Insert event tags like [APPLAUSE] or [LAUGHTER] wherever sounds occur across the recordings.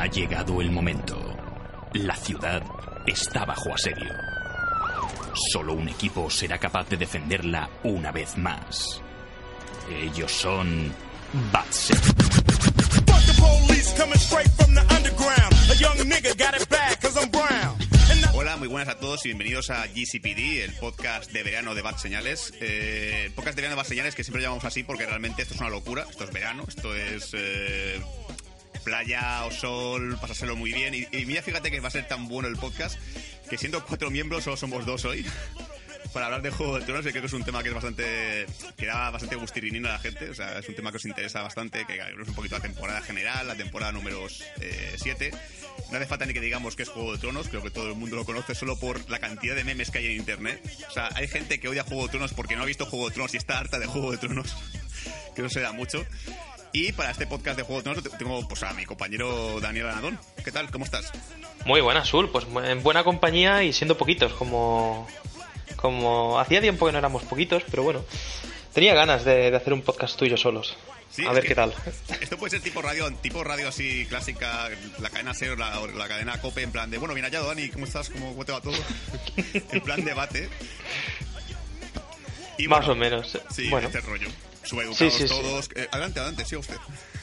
Ha llegado el momento. La ciudad está bajo asedio. Solo un equipo será capaz de defenderla una vez más. Ellos son now Hola, muy buenas a todos y bienvenidos a GCPD, el podcast de verano de Bad Señales. Eh, el podcast de verano de Bad Señales que siempre llamamos así porque realmente esto es una locura. Esto es verano, esto es eh, playa o sol, pasárselo muy bien. Y, mira, fíjate que va a ser tan bueno el podcast que siendo cuatro miembros solo somos dos hoy. [LAUGHS] Para hablar de Juego de Tronos, que creo que es un tema que es bastante. que da bastante gustirinino a la gente. O sea, es un tema que os interesa bastante, que es un poquito la temporada general, la temporada número 7. No hace falta ni que digamos que es Juego de Tronos, creo que todo el mundo lo conoce solo por la cantidad de memes que hay en internet. O sea, hay gente que odia Juego de Tronos porque no ha visto Juego de Tronos y está harta de Juego de Tronos, [LAUGHS] que no se da mucho. Y para este podcast de Juego de Tronos tengo pues, a mi compañero Daniel Anadón. ¿Qué tal? ¿Cómo estás? Muy buena, Azul. Pues en buena compañía y siendo poquitos, como. Como. Hacía tiempo que no éramos poquitos, pero bueno. Tenía ganas de, de hacer un podcast tuyo solos. Sí, a ver qué tal. Esto puede ser tipo radio, tipo radio así clásica, la cadena SEO, la, la cadena COPE, en plan de, bueno, bien hallado, Dani, ¿cómo estás? ¿Cómo, cómo te va todo? [LAUGHS] en plan debate. Y Más bueno, o menos. Sí, bueno, este rollo. Subeducados Sí, sí, sí. todos. Eh, adelante, adelante, siga usted.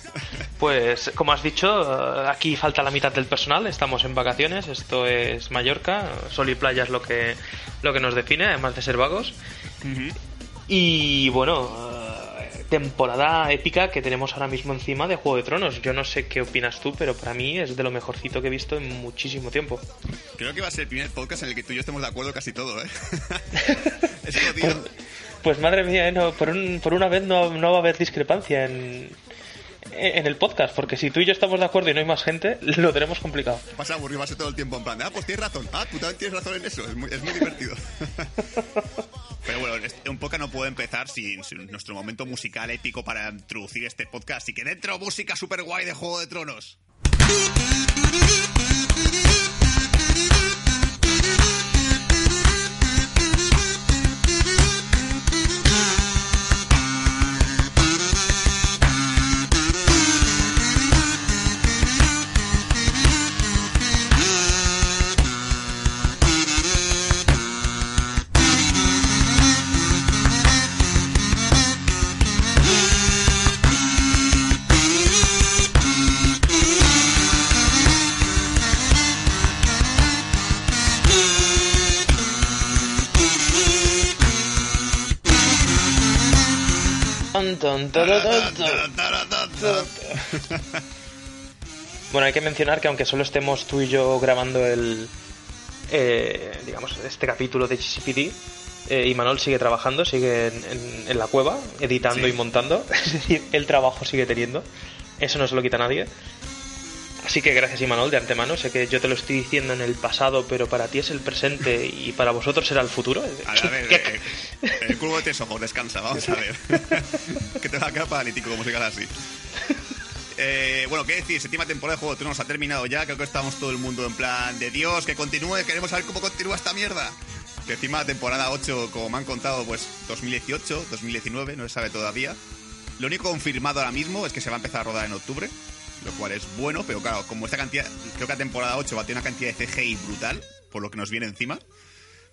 [LAUGHS] pues como has dicho, eh, aquí falta la mitad del personal. Estamos en vacaciones. Esto es Mallorca. Sol y playa es lo que, lo que nos define, además de ser vagos. Y bueno, eh, temporada épica que tenemos ahora mismo encima de Juego de Tronos. Yo no sé qué opinas tú, pero para mí es de lo mejorcito que he visto en muchísimo tiempo. Creo que va a ser el primer podcast en el que tú y yo estemos de acuerdo casi todo, ¿eh? [LAUGHS] Esto, tío. Pues madre mía, ¿eh? no, por, un- por una vez no, no va a haber discrepancia en, en el podcast, porque si tú y yo estamos de acuerdo y no hay más gente, [LAUGHS] lo tenemos complicado. Vas a aburrir, vas a ser todo el tiempo en plan ah, pues tienes razón. Ah, tú también tienes razón en eso. Es muy, es muy divertido. [LAUGHS] Pero bueno, un podcast no puede empezar sin, sin nuestro momento musical épico para introducir este podcast. Así que dentro, música super guay de Juego de Tronos. Bueno, hay que mencionar que aunque solo estemos tú y yo grabando el, eh, digamos, este capítulo de GCPD, eh, Imanol sigue trabajando, sigue en, en- en la cueva, editando Sí. y montando. [LAUGHS] Es decir, el trabajo sigue teniendo. Eso no se lo quita nadie. Así que gracias Imanol de antemano. Sé que yo te lo estoy diciendo en el pasado, pero para ti es el presente y para vosotros será el futuro. A ver, eh, eh, el culo de tres ojos, descansa, vamos a ver. [LAUGHS] que te va a quedar paralítico como sigas así. Eh, bueno, qué decir, séptima temporada de Juego de Tronos ha terminado ya, creo que estamos todo el mundo en plan de Dios, que continúe, queremos saber cómo continúa esta mierda. Que encima temporada 8, como me han contado, pues 2018, 2019, no se sabe todavía. Lo único confirmado ahora mismo es que se va a empezar a rodar en octubre, lo cual es bueno, pero claro, como esta cantidad, creo que la temporada 8 va a tener una cantidad de CGI brutal, por lo que nos viene encima,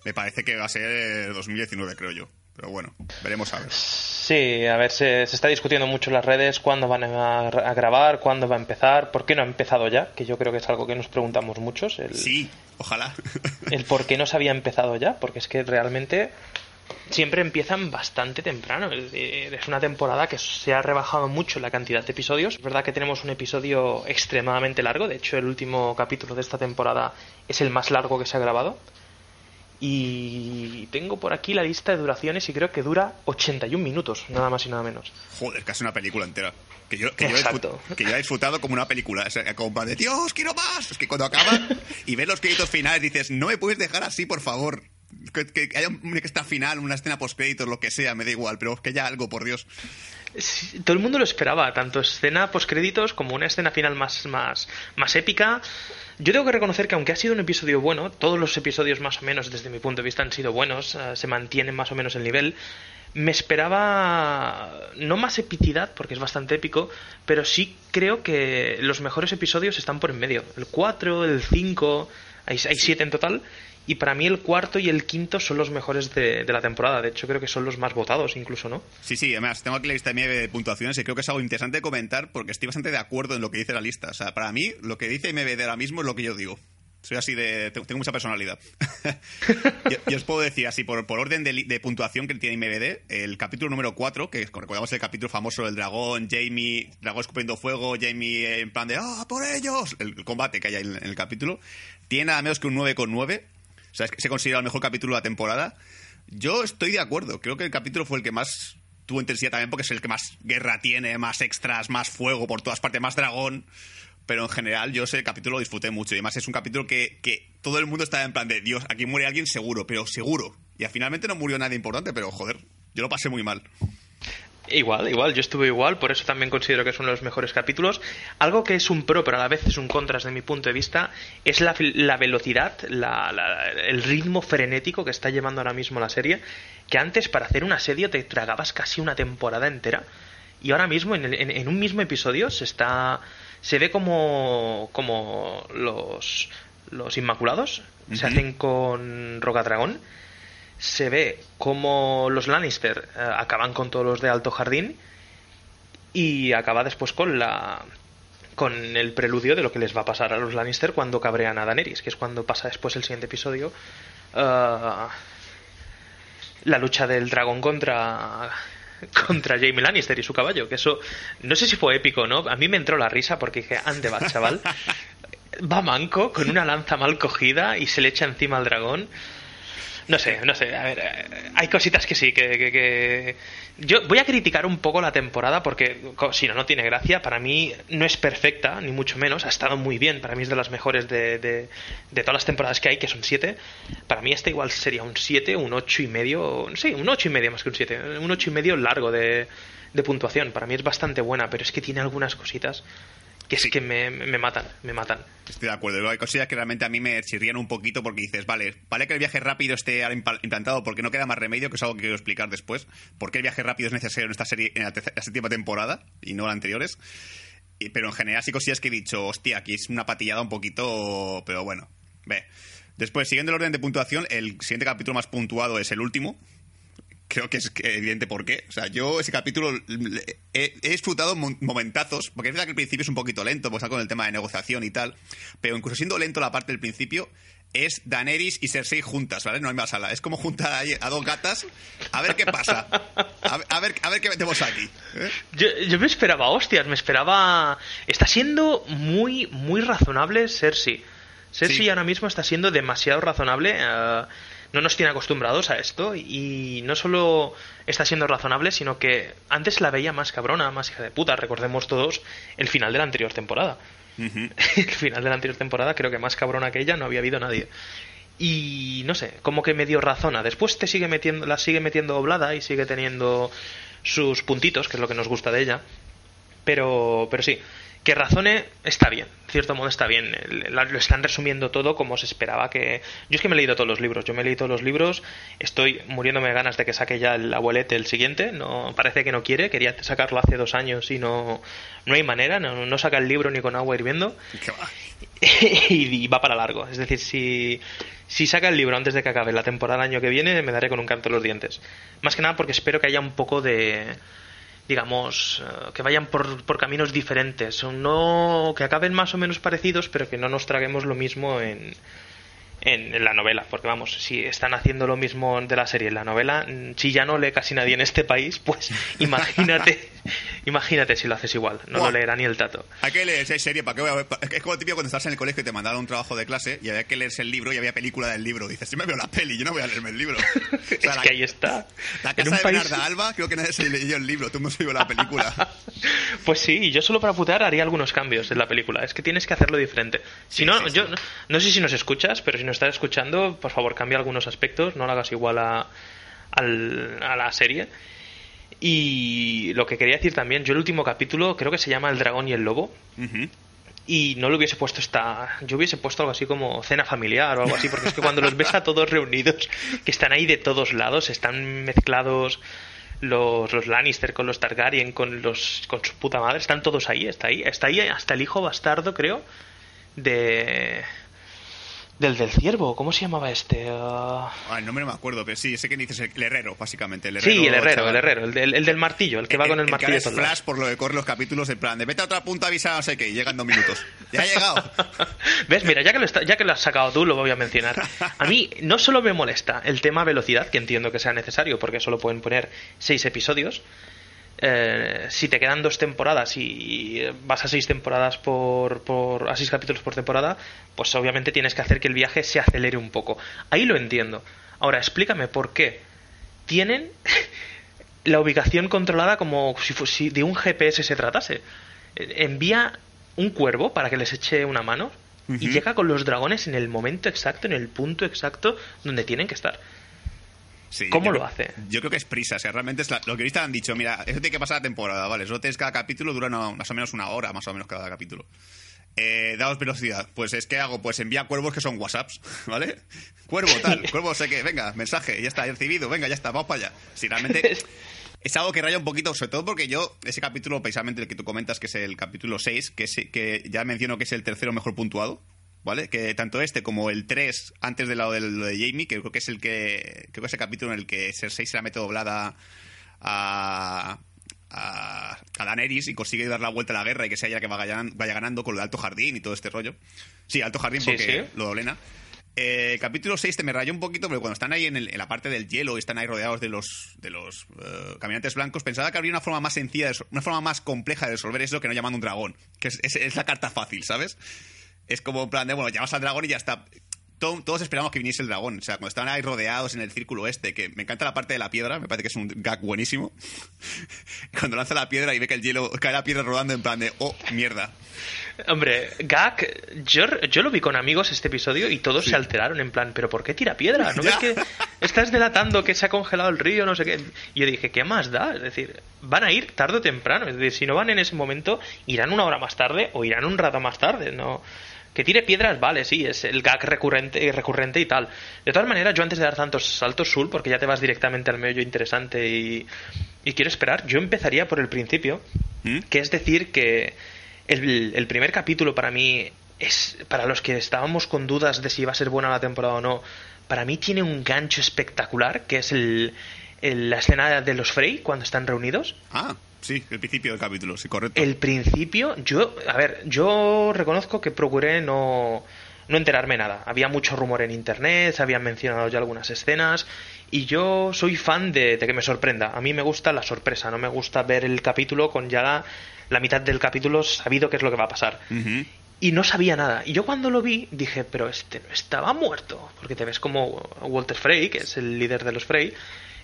me parece que va a ser 2019, creo yo. Pero bueno, veremos a ver. Sí, a ver, se, se está discutiendo mucho en las redes cuándo van a, a grabar, cuándo va a empezar, por qué no ha empezado ya, que yo creo que es algo que nos preguntamos muchos, el, Sí, ojalá. el por qué no se había empezado ya, porque es que realmente siempre empiezan bastante temprano. Es una temporada que se ha rebajado mucho la cantidad de episodios. Es verdad que tenemos un episodio extremadamente largo, de hecho el último capítulo de esta temporada es el más largo que se ha grabado. Y tengo por aquí la lista de duraciones y creo que dura 81 minutos, nada más y nada menos. Joder, casi una película entera. Que yo, que yo, he, que yo he disfrutado como una película. O sea, como de Dios, quiero más. Es que cuando acaba y ves los créditos finales dices, no me puedes dejar así, por favor. Que, que haya un extra final, una escena post créditos, lo que sea, me da igual, pero que haya algo, por Dios. Sí, todo el mundo lo esperaba, tanto escena postcréditos como una escena final más, más, más épica. Yo tengo que reconocer que aunque ha sido un episodio bueno, todos los episodios más o menos desde mi punto de vista han sido buenos, eh, se mantienen más o menos el nivel, me esperaba no más epicidad, porque es bastante épico, pero sí creo que los mejores episodios están por en medio. El 4, el 5, hay, hay 7 en total, y para mí el cuarto y el quinto son los mejores de, de, la temporada. De hecho, creo que son los más votados, incluso, ¿no? Sí, sí, además tengo aquí la lista de puntuaciones y creo que es algo interesante de comentar porque estoy bastante de acuerdo en lo que dice la lista. O sea, para mí, lo que dice MBD ahora mismo es lo que yo digo. Soy así de. Tengo mucha personalidad. [LAUGHS] yo, os puedo decir así, por, por orden de, de, puntuación que tiene MBD, el capítulo número 4, que recordamos el capítulo famoso del dragón, Jamie, dragón escupiendo fuego, Jamie en plan de ¡Ah, por ellos! El, el combate que hay en, en el capítulo, tiene nada menos que un 9,9 o sea, es que se considera el mejor capítulo de la temporada. Yo estoy de acuerdo. Creo que el capítulo fue el que más tuvo intensidad también porque es el que más guerra tiene, más extras, más fuego por todas partes, más dragón. Pero en general yo ese capítulo lo disfruté mucho. Y además es un capítulo que, que todo el mundo estaba en plan de Dios, aquí muere alguien seguro, pero seguro. Y finalmente no murió nadie importante, pero joder, yo lo pasé muy mal. Igual, igual, yo estuve igual, por eso también considero que es uno de los mejores capítulos. Algo que es un pro, pero a la vez es un contra desde mi punto de vista, es la, la velocidad, la, la, el ritmo frenético que está llevando ahora mismo la serie, que antes para hacer un asedio te tragabas casi una temporada entera, y ahora mismo en, el, en, en un mismo episodio se está se ve como, como los, los Inmaculados uh -huh. se hacen con Rocadragón se ve como los Lannister eh, acaban con todos los de Alto Jardín y acaba después con la con el preludio de lo que les va a pasar a los Lannister cuando cabrean a Daenerys, que es cuando pasa después el siguiente episodio uh, la lucha del dragón contra contra Jamie Lannister y su caballo, que eso no sé si fue épico, ¿no? A mí me entró la risa porque dije, ande va, chaval. [LAUGHS] Va manco con una lanza mal cogida y se le echa encima al dragón. No sé, no sé. A ver, hay cositas que sí, que, que, que, Yo voy a criticar un poco la temporada porque, si no, no tiene gracia. Para mí no es perfecta, ni mucho menos. Ha estado muy bien. Para mí es de las mejores de, de, de todas las temporadas que hay, que son siete. Para mí este igual sería un siete, un ocho y medio. Sí, un ocho y medio más que un siete. Un ocho y medio largo de, de puntuación. Para mí es bastante buena, pero es que tiene algunas cositas que es sí. que me, me, matan, me matan. Estoy de acuerdo. Hay cosillas que realmente a mí me chirrían un poquito porque dices, vale, vale que el viaje rápido esté implantado porque no queda más remedio, que es algo que quiero explicar después. ¿Por qué el viaje rápido es necesario en esta serie, en la, la séptima temporada y no la anteriores? Y, pero en general sí cosillas que he dicho, hostia, aquí es una patillada un poquito, pero bueno, ve. Después, siguiendo el orden de puntuación, el siguiente capítulo más puntuado es el último, creo que es evidente por qué. O sea, yo ese capítulo he, he disfrutado momentazos, porque es verdad que el principio es un poquito lento, pues está con el tema de negociación y tal, pero incluso siendo lento la parte del principio, es Daenerys y Cersei juntas, ¿vale? No hay más sala. Es como juntar a dos gatas, a ver qué pasa. A ver, a ver, a ver qué metemos aquí. ¿eh? Yo, yo, me esperaba, hostias, me esperaba... Está siendo muy, muy razonable Cersei. Cersei sí. ahora mismo está siendo demasiado razonable. Uh no nos tiene acostumbrados a esto y no solo está siendo razonable, sino que antes la veía más cabrona, más hija de puta. Recordemos todos el final de la anterior temporada. Uh [LAUGHS] -huh. el final de la anterior temporada creo que más cabrona que ella no había habido nadie. Y no sé, como que medio razona. Después te sigue metiendo, la sigue metiendo doblada y sigue teniendo sus puntitos, que es lo que nos gusta de ella. Pero, pero sí, que razone está bien, en cierto modo está bien. Lo están resumiendo todo como se esperaba que. Yo es que me he leído todos los libros, yo me he leído todos los libros, estoy muriéndome de ganas de que saque ya el abuelete el siguiente, no parece que no quiere, quería sacarlo hace dos años y no, no hay manera, no, no saca el libro ni con agua hirviendo. Y, [LAUGHS] y va para largo, es decir, si, si saca el libro antes de que acabe la temporada el año que viene, me daré con un canto en los dientes. Más que nada porque espero que haya un poco de digamos, uh, que vayan por, por, caminos diferentes, no que acaben más o menos parecidos, pero que no nos traguemos lo mismo en, en, en, la novela, porque vamos, si están haciendo lo mismo de la serie en la novela, si ya no lee casi nadie en este país, pues [LAUGHS] imagínate, imagínate si lo haces igual, no lo leerá ni el tato. Hay que leerse serie, ¿para qué voy a ver? Es como típico cuando estás en el colegio y te mandaron un trabajo de clase y había que leerse el libro y había película del libro. Dices, si me veo la peli, yo no voy a leerme el libro. [LAUGHS] O sea, es la, que ahí está. La casa de país... Bernarda Alba, creo que nadie se leyó el libro, tú no se vio la película. [LAUGHS] pues sí, yo solo para putear haría algunos cambios en la película. Es que tienes que hacerlo diferente. Si sí, no, sí, yo sí. No, no sé si nos escuchas, pero si nos estás escuchando, por favor, cambia algunos aspectos, no lo hagas igual a, al, a la serie. Y lo que quería decir también, yo el último capítulo creo que se llama El dragón y el lobo. Uh -huh. Y no lo hubiese puesto esta. Yo hubiese puesto algo así como cena familiar o algo así, porque es que cuando los ves a todos reunidos, que están ahí de todos lados, están mezclados los, los Lannister con los Targaryen, con los con su puta madre, están todos ahí, está ahí, está ahí hasta el hijo bastardo, creo, de del del ciervo, ¿cómo se llamaba este? Uh... Ah, el nombre no me acuerdo, pero sí, sé que dices el, herrero, básicamente. El herrero, sí, el herrero, el herrero, el del, el del, martillo, el que va con el, el martillo. Que flash por lo de corre los capítulos en plan de vete a otra punta avisa no sé qué, y llegan dos minutos. Ya ha llegado. [LAUGHS] ¿Ves? Mira, ya que, lo está, ya que lo has sacado tú, lo voy a mencionar. A mí no solo me molesta el tema velocidad, que entiendo que sea necesario, porque solo pueden poner seis episodios, eh, si te quedan dos temporadas y vas a seis temporadas por, por a seis capítulos por temporada, pues obviamente tienes que hacer que el viaje se acelere un poco. Ahí lo entiendo. Ahora explícame por qué tienen [LAUGHS] la ubicación controlada como si, si de un GPS se tratase. Envía un cuervo para que les eche una mano y llega con los dragones en el momento exacto, en el punto exacto donde tienen que estar. ¿Cómo lo hace? Yo creo que es prisa, o sea, realmente es la, lo que ahorita han dicho, mira, eso tiene que pasar la temporada, ¿vale? Eso cada capítulo dura más o menos una hora, más o menos cada capítulo. Eh, daos velocidad. Pues es que hago, pues envía cuervos que son WhatsApps, [LAUGHS] ¿vale? Cuervo tal, [LAUGHS] cuervo sé que, venga, mensaje, ya está, recibido, venga, ya está, vamos para allá. Si realmente [LAUGHS] es algo que raya un poquito, sobre todo porque yo, ese capítulo, precisamente el que tú comentas, que es el capítulo 6, que, que ya menciono que es el tercero mejor puntuado, ¿vale? Que tanto este como el 3, antes del lado de, lo de Jamie, que creo que es el que. Creo que es el capítulo en el que Cersei se la mete doblada a. a, a Daenerys y consigue dar la vuelta a la guerra y que sea ella la que vaya, vaya ganando con lo de Alto Jardín y todo este rollo. Sí, Alto Jardín porque lo doblena. Eh, capítulo 6 te me rayó un poquito, pero cuando están ahí en, el, en, la parte del hielo y están ahí rodeados de los, de los uh, caminantes blancos, pensaba que habría una forma más sencilla, de, una forma más compleja de resolver eso que no llamando un dragón, que es, es, es la carta fácil, ¿sabes? Es como un plan de, bueno, llamas al dragón y ya está. todos esperamos que viniese el dragón. O sea, cuando estaban ahí rodeados en el círculo este, que me encanta la parte de la piedra, me parece que es un gag buenísimo. [LAUGHS] cuando lanza la piedra y ve que el hielo cae la piedra rodando en plan de, oh, mierda. Hombre, gag, yo, yo lo vi con amigos este episodio y todos Sí. se alteraron en plan, ¿pero por qué tira piedra? ¿No [LAUGHS] ves que estás delatando que se ha congelado el río, no sé qué? Y yo dije, ¿qué más da? Es decir, van a ir tarde o temprano. Es decir, si no van en ese momento, irán una hora más tarde o irán un rato más tarde. No, que tire piedras, vale, sí, es el gag recurrente, recurrente y tal. De todas maneras, yo antes de dar tantos saltos, Sul, porque ya te vas directamente al meollo interesante y, y quiero esperar, yo empezaría por el principio, ¿Mm? que es decir que el, el primer capítulo para mí es, para los que estábamos con dudas de si iba a ser buena la temporada o no, para mí tiene un gancho espectacular, que es el, el- la escena de los Frey cuando están reunidos. Ah, sí, el principio del capítulo, sí, correcto. El principio, yo, a ver, yo reconozco que procuré no, no enterarme nada. Había mucho rumor en internet, se habían mencionado ya algunas escenas, y yo soy fan de, de que me sorprenda. A mí me gusta la sorpresa, no me gusta ver el capítulo con ya la, la mitad del capítulo sabido qué es lo que va a pasar. Ujú. Y no sabía nada. Y yo cuando lo vi dije, pero este no estaba muerto. Porque te ves como Walter Frey, que es el líder de los Frey,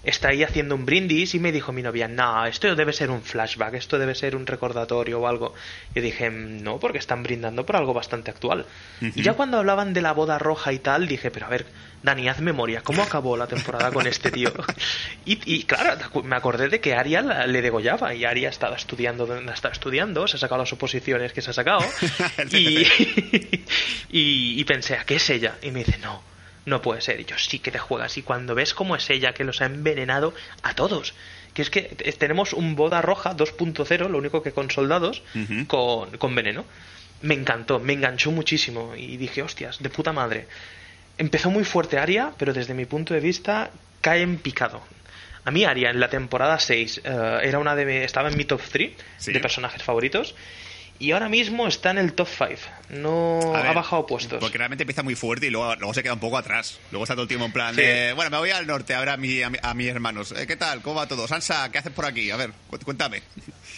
está ahí haciendo un brindis y me dijo mi novia, no, esto debe ser un flashback, esto debe ser un recordatorio o algo. Yo dije, no, porque están brindando por algo bastante actual. Y ya cuando hablaban de la boda roja y tal, dije, pero a ver, Dani, haz memoria, ¿cómo acabó la temporada con este tío? [LAUGHS] Y, y, claro, me acordé de que Aria le degollaba y Aria estaba estudiando, donde estaba estudiando, se ha sacado las oposiciones que se ha sacado [LAUGHS] y, [LAUGHS] y, y pensé, ¿a qué es ella? Y me dice, no, no puede ser. Y yo, sí que te juegas. Y cuando ves cómo es ella que los ha envenenado a todos. Que es que te- tenemos un boda roja 2.0, lo único que con soldados, con, con veneno. Me encantó, me enganchó muchísimo. Y dije, hostias, de puta madre. Empezó muy fuerte Aria, pero desde mi punto de vista cae en picado. A mí Aria en la temporada 6 eh, era una de estaba en mi top 3 Sí. de personajes favoritos y ahora mismo está en el top 5. No ha bajado puestos. Porque realmente empieza muy fuerte y luego, luego se queda un poco atrás. Luego está todo el tiempo en plan Sí. de, bueno, me voy al norte a ver a, mi, a, mi- a mis hermanos. Eh, ¿Qué tal? ¿Cómo va todo? Sansa, ¿qué haces por aquí? A ver, cu- cuéntame.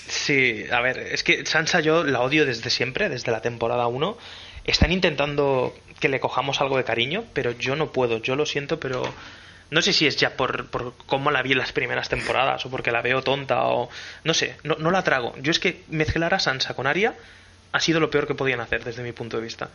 Sí, a ver, es que Sansa yo la odio desde siempre, desde la temporada 1. Están intentando que le cojamos algo de cariño, pero yo no puedo, yo lo siento, pero no sé si es ya por, por cómo la vi en las primeras temporadas o porque la veo tonta o no sé, no, no la trago. Yo es que mezclar a Sansa con Arya ha sido lo peor que podían hacer desde mi punto de vista.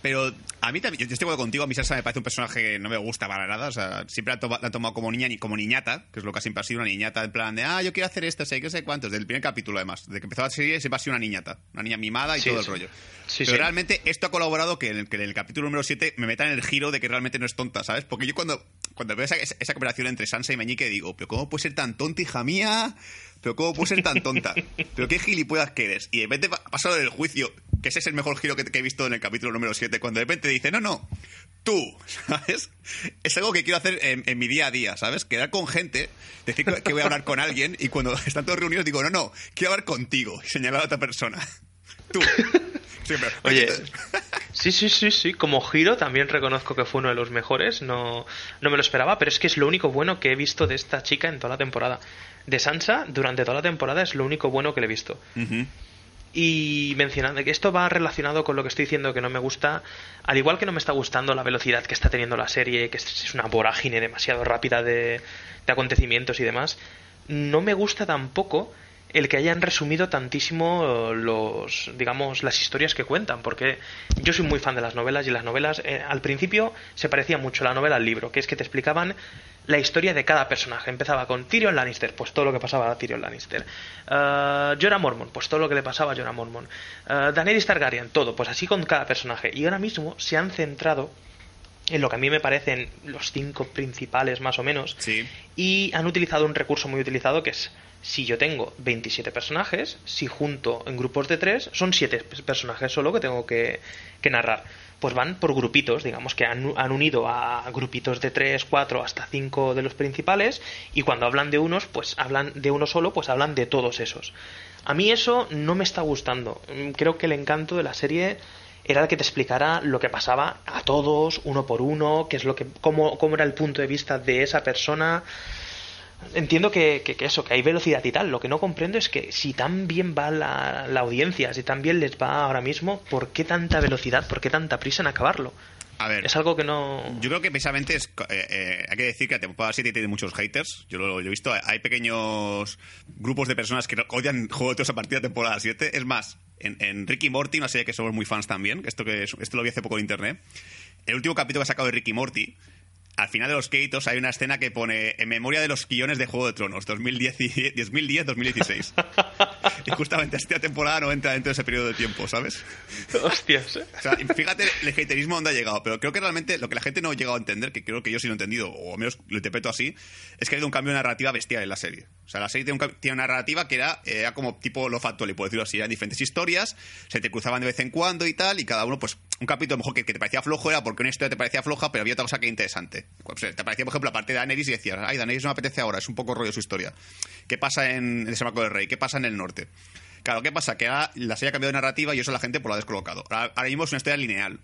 Pero a mí también, yo estoy de acuerdo contigo, a mí Sansa me parece un personaje que no me gusta para nada, o sea, siempre la, han tomado como niña ni como niñata, que es lo que siempre ha sido una niñata, en plan de, ah, yo quiero hacer esto, sé que sé cuántos, del primer capítulo además, de que empezó la serie siempre ha sido una niñata, una niña mimada y Sí, todo el sí. rollo. Sí, Pero realmente esto ha colaborado que en, el, que en el capítulo número 7 me metan el giro de que realmente no es tonta, ¿sabes? Porque yo cuando, cuando veo esa, esa, conversación entre Sansa y Meñique digo, pero ¿cómo puede ser tan tonta, hija mía? ¿Pero cómo puede ser tan tonta? [LAUGHS] ¿Pero qué gilipollas que eres? Y de repente pa- pasa lo del juicio, que ese es el mejor giro que, que he visto en el capítulo número 7, cuando de repente dice, no, no, tú, [LAUGHS] ¿sabes? Es algo que quiero hacer en, en mi día a día, ¿sabes? Quedar con gente, decir que, que voy a hablar con alguien y cuando [LAUGHS] están todos reunidos digo, no, no, quiero hablar contigo y señalar a otra persona. Tú. Siempre. Oye, sí, sí, sí, sí. Como giro también reconozco que fue uno de los mejores. No, no me lo esperaba, pero es que es lo único bueno que he visto de esta chica en toda la temporada. De Sansa, durante toda la temporada, es lo único bueno que le he visto. Y mencionando que esto va relacionado con lo que estoy diciendo que no me gusta, al igual que no me está gustando la velocidad que está teniendo la serie, que es es una vorágine demasiado rápida de, de acontecimientos y demás, no me gusta tampoco el que hayan resumido tantísimo eh, los digamos las historias que cuentan porque yo soy muy fan de las novelas y las novelas eh, al principio se parecía mucho la novela al libro que es que te explicaban la historia de cada personaje. Empezaba con Tyrion Lannister pues todo lo que pasaba a Tyrion Lannister. Uh, Jorah Mormont pues todo lo que le pasaba a Jorah Mormont. Uh, Daenerys Targaryen todo pues así con cada personaje. Y ahora mismo se han centrado en lo que a mí me parecen los cinco principales más o menos Sí. y han utilizado un recurso muy utilizado que es si yo tengo 27 personajes, si junto en grupos de 3, son 7 personajes solo que tengo que, que narrar. Pues van por grupitos, digamos que han, han unido a grupitos de 3, 4, hasta 5 de los principales y cuando hablan de unos, pues hablan de uno solo, pues hablan de todos esos. A mí eso no me está gustando. Mm, Creo que el encanto de la serie era el que te explicara lo que pasaba a todos, uno por uno, qué es lo que, cómo, cómo era el punto de vista de esa persona. Entiendo que, que- que eso, que hay velocidad y tal. Lo que no comprendo es que si tan bien va la, la audiencia, si tan bien les va ahora mismo, ¿por qué tanta velocidad? ¿Por qué tanta prisa en acabarlo? A ver. Es algo que no. Yo creo que precisamente es, eh, eh, hay que decir que la temporada 7 tiene muchos haters. Yo lo, lo he visto. Hay pequeños grupos de personas que odian Juego de Tronos a partir de la temporada 7. Es más, en, en Ricky Morty, una serie que somos muy fans también, que esto, que es- esto lo vi hace poco en internet. El último capítulo que ha sacado de Ricky Morty, al final de los créditos hay una escena que pone en memoria de los guiones de Juego de Tronos 2010 y- 2010-2016. y justamente esta temporada no entra dentro de ese periodo de tiempo, ¿sabes? Hostias, ¿eh? O sea, fíjate el haterismo donde ha llegado, pero creo que realmente lo que la gente no ha llegado a entender, que creo que yo sí lo he entendido, o al menos lo interpreto así, es que ha habido un cambio de narrativa bestial en la serie. O sea, la serie tiene, una narrativa que era, eh, era como tipo lo factual, por decirlo así, eran diferentes historias, se te cruzaban de vez en cuando y tal, y cada uno, pues, un capítulo mejor que, que te parecía flojo era porque una historia te parecía floja, pero había otra cosa que era interesante. Pues, te parecía, por ejemplo, la parte de Daenerys y decías, ay, Daenerys no me apetece ahora, es un poco rollo su historia. ¿Qué pasa en el Semaco del Rey? ¿Qué pasa en el norte? Claro, ¿qué pasa? Que la serie ha cambiado de narrativa y eso la gente pues, lo ha descolocado. Ahora, ahora mismo es una historia lineal,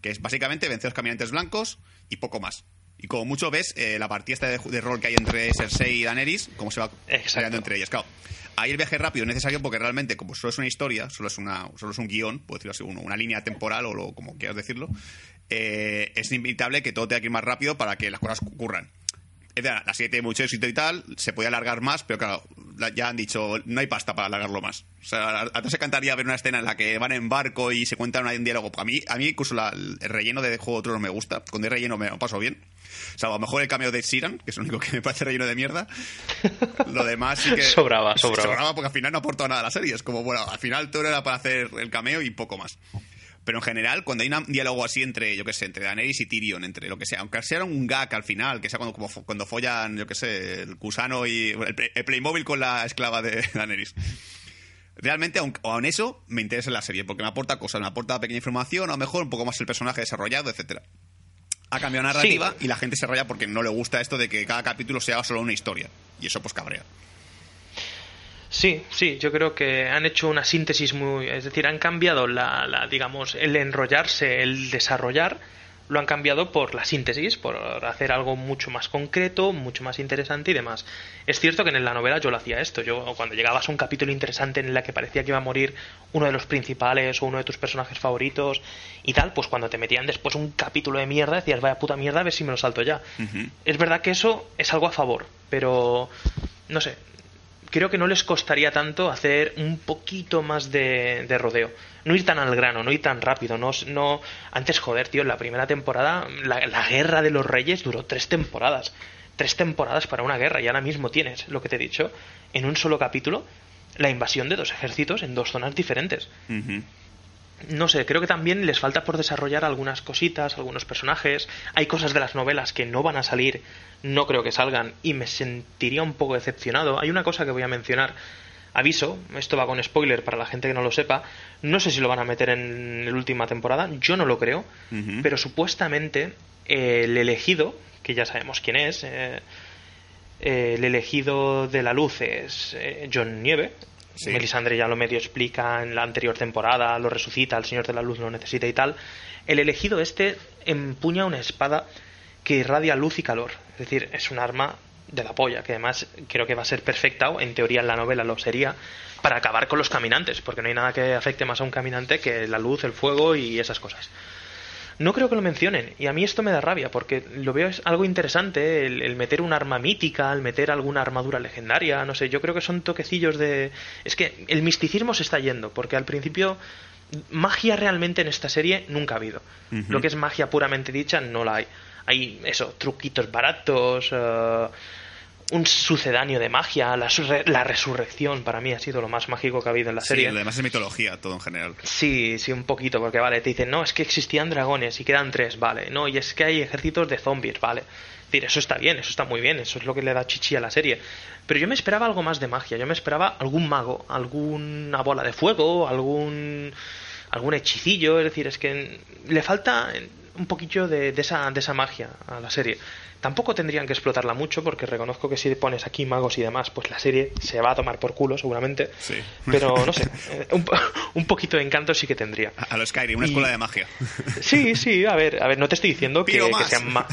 que es básicamente vencer los caminantes blancos y poco más. Y como mucho ves eh, la partida esta de, de rol que hay entre Cersei y Daenerys, cómo se va creando entre ellas. Claro, ahí el viaje rápido es necesario porque realmente, como solo es una historia, solo es, una, solo es un guion, puedo decirlo así, uno, una línea temporal o lo, como quieras decirlo, eh, es inevitable que todo tenga que ir más rápido para que las cosas ocurran. Es verdad, la serie tiene mucho éxito y tal, se puede alargar más, pero claro, la- ya han dicho, no hay pasta para alargarlo más. O sea, a se encantaría ver una escena en la que van en barco y se cuentan un diálogo. A mí, a mí incluso la- el relleno de Juego de Tronos me gusta. Cuando hay relleno me lo paso bien. O sea, a lo mejor el cameo de Siran, que es lo único que me parece relleno de mierda. Lo demás sí que... [LAUGHS] Sobraba, sobraba. Sobraba porque al final no aportó nada a la serie. Es como, bueno, al final todo era para hacer el cameo y poco más. Pero en general, cuando hay un diálogo así entre, yo qué sé, entre Daenerys y Tyrion, entre lo que sea, aunque sea un gag al final, que sea cuando, como cuando follan, yo qué sé, el gusano y el, Play- el Playmobil con la esclava de [LAUGHS] Daenerys. Realmente, aun, aun eso, me interesa la serie, porque me aporta cosas, me aporta pequeña información, a lo mejor un poco más el personaje desarrollado, etcétera. Ha cambiado narrativa Sí. y la gente se raya porque no le gusta esto de que cada capítulo sea solo una historia. Y eso pues cabrea. Sí, sí, yo creo que han hecho una síntesis muy, es decir, han cambiado la, la, digamos, el enrollarse, el desarrollar, lo han cambiado por la síntesis, por hacer algo mucho más concreto, mucho más interesante y demás. Es cierto que en la novela yo lo hacía esto, yo cuando llegabas a un capítulo interesante en el que parecía que iba a morir uno de los principales o uno de tus personajes favoritos y tal, pues cuando te metían después un capítulo de mierda decías, vaya puta mierda, a ver si me lo salto ya. Es verdad que eso es algo a favor, pero no sé, creo que no les costaría tanto hacer un poquito más de, de rodeo. No ir tan al grano, no ir tan rápido. No, no... Antes, joder, tío, en la primera temporada, la, guerra de los reyes duró tres temporadas. Tres temporadas para una guerra y ahora mismo tienes, lo que te he dicho, en un solo capítulo, la invasión de dos ejércitos en dos zonas diferentes. No sé, creo que también les falta por desarrollar algunas cositas, algunos personajes. Hay cosas de las novelas que no van a salir, no creo que salgan, y me sentiría un poco decepcionado. Hay una cosa que voy a mencionar. Aviso, esto va con spoiler para la gente que no lo sepa. No sé si lo van a meter en la última temporada, yo no lo creo. Pero supuestamente eh, el elegido, que ya sabemos quién es, eh, eh, el elegido de la luz es eh, John Nieve. Melisandre ya lo medio explica en la anterior temporada, lo resucita, el Señor de la Luz lo necesita y tal. El elegido este empuña una espada que irradia luz y calor. Es decir, es un arma de la polla, que además creo que va a ser perfecta, o en teoría en la novela lo sería, para acabar con los caminantes, porque no hay nada que afecte más a un caminante que la luz, el fuego y esas cosas. No creo que lo mencionen, y a mí esto me da rabia, porque lo veo es algo interesante, el, el meter un arma mítica, el meter alguna armadura legendaria, no sé, yo creo que son toquecillos de... Es que el misticismo se está yendo, porque al principio magia realmente en esta serie nunca ha habido. Lo que es magia puramente dicha no la hay. Hay eso, truquitos baratos, eh, un sucedáneo de magia, la, la resurrección para mí ha sido lo más mágico que ha habido en la Sí, serie. lo demás es mitología, todo en general. Sí, sí, un poquito, porque vale, te dicen, no, es que existían dragones y quedan tres, vale, no, y es que hay ejércitos de zombies, vale. Es decir, eso está bien, eso está muy bien, eso es lo que le da chichi a la serie. Pero yo me esperaba algo más de magia, yo me esperaba algún mago, alguna bola de fuego, algún algún hechicillo, es decir, es que le falta un poquillo de, de esa, de esa magia a la serie. Tampoco tendrían que explotarla mucho porque reconozco que si pones aquí magos y demás, pues la serie se va a tomar por culo seguramente. Sí. Pero [LAUGHS] no sé, eh, un, [LAUGHS] un poquito de encanto sí que tendría. A lo Skyrim, una Y- escuela de magia. [LAUGHS] Sí, sí, a ver, a ver, no te estoy diciendo que, sean ma-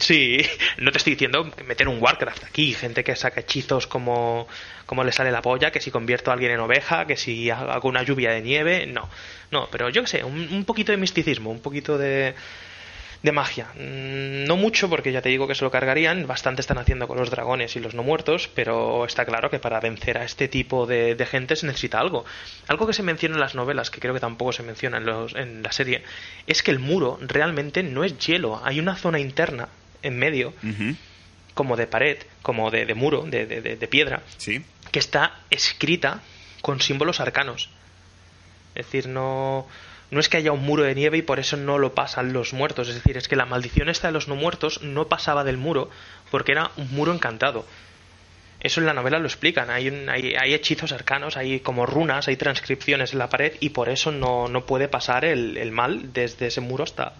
Sí, no te estoy diciendo que meter un Warcraft aquí, gente que saca hechizos como, como le sale la polla, que si convierto a alguien en oveja, que si hago una lluvia de nieve, no. No, pero yo qué sé, un, poquito de misticismo, un poquito de, de magia. Mm, No mucho, porque ya te digo que se lo cargarían, bastante están haciendo con los dragones y los no muertos, pero está claro que para vencer a este tipo de, gente se necesita algo. Algo que se menciona en las novelas, que creo que tampoco se menciona en, los, en la serie, es que el muro realmente no es hielo, hay una zona interna en medio, Ujú. Como de pared, como de, de muro, de, de- de- piedra, Sí. que está escrita con símbolos arcanos. Es decir, no, no es que haya un muro de nieve y por eso no lo pasan los muertos. Es decir, es que la maldición esta de los no muertos no pasaba del muro porque era un muro encantado. Eso en la novela lo explican. Hay, un- hay, hay hechizos arcanos, hay como runas, hay transcripciones en la pared y por eso no, no puede pasar el, el mal desde ese muro hasta,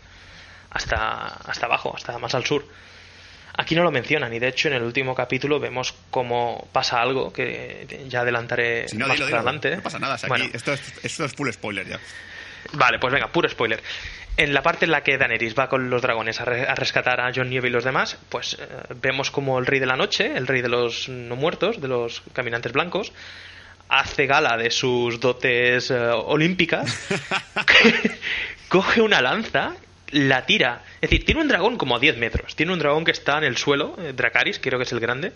hasta, hasta abajo, hasta más al sur. Aquí no lo mencionan y de hecho en el último capítulo vemos cómo pasa algo que ya adelantaré Si no, más dilo, para dilo. adelante. No pasa nada. o sea, Bueno, aquí, esto, es, esto es full spoiler ya. Vale, pues venga, puro spoiler. En la parte en la que Daenerys va con los dragones a, re- a rescatar a Jon Nieve y los demás, pues eh, vemos como el rey de la noche, el rey de los no muertos, de los caminantes blancos, hace gala de sus dotes eh, olímpicas, [LAUGHS] [LAUGHS] coge una lanza, la tira. Es decir, tiene un dragón como a 10 metros. Tiene un dragón que está en el suelo, eh, Dracaris, creo que es el grande,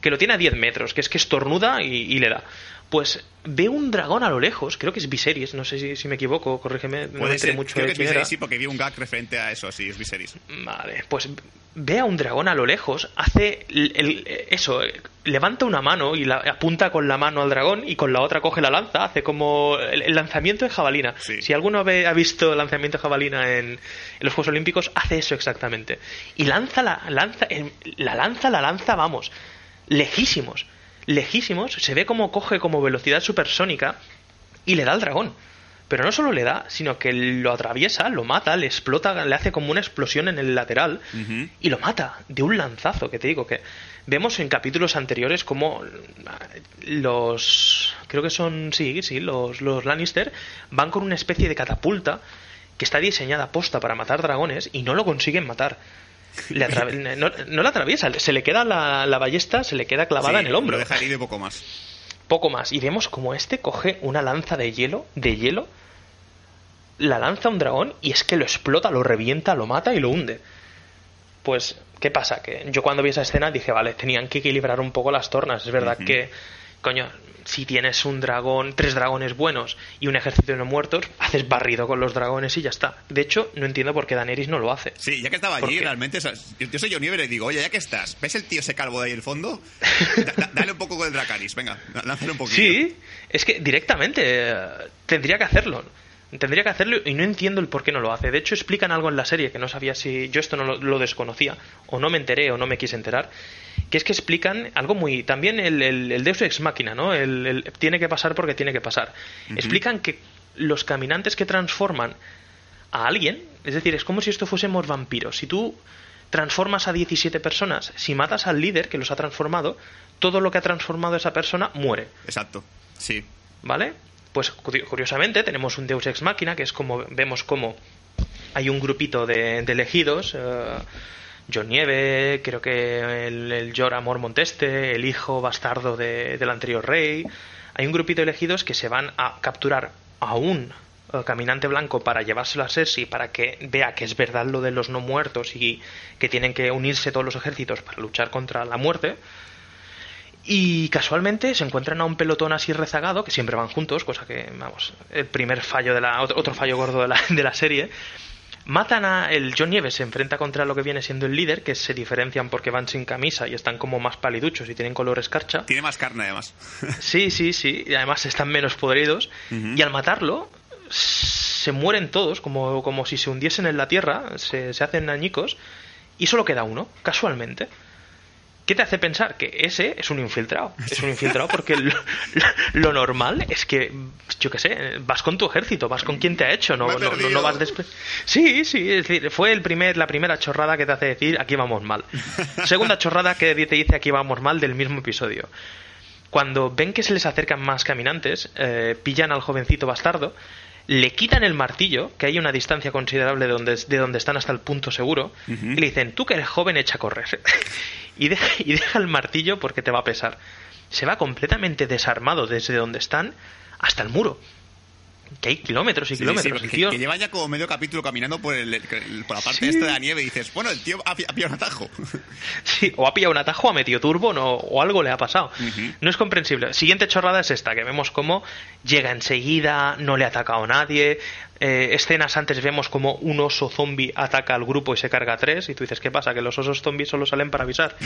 que lo tiene a 10 metros, que es que estornuda y, y le da. Pues ve un dragón a lo lejos, creo que es Viserys, no sé si, si me equivoco, corrígeme, no me Puede enteré ser. mucho Creo que es Viserys, sí, porque vi un gag referente a eso, sí, es Viserys. Vale, pues ve a un dragón a lo lejos, hace el- el- eso, levanta una mano y la apunta con la mano al dragón y con la otra coge la lanza, hace como el, el lanzamiento de jabalina. Sí. Si alguno ve- ha visto el lanzamiento de jabalina en, en los Juegos Olímpicos, hace eso exactamente. Y lanza la lanza, la lanza, la lanza, vamos, lejísimos, lejísimos, se ve como coge como velocidad supersónica y le da al dragón. Pero no solo le da, sino que lo atraviesa, lo mata, le explota, le hace como una explosión en el lateral y lo mata de un lanzazo, que te digo que vemos en capítulos anteriores como los creo que son sí, sí, los los Lannister van con una especie de catapulta que está diseñada posta para matar dragones y no lo consiguen matar. Le [LAUGHS] no, no la atraviesa, se le queda la, la ballesta, se le queda clavada Sí, en el hombro Lo deja herido poco más. poco más. Y vemos como este coge una lanza de hielo, de hielo, la lanza a un dragón y es que lo explota, lo revienta, lo mata y lo hunde. Pues, ¿qué pasa? Que yo cuando vi esa escena dije, vale, tenían que equilibrar un poco las tornas. Es verdad que coño, si tienes un dragón, tres dragones buenos y un ejército de no muertos, haces barrido con los dragones y ya está. De hecho, no entiendo por qué Daenerys no lo hace. Sí, ya que estaba ¿Por allí, qué? realmente, yo, yo soy John Nieve y le digo, oye, ya que estás, ¿ves el tío ese calvo de ahí al fondo? Da- da- dale un poco con el Dracaris, venga, lánzale un poquito. Sí, es que directamente eh, tendría que hacerlo. Tendría que hacerlo y no entiendo el por qué no lo hace. De hecho, explican algo en la serie que no sabía si yo esto no lo, lo desconocía, o no me enteré, o no me quise enterar. Que es que explican algo muy. También el, el, el Deus Ex Máquina, ¿no? El, el tiene que pasar porque tiene que pasar. Explican que los caminantes que transforman a alguien, es decir, es como si esto fuésemos vampiros. Si tú transformas a 17 personas, si matas al líder que los ha transformado, todo lo que ha transformado esa persona muere. Exacto, sí. ¿Vale? Pues cu- curiosamente tenemos un Deus Ex Máquina, que es como vemos como hay un grupito de, de elegidos, eh, John Nieve, creo que el, el Jorah Monteste, el hijo bastardo de- del anterior rey. Hay un grupito de elegidos que se van a capturar a un eh, caminante blanco para llevárselo a Cersei para que vea que es verdad lo de los no muertos y que tienen que unirse todos los ejércitos para luchar contra la muerte. Y casualmente se encuentran a un pelotón así rezagado, que siempre van juntos, cosa que, vamos, el primer fallo de la. otro, fallo gordo de la, [LAUGHS] de la serie. Matan a. El John Nieves se enfrenta contra lo que viene siendo el líder, que se diferencian porque van sin camisa y están como más paliduchos y tienen color escarcha. Tiene más carne, además. [LAUGHS] Sí, sí, sí. Y además están menos podridos. Y al matarlo, se mueren todos, como, como si se hundiesen en la tierra, se, se hacen añicos, y solo queda uno, casualmente. ¿Qué te hace pensar? Que ese es un infiltrado. Es un infiltrado [LAUGHS] porque lo, lo normal es que, yo qué sé, vas con tu ejército, vas con quien te ha hecho, no, no, no vas después. Sí, sí, es decir, fue el primer, la primera chorrada que te hace decir aquí vamos mal. [LAUGHS] Segunda chorrada que te dice aquí vamos mal del mismo episodio. Cuando ven que se les acercan más caminantes, eh, pillan al jovencito bastardo, le quitan el martillo, que hay una distancia considerable de donde, de donde están hasta el punto seguro, y le dicen, tú que eres joven, echa a correr. [LAUGHS] y, deja, y deja el martillo porque te va a pesar. Se va completamente desarmado desde donde están hasta el muro. Que hay kilómetros y Sí, sí, sí, kilómetros. que llevan ya como medio capítulo caminando por, el, el- por la parte esta de la nieve y dices, bueno, el tío ha, ha pillado un atajo. [LAUGHS] Sí, o ha pillado un atajo, ha metido turbo no, o algo le ha pasado. No es comprensible. Siguiente chorrada es esta, que vemos cómo llega enseguida, no le ha atacado nadie. Eh, escenas antes vemos como un oso zombie ataca al grupo y se carga a tres. Y tú dices, ¿qué pasa? Que los osos zombies solo salen para avisar.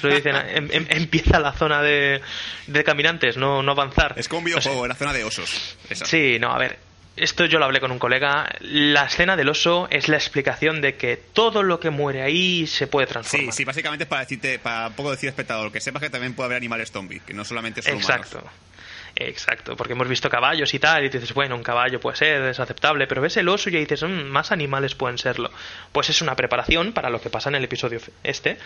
Se lo dicen, em- em- empieza la zona de, de caminantes, no, no avanzar. Es como un videojuego, en la zona de osos. Esa. Sí, no, a ver. Esto yo lo hablé con un colega. La escena del oso es la explicación de que todo lo que muere ahí se puede Sí, transformar. sí, básicamente es para decirte, para un poco decir espectador, que sepas que también puede haber animales zombie, que no solamente son Exacto. humanos. Exacto, porque hemos visto caballos y tal, y dices, bueno, un caballo puede ser, es aceptable, pero ves el oso y dices, "Mm, más animales pueden serlo. Pues es una preparación para lo que pasa en el episodio este,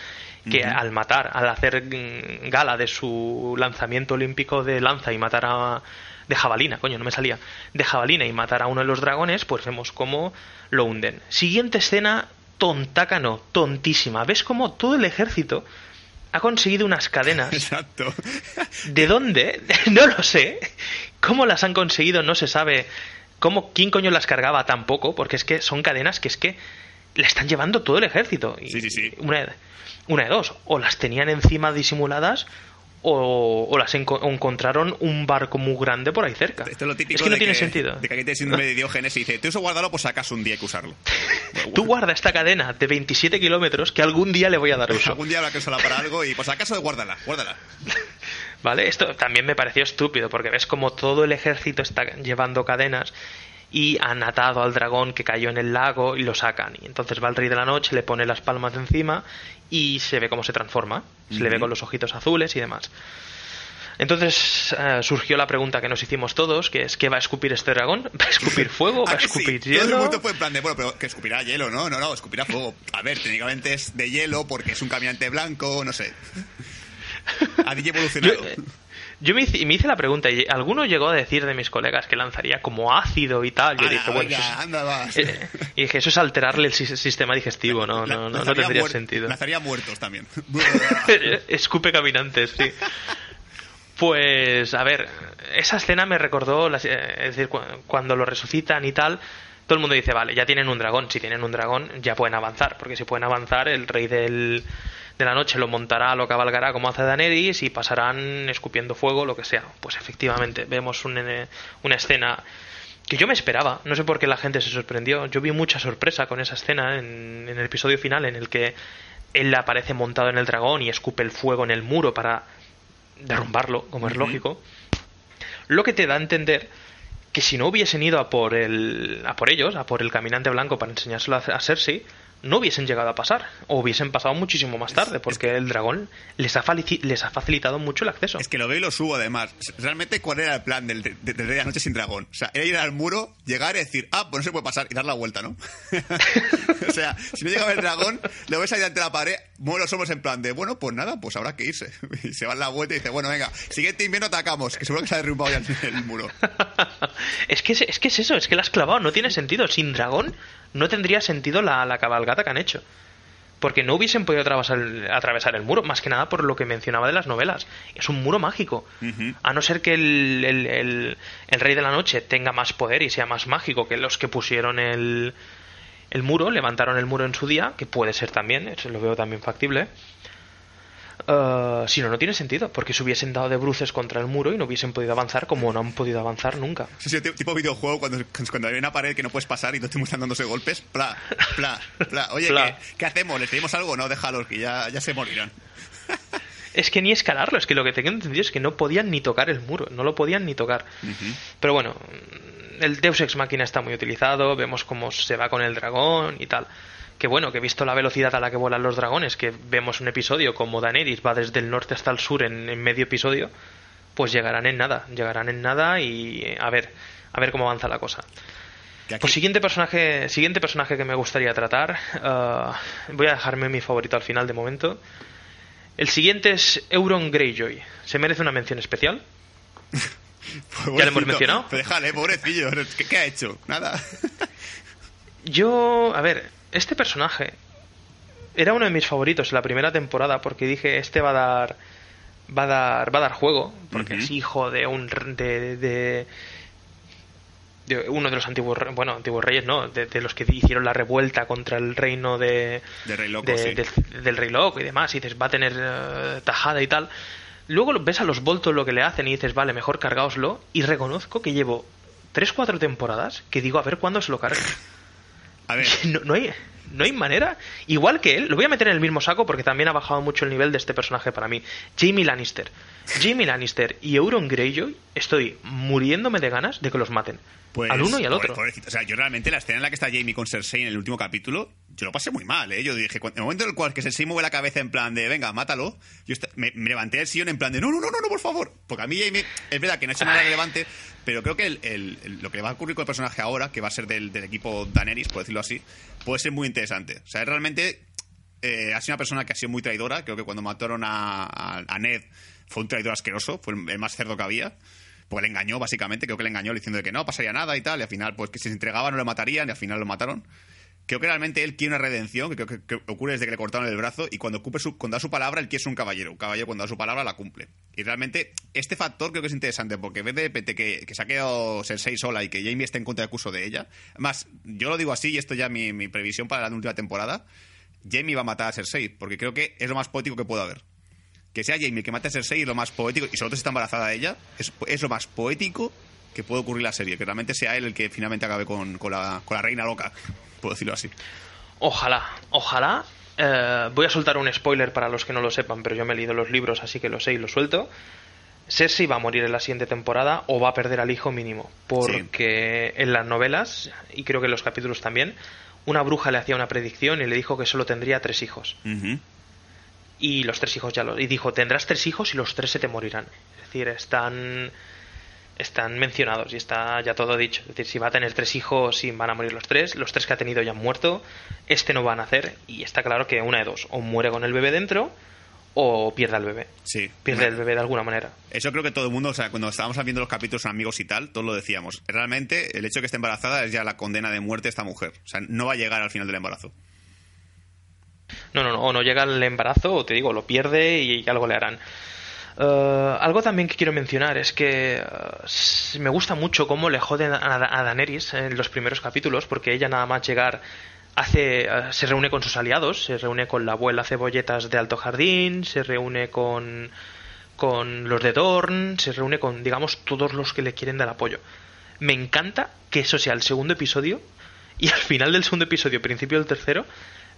que al matar, al hacer mm, gala de su lanzamiento olímpico de lanza y matar a. de jabalina, coño, no me salía. De jabalina y matar a uno de los dragones, pues vemos cómo lo hunden. Siguiente escena, tontaca no, tontísima. ¿Ves cómo todo el ejército ha conseguido unas cadenas [LAUGHS] Exacto. ¿De dónde? [LAUGHS] No lo sé. ¿Cómo las han conseguido? No se sabe. ¿Cómo, ¿Quién coño las cargaba tampoco? Porque es que son cadenas que es que le están llevando todo el ejército. Y Sí, sí, sí. Una, de- una de dos. O las tenían encima disimuladas o, o las enco- o encontraron un barco muy grande por ahí cerca. Esto es lo típico es que no de tiene sentido. De que aquí tienes síndrome de Diógenes y dice, tú eso guárdalo por si acaso un día hay que usarlo. [LAUGHS] Tú guarda esta cadena de 27 kilómetros que algún día le voy a dar uso. [LAUGHS] Algún día habrá que usarla para algo y por si acaso guárdala, guárdala. [LAUGHS] ¿Vale? Esto también me pareció estúpido, porque ves como todo el ejército está llevando cadenas y han atado al dragón que cayó en el lago y lo sacan. Y entonces va el rey de la noche, le pone las palmas encima y se ve cómo se transforma. Se le ve con los ojitos azules y demás. Entonces eh, surgió la pregunta que nos hicimos todos, que es ¿qué va a escupir este dragón? [LAUGHS] ¿Va a escupir [LAUGHS] fuego? ¿Va ¿A a que sí? escupir Todo el hielo? mundo fue en plan de, bueno, pero que escupirá hielo, ¿no? No, no, escupirá fuego. A ver, técnicamente es de hielo porque es un caminante blanco, no sé. [LAUGHS] Ha Yo, evolucionado. eh, yo me, hice, me hice la pregunta y alguno llegó a decir de mis colegas que lanzaría como ácido y tal. Yo dije, bueno, es-. [LAUGHS] Eh, y dije, eso es alterarle el sis- sistema digestivo, no, no, no, no tendría sentido. Lanzaría muertos también. [LAUGHS] Escupe caminantes, sí. Pues, a ver, esa escena me recordó, las- eh, es decir, cu- cuando lo resucitan y tal, todo el mundo dice, vale, ya tienen un dragón, si tienen un dragón ya pueden avanzar, porque si pueden avanzar, el rey del, de la noche lo montará, lo cabalgará como hace Daenerys y pasarán escupiendo fuego, lo que sea. Pues efectivamente, vemos una escena que yo me esperaba. No sé por qué la gente se sorprendió. Yo vi mucha sorpresa con esa escena en, el episodio final en el que él aparece montado en el dragón y escupe el fuego en el muro para derrumbarlo, como es lógico. Lo que te da a entender que si no hubiesen ido a por el a por ellos, a por el caminante blanco para enseñárselo a Cersei, no hubiesen llegado a pasar, o hubiesen pasado muchísimo más tarde, porque el dragón les ha, les ha facilitado mucho el acceso. Es que lo veo y lo subo además. Realmente, ¿cuál era el plan del, de, de, la noche sin dragón? O sea, era ir al muro, llegar y decir, ah, pues no se puede pasar, y dar la vuelta, ¿no? [LAUGHS] [LAUGHS] o sea, si no llegaba el dragón, lo ves ahí ante la pared, mueve los hombros en plan de, bueno, pues nada, pues habrá que irse. [LAUGHS] Y se va la vuelta y dice, bueno, venga, siguiente invierno atacamos, que seguro que se ha derrumbado ya el muro. es, que es, es que es eso, es que la has clavado, no tiene sentido. Sin dragón no tendría sentido la, la cabalgata que han hecho. Porque no hubiesen podido atravesar el, atravesar el muro, más que nada por lo que mencionaba de las novelas. Es un muro mágico. A no ser que el, el, el, Rey de la Noche tenga más poder y sea más mágico que los que pusieron el, el muro, levantaron el muro en su día, que puede ser también, eso lo veo también factible. Uh, si no, no tiene sentido, porque se hubiesen dado de bruces contra el muro y no hubiesen podido avanzar como no han podido avanzar nunca. Sí, sí, tipo videojuego, cuando, cuando hay una pared que no puedes pasar y no te están dándose golpes, pla, pla, pla. Oye, ¿qué, hacemos? ¿Les pedimos algo? No, déjalos, que ya, ya se morirán. [LAUGHS] es que ni escalarlo, es que lo que tengo entendido es que no podían ni tocar el muro, no lo podían ni tocar. Pero bueno, el Deus Ex Machina está muy utilizado, vemos cómo se va con el dragón y tal que bueno, que he visto la velocidad a la que vuelan los dragones, que vemos un episodio como Daenerys va desde el norte hasta el sur en, medio episodio, pues llegarán en nada, llegarán en nada y a ver, a ver cómo avanza la cosa. Pues siguiente personaje, siguiente personaje que me gustaría tratar, uh, voy a dejarme mi favorito al final de momento. El siguiente es Euron Greyjoy. ¿Se merece una mención especial? [LAUGHS] ¿Ya le hemos mencionado? Déjale, pobrecillo. ¿Qué ha hecho? Nada. Yo, a ver, este personaje era uno de mis favoritos en la primera temporada porque dije este va a dar va a dar va a dar juego porque es hijo de un de, de, uno de los antiguos bueno antiguos reyes no de, los que hicieron la revuelta contra el reino de, rey loco, del rey loco y demás y dices va a tener eh, tajada y tal. Luego ves a los voltos lo que le hacen y dices vale mejor cargaoslo y reconozco que llevo 3-4 temporadas que digo a ver cuándo se lo cargue [LAUGHS] ver. [LAUGHS] No, hay, no hay manera. Igual que él, lo voy a meter en el mismo saco porque también ha bajado mucho el nivel de este personaje para mí. Jamie Lannister. Jamie Lannister y Euron Greyjoy, estoy muriéndome de ganas de que los maten. Pues, al uno y al otro. o sea, yo realmente la escena en la que está Jamie con Cersei en el último capítulo, yo lo pasé muy mal, ¿eh? Yo dije, en el momento en el cual que Cersei mueve la cabeza en plan de, venga, mátalo, yo me, levanté del sillón en plan de, no, no, no, no, no, por favor. Porque a mí Jamie, es verdad que no ha hecho nada relevante, pero creo que el, lo que va a ocurrir con el personaje ahora, que va a ser del, equipo Daenerys, por decirlo así, puede ser muy interesante. O sea, realmente eh, ha sido una persona que ha sido muy traidora. Creo que cuando mataron a, a Ned fue un traidor asqueroso, fue el más cerdo que había pues le engañó básicamente, creo que le engañó diciendo que no pasaría nada y tal, y al final pues que si se entregaba no le matarían y al final lo mataron. Creo que realmente él quiere una redención, que creo que, ocurre desde que le cortaron el brazo y cuando, ocupe su, cuando da su palabra, él quiere ser un caballero. Un caballero cuando da su palabra la cumple. Y realmente este factor creo que es interesante porque en vez de, que, que, se ha quedado Cersei sola y que Jamie esté en contra del curso de ella, más, yo lo digo así y esto ya mi, mi previsión para la última temporada, Jamie va a matar a Cersei porque creo que es lo más poético que puede haber que sea Jamie que mate a Cersei es lo más poético, y sobre todo si está embarazada ella, es, es, lo más poético que puede ocurrir en la serie, que realmente sea él el que finalmente acabe con, con, la, con la reina loca, puedo decirlo así. Ojalá, ojalá. Eh, voy a soltar un spoiler para los que no lo sepan, pero yo me he leído los libros, así que lo sé y lo suelto. Cersei va a morir en la siguiente temporada o va a perder al hijo mínimo. Porque en las novelas, y creo que en los capítulos también, una bruja le hacía una predicción y le dijo que solo tendría tres hijos y los tres hijos ya lo y dijo tendrás tres hijos y los tres se te morirán es decir están están mencionados y está ya todo dicho es decir si va a tener tres hijos y van a morir los tres los tres que ha tenido ya han muerto este no va a nacer y está claro que una de dos o muere con el bebé dentro o pierde al bebé. Sí. Pierde el bebé de alguna manera. Eso creo que todo el mundo, o sea, cuando estábamos viendo los capítulos amigos y tal, todos lo decíamos. Realmente, el hecho de que esté embarazada es ya la condena de muerte de esta mujer. O sea, no va a llegar al final del embarazo. No, no, no, o no llega el embarazo, o te digo, lo pierde y algo le harán. Eh, algo también que quiero mencionar es que eh, me gusta mucho cómo le joden a, a, Daenerys en los primeros capítulos, porque ella nada más llegar hace eh, se reúne con sus aliados, se reúne con la abuela Cebolletas de Alto Jardín, se reúne con con los de Dorn, se reúne con digamos todos los que le quieren dar apoyo. Me encanta que eso sea el segundo episodio y al final del segundo episodio, principio del tercero,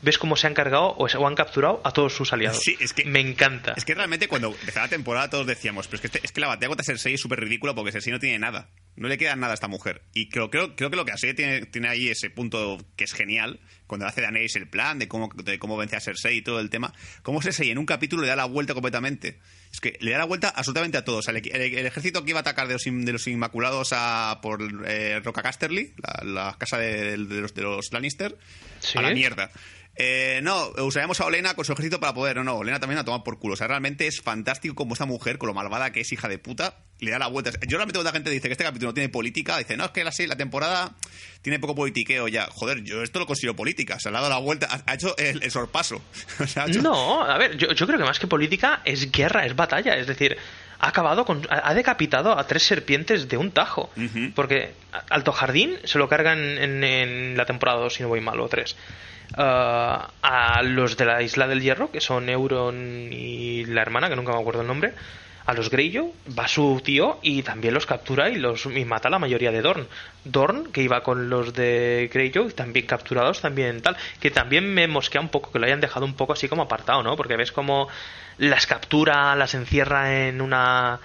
ves cómo se han cargado o, han capturado a todos sus aliados. Sí, es que me encanta. Es que realmente cuando empezaba la temporada todos decíamos, pero es que, este- es que la batalla contra Cersei es súper ridícula porque Cersei no tiene nada. No le queda nada a esta mujer. Y creo, creo, creo que lo que hace tiene, tiene ahí ese punto que es genial, cuando hace Daenerys el plan de cómo, de cómo vence a Cersei y todo el tema. Cómo Cersei en un capítulo le da la vuelta completamente. Es que le da la vuelta absolutamente a todos. O sea, el, el- el ejército que iba a atacar de los, de los Inmaculados a, por eh, Roca Casterly, la, la casa de, de los, de los Lannister, Sí. a la mierda. Eh, no, usaremos a Olena con su ejército para poder. No, no, Olena también a tomar por culo. O sea, realmente es fantástico como esta mujer, con lo malvada que es hija de puta, le da la vuelta. Yo realmente cuando la gente dice que este capítulo no tiene política, dice, no, es que la, la temporada tiene poco politiqueo ya. Joder, yo esto lo considero política. Se le ha dado la vuelta, ha, ha hecho el, el sorpaso. [LAUGHS] O sea, ha hecho- No, a ver, yo, yo creo que más que política es guerra, es batalla. Es decir, ha acabado con. ha decapitado a tres serpientes de un tajo. Porque Alto Jardín se lo cargan en, en la temporada 2, si no voy mal, o 3. A los de la Isla del Hierro, que son Euron y la hermana, que nunca me acuerdo el nombre. A los Greyjoy va su tío y también los captura y los y mata a la mayoría de Dorn. Dorn, que iba con los de Greyjoy, también capturados, también tal. Que también me mosquea un poco que lo hayan dejado un poco así como apartado, ¿no? Porque ves como las captura, las encierra en una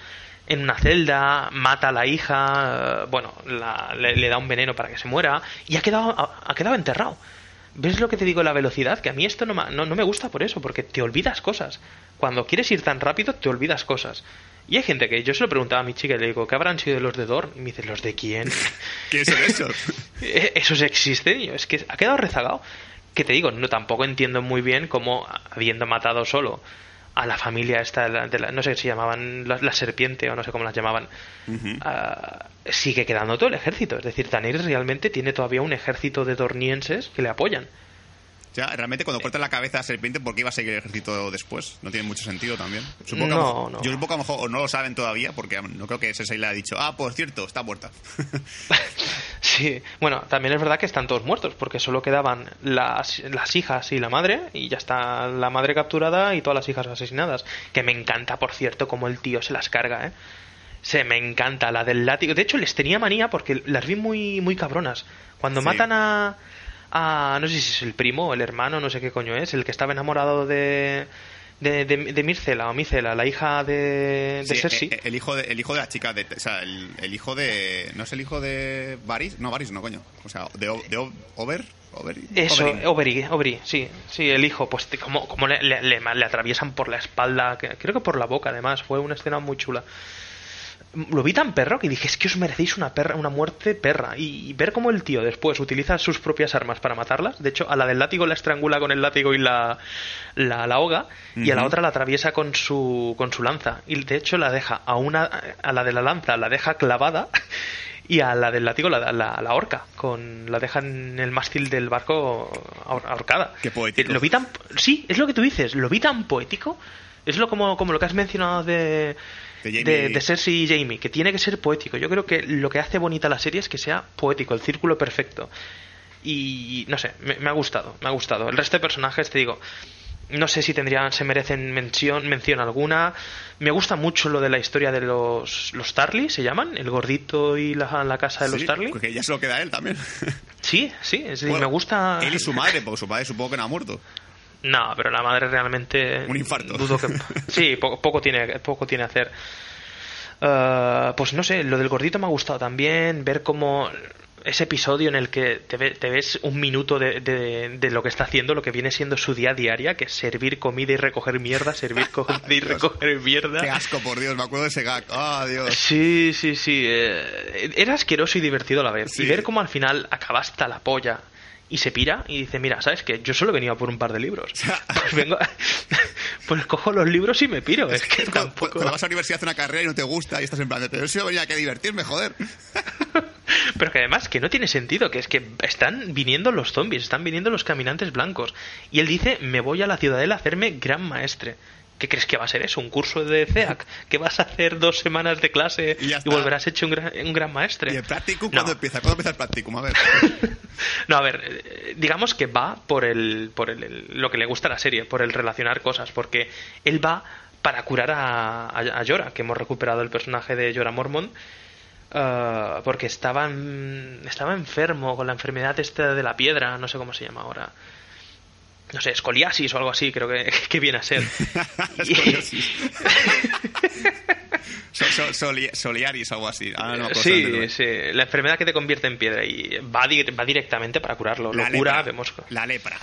en una celda, mata a la hija, eh, bueno, la- le, da un veneno para que se muera y ha quedado ha quedado enterrado. ¿Ves lo que te digo la velocidad? Que a mí esto no, no, no me gusta por eso, porque te olvidas cosas. Cuando quieres ir tan rápido, te olvidas cosas. Y hay gente que yo se lo preguntaba a mi chica y le digo, ¿qué habrán sido los de Dorn? Y me dice, ¿los de quién? [LAUGHS] ¿Qué son esos? [LAUGHS] Eh, ¿Esos existen? Y yo, es que ha quedado rezagado. Que te digo, no tampoco entiendo muy bien cómo, habiendo matado solo a la familia esta, de la- de la- no sé si llamaban la, la serpiente o no sé cómo las llamaban, ah, sigue quedando todo el ejército. Es decir, Daenerys realmente tiene todavía un ejército de dornienses que le apoyan. Ya, realmente cuando cortan la cabeza a serpiente, ¿por qué iba a seguir el ejército después? No tiene mucho sentido también. Supongo que a lo No, mejor- no. Yo supongo que a lo mejor o no lo saben todavía, porque no creo que Cersei le ha dicho, ah, por cierto, está muerta. [LAUGHS] Sí, bueno, también es verdad que están todos muertos, porque solo quedaban las, las hijas y la madre, y ya está la madre capturada y todas las hijas asesinadas. Que me encanta, por cierto, como el tío se las carga, ¿eh? Se me encanta la del látigo. De hecho, les tenía manía porque las vi muy, muy cabronas. Cuando Sí. matan a, a. No sé si es el primo o el hermano, no sé qué coño es, el que estaba enamorado de. De, de, de Mircela o Micela, la hija de, de Sí, Cersei. eh, el, hijo de, el hijo de la chica, de, o sea, el, el hijo de... ¿No es el hijo de Varys? No, Varys no, coño. O sea, de, de Over... Eso, Oberyn, sí, sí, el hijo, pues como, como le, le- le- le atraviesan por la espalda, creo que por la boca además, fue una escena muy chula. Lo vi tan perro que dije, es que os merecéis una perra, una muerte perra. Y, y ver cómo el tío después utiliza sus propias armas para matarlas. De hecho, a la del látigo la estrangula con el látigo y la, la, la ahoga. Y a la otra la atraviesa con su, con su lanza. Y de hecho la deja a una, a la de la lanza la deja clavada. Y a la del látigo la, la, la ahorca, con, la deja en el mástil del barco ahor- ahorcada. Qué poético. Lo vi tan, sí, es lo que tú dices, lo vi tan poético. Es lo como, como lo que has mencionado de, De Jamie- de, de Cersei y Jamie, que tiene que ser poético. Yo creo que lo que hace bonita la serie es que sea poético, el círculo perfecto. Y no sé, me, me ha gustado, me ha gustado. El resto de personajes, te digo, no sé si tendrían, se merecen mención, mención alguna. Me gusta mucho lo de la historia de los, los Tarly, se llaman, el gordito y la, la casa de los Tarly. porque ya se lo queda a él también. Sí, sí, es decir, Bueno, me gusta. Él y su madre, porque su padre supongo que no ha muerto. No, pero la madre realmente. Un infarto. Dudo que. [LAUGHS] Sí, poco, poco tiene, poco tiene hacer. Eh, pues no sé, lo del gordito me ha gustado también. Ver cómo ese episodio en el que te, ve- te ves un minuto de, de- de lo que está haciendo, lo que viene siendo su día diaria, que es servir comida y recoger mierda, servir [LAUGHS] comida y recoger mierda. Qué asco, por Dios, me acuerdo de ese gag. Ah, Dios. Sí, sí, sí. eh, era asqueroso y divertido a la vez. Sí. Y ver cómo al final acaba hasta la polla y se pira y dice, mira, ¿sabes qué? Yo solo venía por un par de libros. [LAUGHS] Pues vengo, [LAUGHS] pues cojo los libros y me piro. Es que [LAUGHS] Cuando, tampoco... cuando vas a la universidad a una carrera y no te gusta y estás en plan de, pero si yo venía aquí a divertirme, joder. Pero que además que no tiene sentido, que es que están viniendo los zombies, están viniendo los caminantes blancos. Y él dice, me voy a la ciudadela a hacerme gran maestre. ¿Qué crees que va a ser eso? ¿Un curso de CEAC? [LAUGHS] ¿Que vas a hacer dos semanas de clase Y volverás hecho un gran, un gran maestre? ¿Y el practicum No. cuándo empieza? ¿Cuándo empieza el practicum? A ver. [LAUGHS] No, a ver, eh, digamos que va por el, por el, el- lo que le gusta a la serie, por el relacionar cosas, porque él va para curar a, a, a Jorah, que hemos recuperado el personaje de Jorah Mormont, eh, porque estaba, estaba enfermo con la enfermedad esta de la piedra, no sé cómo se llama ahora. No sé, escoliasis o algo así, creo que, [LAUGHS] que viene a ser. [LAUGHS] Y- Escoliosis. [LAUGHS] So- so- soli- soliaris o algo así. Ahora no. Sí, sí, la enfermedad que te convierte en piedra y va, di- va directamente para curarlo. La Lo cura, lepra. vemos. La lepra.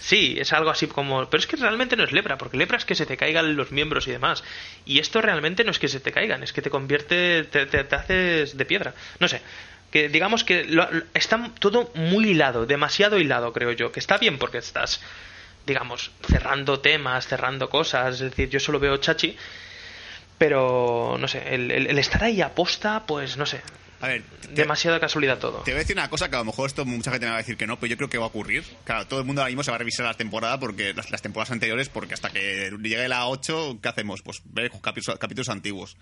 Sí, es algo así como. Pero es que realmente no es lepra, porque lepra es que se te caigan los miembros y demás. Y esto realmente no es que se te caigan, es que te convierte. te, te- te haces de piedra. No sé. Que digamos que lo- lo- está todo muy hilado, demasiado hilado, creo yo. Que está bien porque estás, digamos, cerrando temas, cerrando cosas. Es decir, yo solo veo chachi. Pero, no sé, el, el- el estar ahí aposta, pues no sé. A ver, te, Demasiada casualidad todo. te voy a decir una cosa que a lo mejor esto mucha gente me va a decir que no, pero yo creo que va a ocurrir. Claro, todo el mundo ahora mismo se va a revisar la temporada porque las, las temporadas anteriores, porque hasta que llegue la 8, ¿qué hacemos? Pues ver capítulos, capítulos antiguos.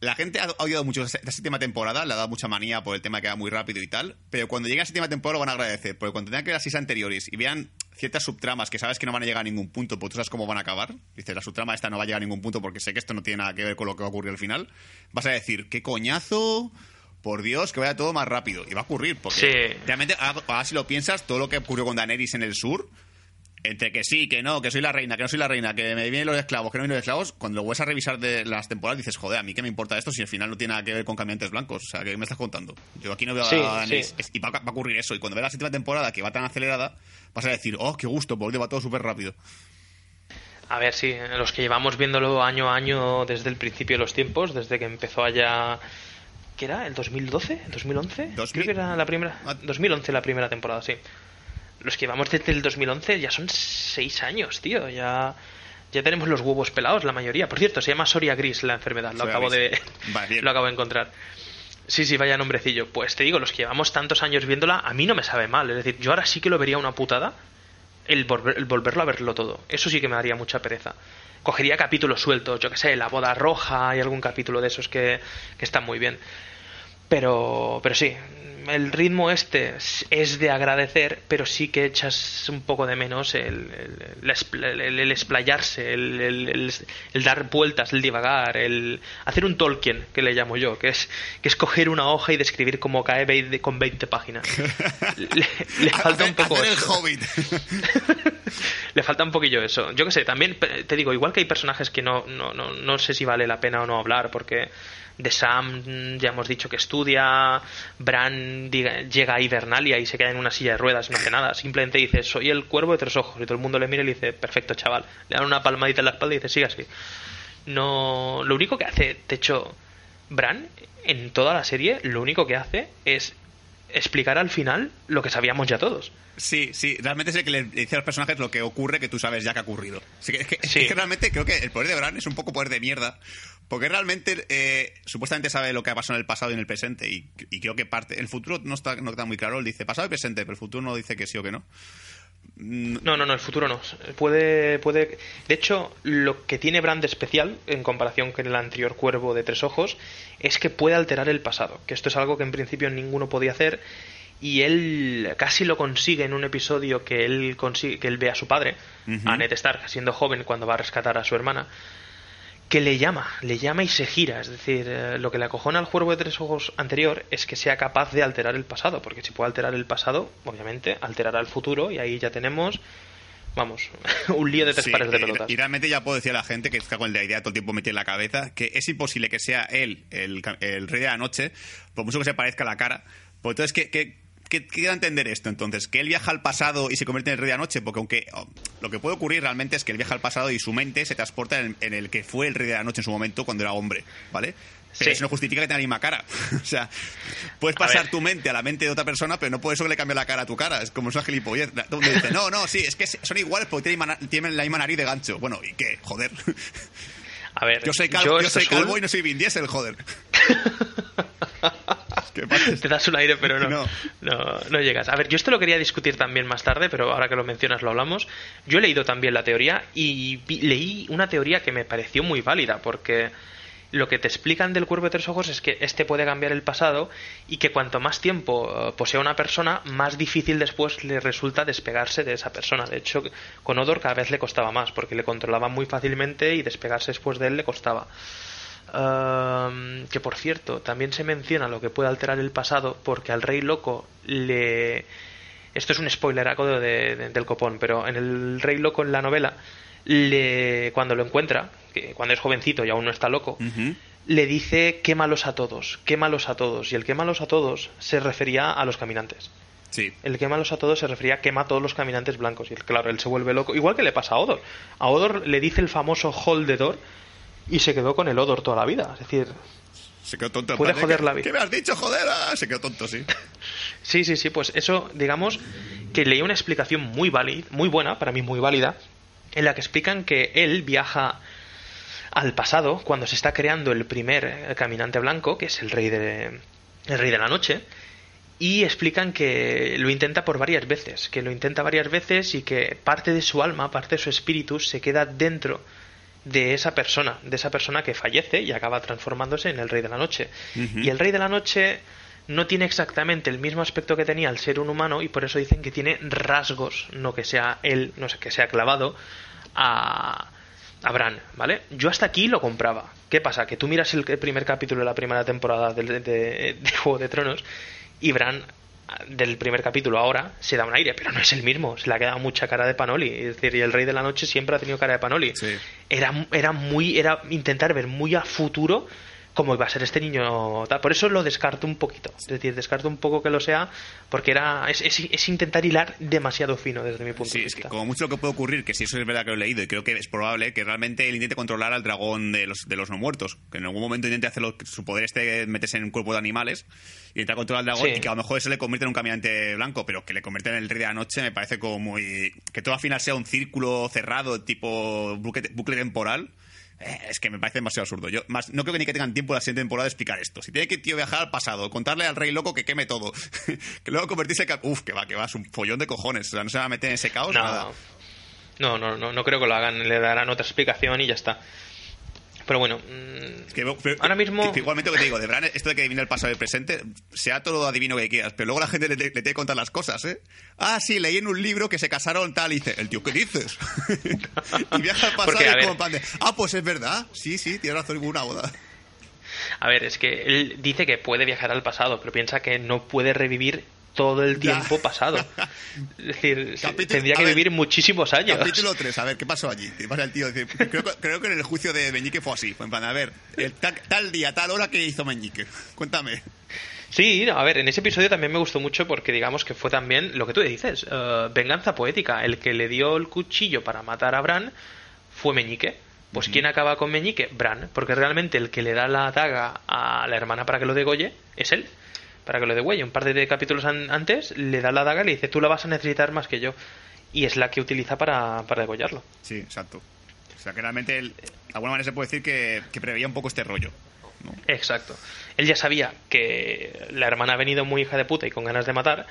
La gente ha, odiado mucho esta esta séptima temporada, le ha dado mucha manía por el tema que va muy rápido y tal, pero cuando llegue la séptima temporada lo van a agradecer, porque cuando tengan que ver las seis anteriores y vean ciertas subtramas que sabes que no van a llegar a ningún punto, porque tú sabes cómo van a acabar, dices, la subtrama esta no va a llegar a ningún punto porque sé que esto no tiene nada que ver con lo que va a ocurrir al final, vas a decir, qué coñazo, por Dios, que vaya todo más rápido. Y va a ocurrir, porque Sí. realmente, ahora, ahora si lo piensas, todo lo que ocurrió con Daenerys en el sur, entre que sí, que no, que soy la reina, que no soy la reina, que me vienen los esclavos, que no vienen los esclavos, cuando lo vuelves a revisar de las temporadas dices, joder, a mí qué me importa esto si al final no tiene nada que ver con caminantes blancos. O sea, ¿qué me estás contando? Yo aquí no veo Sí, a sí. Y va, va a ocurrir eso. Y cuando veas la séptima temporada que va tan acelerada, vas a decir, oh, qué gusto, porque va todo súper rápido. A ver, sí, los que llevamos viéndolo año a año desde el principio de los tiempos, desde que empezó allá. ¿Qué era? ¿El 2012? ¿El 2011? 2000. Creo que era la primera. Ah. 2011 la primera temporada, sí. Los que llevamos desde el 2011 ya son seis años, tío. Ya. Ya tenemos los huevos pelados, la mayoría. Por cierto, se llama Soria Gris la enfermedad. Lo Soria acabo Gris. de. [LAUGHS] Vale, [LAUGHS] lo acabo de encontrar. Sí, sí, vaya nombrecillo. Pues te digo, los que llevamos tantos años viéndola, a mí no me sabe mal. Es decir, yo ahora sí que lo vería una putada el, volver- el volverlo a verlo todo. Eso sí que me daría mucha pereza. Cogería capítulos sueltos, yo que sé, La boda roja y algún capítulo de esos que, que están muy bien. Pero, pero sí, el ritmo este es- de agradecer, pero sí que echas un poco de menos el, el, el el- el dar vueltas, el divagar, el hacer un Tolkien, que le llamo yo, que es, que es coger una hoja y describir cómo cae con 20 páginas. [LAUGHS] Le, le falta un poco hacer el hobbit. [LAUGHS] Le falta un poquillo eso. Yo que sé, también te digo, igual que hay personajes que no, no, no, no sé si vale la pena o no hablar, porque de Sam mm, ya hemos dicho que estudia, Bran llega a Hibernalia y se queda en una silla de ruedas y no hace nada. Simplemente dice, soy el cuervo de tres ojos. Y todo el mundo le mira y le dice, perfecto, chaval. Le dan una palmadita en la espalda y dice, sigue así. No, lo único que hace, de hecho, Bran, en toda la serie, lo único que hace es explicar al final lo que sabíamos ya todos. Sí, sí, realmente es el que le dice a los personajes lo que ocurre que tú sabes ya que ha ocurrido. Así que, es, que, es Sí. que realmente creo que el poder de Bran es un poco poder de mierda. Porque realmente eh, supuestamente sabe lo que ha pasado en el pasado y en el presente. Y, y creo que parte. El futuro no está, no está muy claro. Él dice pasado y presente, pero el futuro no dice que sí o que no. No, no, no, el futuro no. Puede, puede. De hecho, lo que tiene Brand especial, en comparación con el anterior cuervo de tres ojos, es que puede alterar el pasado. Que esto es algo que en principio ninguno podía hacer. Y él casi lo consigue en un episodio que él consigue, que él ve a su padre, Ujú. a Ned Stark, siendo joven cuando va a rescatar a su hermana, que le llama, le llama y se gira. Es decir, eh, lo que le acojona al cuervo de tres ojos anterior es que sea capaz de alterar el pasado, porque si puede alterar el pasado, obviamente alterará el futuro y ahí ya tenemos, vamos, [LAUGHS] un lío de tres Sí, pares de pelotas. Y, realmente ya puedo decir a la gente que está con la idea todo el tiempo metida en la cabeza que es imposible que sea él el, rey de la noche, por mucho que se parezca a la cara. Pues entonces, ¿qué, qué, qué, entender esto? Entonces, que él viaja al pasado y se convierte en el rey de la noche, porque aunque oh, lo que puede ocurrir realmente es que él viaja al pasado y su mente se transporta en, en el que fue el rey de la noche en su momento cuando era hombre, ¿vale? Pero Sí. eso no justifica que tenga la misma cara. [LAUGHS] o sea, puedes pasar tu mente a la mente de otra persona, pero no por eso que le cambie la cara a tu cara. Es como una gilipollez. El dice, no, no, sí, es que son iguales porque tienen la misma nariz de gancho. Bueno, ¿y qué? Joder. [LAUGHS] A ver, Yo soy calvo, yo soy calvo y no soy Vin Diesel, joder. [LAUGHS] Te das un aire, pero no, No. no. no llegas. A ver, yo esto lo quería discutir también más tarde, pero ahora que lo mencionas lo hablamos. Yo he leído también la teoría y vi- leí una teoría que me pareció muy válida, porque lo que te explican del cuervo de tres ojos es que este puede cambiar el pasado y que cuanto más tiempo eh, posea una persona, más difícil después le resulta despegarse de esa persona. De hecho, con Odor cada vez le costaba más, porque le controlaba muy fácilmente y despegarse después de él le costaba. Um, que por cierto, también se menciona lo que puede alterar el pasado porque al rey loco le... Esto es un spoileraco de, de- del copón, pero en el rey loco en la novela, le... cuando lo encuentra, que cuando es jovencito y aún no está loco, le dice quémalos a todos, quémalos a todos. Y el quémalos a todos se refería a los caminantes. Sí. El quémalos a todos se refería a quema a todos los caminantes blancos. Y él, claro, él se vuelve loco. Igual que le pasa a Odor. A Odor le dice el famoso hold the door y se quedó con el Odor toda la vida. Es decir, Se quedó tonto. Puede joder ¿qué- la vida. ¿Qué me has dicho, joder? Ah, Se quedó tonto, sí. [LAUGHS] Sí, sí, sí, pues eso, digamos, que leí una explicación muy válida, muy buena, para mí muy válida, en la que explican que él viaja al pasado cuando se está creando el primer eh, caminante blanco, que es el rey de el rey de la noche, y explican que lo intenta por varias veces, que lo intenta varias veces y que parte de su alma, parte de su espíritu se queda dentro de esa persona, de esa persona que fallece y acaba transformándose en el rey de la noche. Y el rey de la noche no tiene exactamente el mismo aspecto que tenía el ser un humano y por eso dicen que tiene rasgos, no que sea él, no sé, que sea clavado a, a Bran, ¿vale? Yo hasta aquí lo compraba. ¿Qué pasa? Que tú miras el, primer capítulo de la primera temporada del- de, de- de [LAUGHS] Juego de Tronos y Bran del primer capítulo ahora se da un aire, pero no es el mismo, se le ha quedado mucha cara de Panoli, es decir, y el Rey de la Noche siempre ha tenido cara de Panoli. Sí. Era, era muy, era intentar ver muy a futuro cómo iba a ser este niño tal. Por eso lo descarto un poquito. Es decir, descarto un poco que lo sea, porque era es, es- es intentar hilar demasiado fino desde mi punto Sí, de es que vista. como mucho lo que puede ocurrir, que si eso es verdad que lo he leído y creo que es probable, que realmente él intente controlar al dragón de los, de los no muertos. Que en algún momento intente hacerlo, que su poder este meterse en un cuerpo de animales y intentar controlar al dragón Sí. y que a lo mejor eso le convierte en un caminante blanco, pero que le convierte en el rey de la noche me parece como muy... Que todo al final sea un círculo cerrado, tipo bucle, bucle temporal. Eh, Es que me parece demasiado absurdo. Yo más, no creo que ni que tengan tiempo la siguiente temporada de explicar esto. Si tiene que tío viajar al pasado, contarle al rey loco que queme todo, [LAUGHS] que luego convertirse en... Uf, que va, que va, es un follón de cojones. O sea, no se va a meter en ese caos. nada. No, no, no, no creo que lo hagan, le darán otra explicación y ya está. Pero bueno, mm, Que, pero- ahora mismo... que- igualmente lo que te digo, de Bran, esto de que adivina el pasado y el presente, sea todo lo adivino que quieras, pero luego la gente le, tiene que contar las cosas, ¿eh? Ah, sí, leí en un libro que se casaron tal, y dice, el tío, ¿qué dices? [LAUGHS] y viaja al pasado Porque, y ver- como en plan de, ah, pues es verdad, sí, sí, tienes razón, hubo una boda. A ver, es que él dice que puede viajar al pasado, pero piensa que no puede revivir todo el Ya. tiempo pasado. [LAUGHS] Es decir, Capítulo- tendría que ver, vivir muchísimos años. Capítulo 3, a ver, ¿qué pasó allí? Y pasa el tío, dice, creo, que- creo que en el juicio de Meñique fue así, fue en plan, a ver, el tal, tal día, tal hora, ¿qué hizo Meñique? Cuéntame. Sí, no, a ver, en ese episodio también me gustó mucho porque digamos que fue también lo que tú dices, eh, venganza poética. El que le dio el cuchillo para matar a Bran fue Meñique. Pues ¿quién acaba con Meñique? Bran, porque realmente el que le da la daga a la hermana para que lo degolle es él. Para que lo degüelle. Un par de capítulos an- antes le da la daga y le dice, tú la vas a necesitar más que yo. Y es la que utiliza para, para degollarlo. Sí, exacto. O sea, que realmente, él, de alguna manera se puede decir que, que preveía un poco este rollo. ¿no? Exacto. Él ya sabía que la hermana ha venido muy hija de puta y con ganas de matar.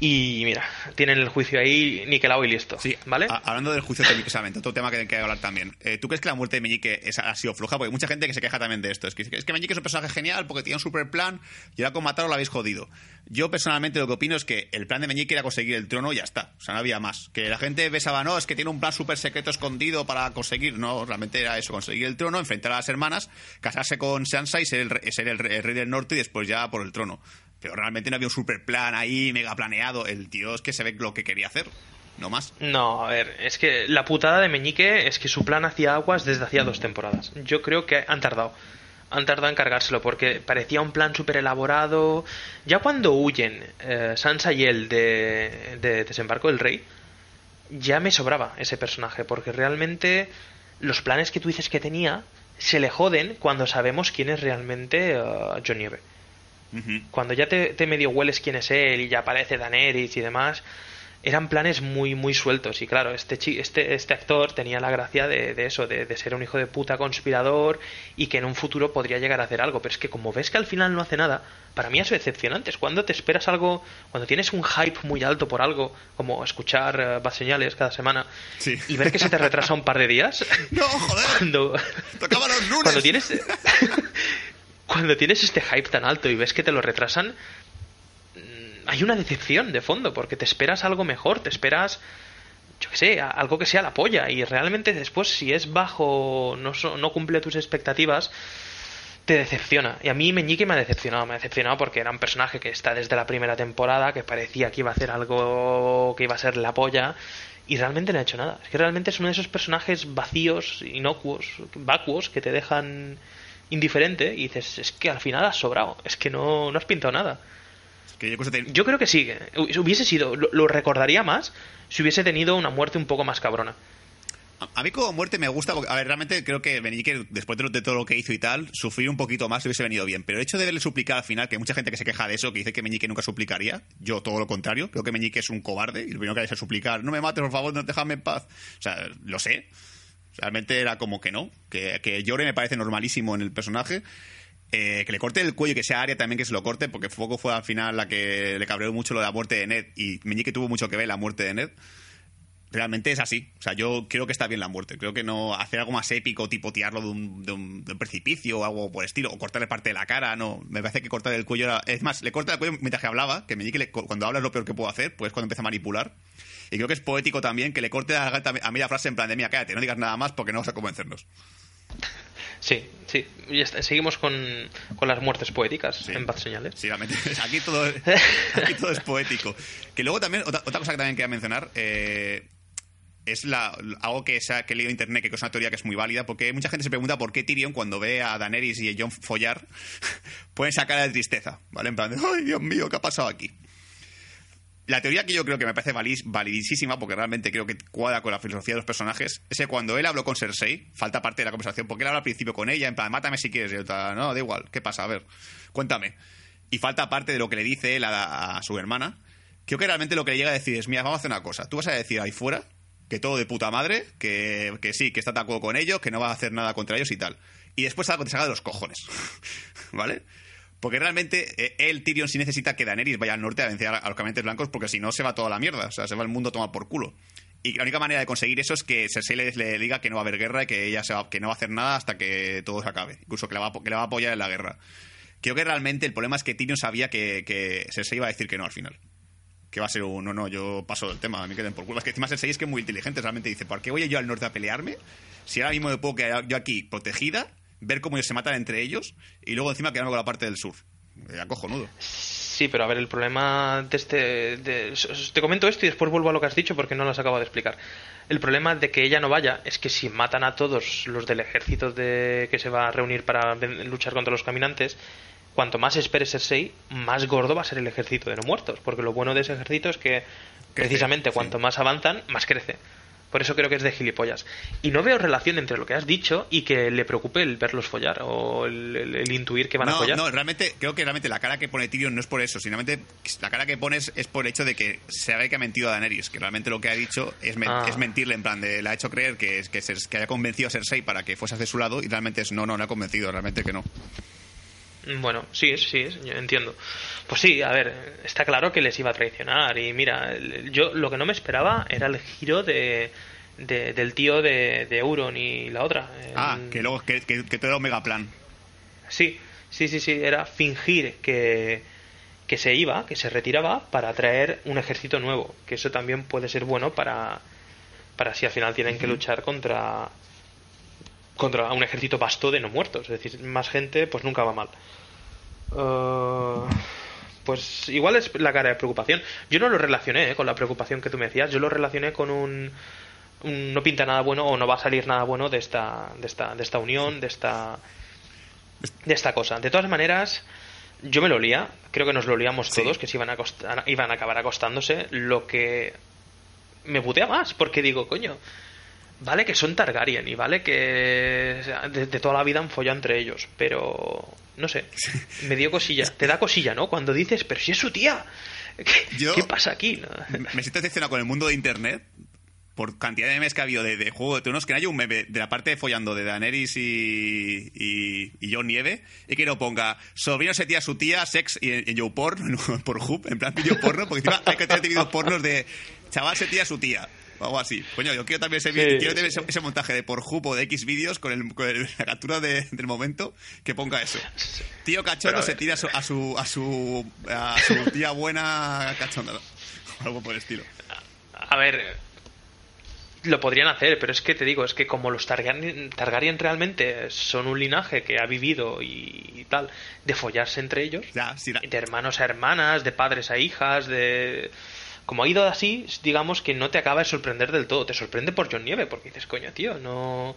Y mira, tienen el juicio ahí niquelado y listo. Sí, ¿Vale? a- hablando del juicio técnicamente, otro tema que hay que hablar también. Eh, ¿Tú crees que la muerte de Meñique es- ha sido floja? Porque hay mucha gente que se queja también de esto. Es que, es que Meñique es un personaje genial porque tiene un super plan y ahora con matarlo lo habéis jodido. Yo personalmente lo que opino es que el plan de Meñique era conseguir el trono y ya está. O sea, no había más. Que la gente besaba, no, es que tiene un plan súper secreto escondido para conseguir. No, realmente era eso, conseguir el trono, enfrentar a las hermanas, casarse con Sansa y ser el, ser el rey del norte y después ya por el trono. Pero realmente no había un super plan ahí, mega planeado. El tío es que se ve lo que quería hacer. No más. No, a ver, es que la putada de Meñique es que su plan hacía aguas desde hacía dos temporadas. Yo creo que han tardado. Han tardado en cargárselo porque parecía un plan súper elaborado. Ya cuando huyen eh, Sansa y él de, de Desembarco del Rey, ya me sobraba ese personaje porque realmente los planes que tú dices que tenía se le joden cuando sabemos quién es realmente eh, John Nieve. Cuando ya te, te medio hueles quién es él y ya aparece Daenerys y demás, eran planes muy muy sueltos y claro este este este actor tenía la gracia de, de eso de, de ser un hijo de puta conspirador y que en un futuro podría llegar a hacer algo pero es que como ves que al final no hace nada para mí eso es decepcionante es cuando te esperas algo cuando tienes un hype muy alto por algo como escuchar Bad señales cada semana Sí. y ver que se te retrasa un par de días [LAUGHS] No, joder. cuando Tocaba los lunes. cuando tienes [LAUGHS] cuando tienes este hype tan alto y ves que te lo retrasan mm, hay una decepción de fondo porque te esperas algo mejor te esperas yo que sé algo que sea la polla y realmente después si es bajo no no cumple tus expectativas te decepciona. Y a mí Meñique me ha decepcionado. Me ha decepcionado porque era un personaje que está desde la primera temporada, que parecía que iba a hacer algo que iba a ser la polla, y realmente no ha hecho nada. Es que realmente es uno de esos personajes vacíos, inocuos, vacuos, que te dejan indiferente y dices, es que al final has sobrado, es que no, no has pintado nada. Que yo incluso te- Yo creo que sí, hubiese sido, lo, lo recordaría más si hubiese tenido una muerte un poco más cabrona. A- mí como muerte me gusta, porque, a ver, realmente creo que Meñique, después de, todo lo que hizo y tal, sufrir un poquito más hubiese venido bien. Pero el hecho de verle suplicar al final, que hay mucha gente que se queja de eso, que dice que Meñique nunca suplicaría, yo todo lo contrario, creo que Meñique es un cobarde y lo primero que hace es suplicar, no me mates, por favor, no déjame en paz. O sea, lo sé. Realmente era como que no, que, que llore me parece normalísimo en el personaje. Eh, que le corte el cuello y que sea Aria también que se lo corte, porque Foco fue al final la que le cabreó mucho lo de la muerte de Ned y Meñique tuvo mucho que ver la muerte de Ned realmente es así. O sea, yo creo que está bien la muerte. Creo que no hacer algo más épico, tipo tirarlo de un, precipicio o algo por el estilo, o cortarle parte de la cara, no. Me parece que cortar el cuello era... Es más, le corta el cuello mientras que hablaba, que me dice que le- cuando habla es lo peor que puedo hacer, pues cuando empieza a manipular. Y creo que es poético también que le corte garganta a media frase en plan de, mira, cállate, no digas nada más porque no vas a convencernos. Sí, sí. Y está. Seguimos con, con las muertes poéticas Sí. en Bad Señales. Sí, realmente, [LAUGHS] aquí todo, [LAUGHS] aquí todo es poético. Que luego también, otra, otra cosa que también quería mencionar, eh, es la, algo que, se ha- que he leído en internet, que es una teoría que es muy válida, porque mucha gente se pregunta por qué Tyrion, cuando ve a Daenerys y a Jon follar, [LAUGHS] pueden sacar de tristeza, ¿vale? En plan de, ¡ay, Dios mío, qué ha pasado aquí! La teoría que yo creo que me parece validísima, porque realmente creo que cuadra con la filosofía de los personajes, es que cuando él habló con Cersei, falta parte de la conversación, porque él habla al principio con ella, en plan, mátame si quieres, y otra, no, da igual, ¿qué pasa? A ver, cuéntame. Y falta parte de lo que le dice él a, su hermana. Creo que realmente lo que le llega a decir es, mira, vamos a hacer una cosa, tú vas a decir ahí fuera que todo de puta madre, que, que sí, que está de acuerdo con ellos, que no va a hacer nada contra ellos y tal. Y después te salga de los cojones, [LAUGHS] ¿vale? Porque realmente eh, él, Tyrion, sí necesita que Daenerys vaya al norte a vencer a, los caminantes blancos, porque si no se va toda la mierda, o sea, se va el mundo a por culo. Y la única manera de conseguir eso es que Cersei le, diga que no va a haber guerra y que ella se va- que no va a hacer nada hasta que todo se acabe. Incluso que la va, a apoyar en la guerra. Creo que realmente el problema es que Tyrion sabía que, que iba a decir que no al final. Que va a ser un, no, no, yo paso del tema, a mí queden por culo. Es que encima Cersei es que es muy inteligente, realmente dice, ¿por qué voy yo al norte a pelearme? Si ahora mismo me puedo quedar yo aquí protegida, ver cómo ellos se matan entre ellos y luego encima quedarme con la parte del sur. Eh, acojonudo. Sí, pero a ver, el problema de este... de- te comento esto y después vuelvo a lo que has dicho porque no lo has acabado de explicar. El problema de que ella no vaya es que si matan a todos los del ejército de que se va a reunir para luchar contra los caminantes, cuanto más espere Cersei, más gordo va a ser el ejército de no muertos. Porque lo bueno de ese ejército es que precisamente sí. cuanto más avanzan, más crece. Por eso creo que es de gilipollas. Y no veo relación entre lo que has dicho y que le preocupe el verlos follar o el, el- el intuir que van a follar. no, realmente, creo que realmente la cara que pone Tyrion no es por eso, sino realmente la cara que pones es por el hecho de que se ve que ha mentido a Daenerys, que realmente lo que ha dicho es, men- Ah. es mentirle, en plan, de, le ha hecho creer que, es- que, se- que haya convencido a Cersei para que fuese de su lado y realmente es no, no, no ha convencido, realmente que no. Bueno, sí, sí, yo entiendo. Pues sí, a ver, está claro que les iba a traicionar. Y mira, yo lo que no me esperaba era el giro de, de- del tío de, de Euron y la otra. Ah, El- que luego, que, que, que todo era un mega plan. Sí, sí, sí, sí, era fingir que, que se iba, que se retiraba para traer un ejército nuevo. Que eso también puede ser bueno para, para si al final tienen que luchar contra contra un ejército vasto de no muertos. Es decir, más gente, pues nunca va mal. Eh, pues igual es la cara de preocupación. Yo no lo relacioné eh, con la preocupación que tú me decías. Yo lo relacioné con un, un no pinta nada bueno o no va a salir nada bueno de esta, de esta, de esta unión, de esta, de esta cosa. De todas maneras, yo me lo olía. Creo que nos lo olíamos Sí. todos, que se iban a, iban a acabar acostándose. Lo que me putea más, porque digo, coño, vale que son Targaryen y vale que de, de toda la vida han follado entre ellos, pero no sé, me dio cosilla, te da cosilla, ¿no? Cuando dices, pero si es su tía, [LAUGHS] ¿Qué, Yo- qué pasa aquí? no? Me siento decepcionado con el mundo de internet por cantidad de memes que ha habido de, de Juego de Tronos, que no haya un meme de la parte de follando de Daenerys y, y, y Jon Nieve, y que no ponga sobrino se tía su tía, sex y en, en Joe Porn, por Hub, en plan video porno, porque encima hay que tener vídeos pornos de chaval se tía su tía. O algo así. Coño, yo quiero también ese, Sí. quiero tener ese, ese montaje de por Hub o de X vídeos con, el, con el- la captura de- del momento que ponga eso. Tío cachondo se tira a su, a su, a su, a su tía buena cachonda. [LAUGHS] Algo por el estilo. A ver, lo podrían hacer, pero es que te digo, es que como los Targaryen, Targaryen realmente son un linaje que ha vivido y, y tal, de follarse entre ellos, Ya, sí, la- de hermanos a hermanas, de padres a hijas, de... Como ha ido así, digamos que no te acaba de sorprender del todo. Te sorprende por John Nieve, porque dices, coño, tío, no...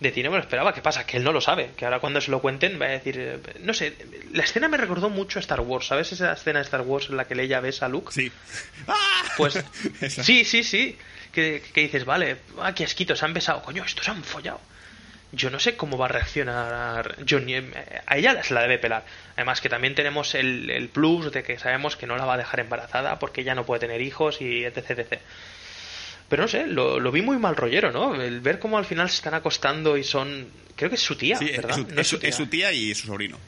De ti no me lo esperaba. ¿Qué pasa? Que él no lo sabe. Que ahora cuando se lo cuenten va a decir... eh, No sé, la escena me recordó mucho a Star Wars. ¿Sabes esa escena de Star Wars en la que Leia besa a Luke? Sí. ¡Ah! [LAUGHS] Pues [LAUGHS] sí, sí, sí. Que, que dices, vale, ah, qué asquito, se han besado. Coño, estos se han follado. Yo no sé cómo va a reaccionar Johnny. A ella se la debe pelar. Además que también tenemos el, el plus de que sabemos que no la va a dejar embarazada porque ella no puede tener hijos y etc. etc. Pero no sé, lo, lo vi muy mal rollero, ¿no? El ver cómo al final se están acostando y son... Creo que es su tía, Sí, es, ¿verdad? su, No es su- es su tía y su sobrino.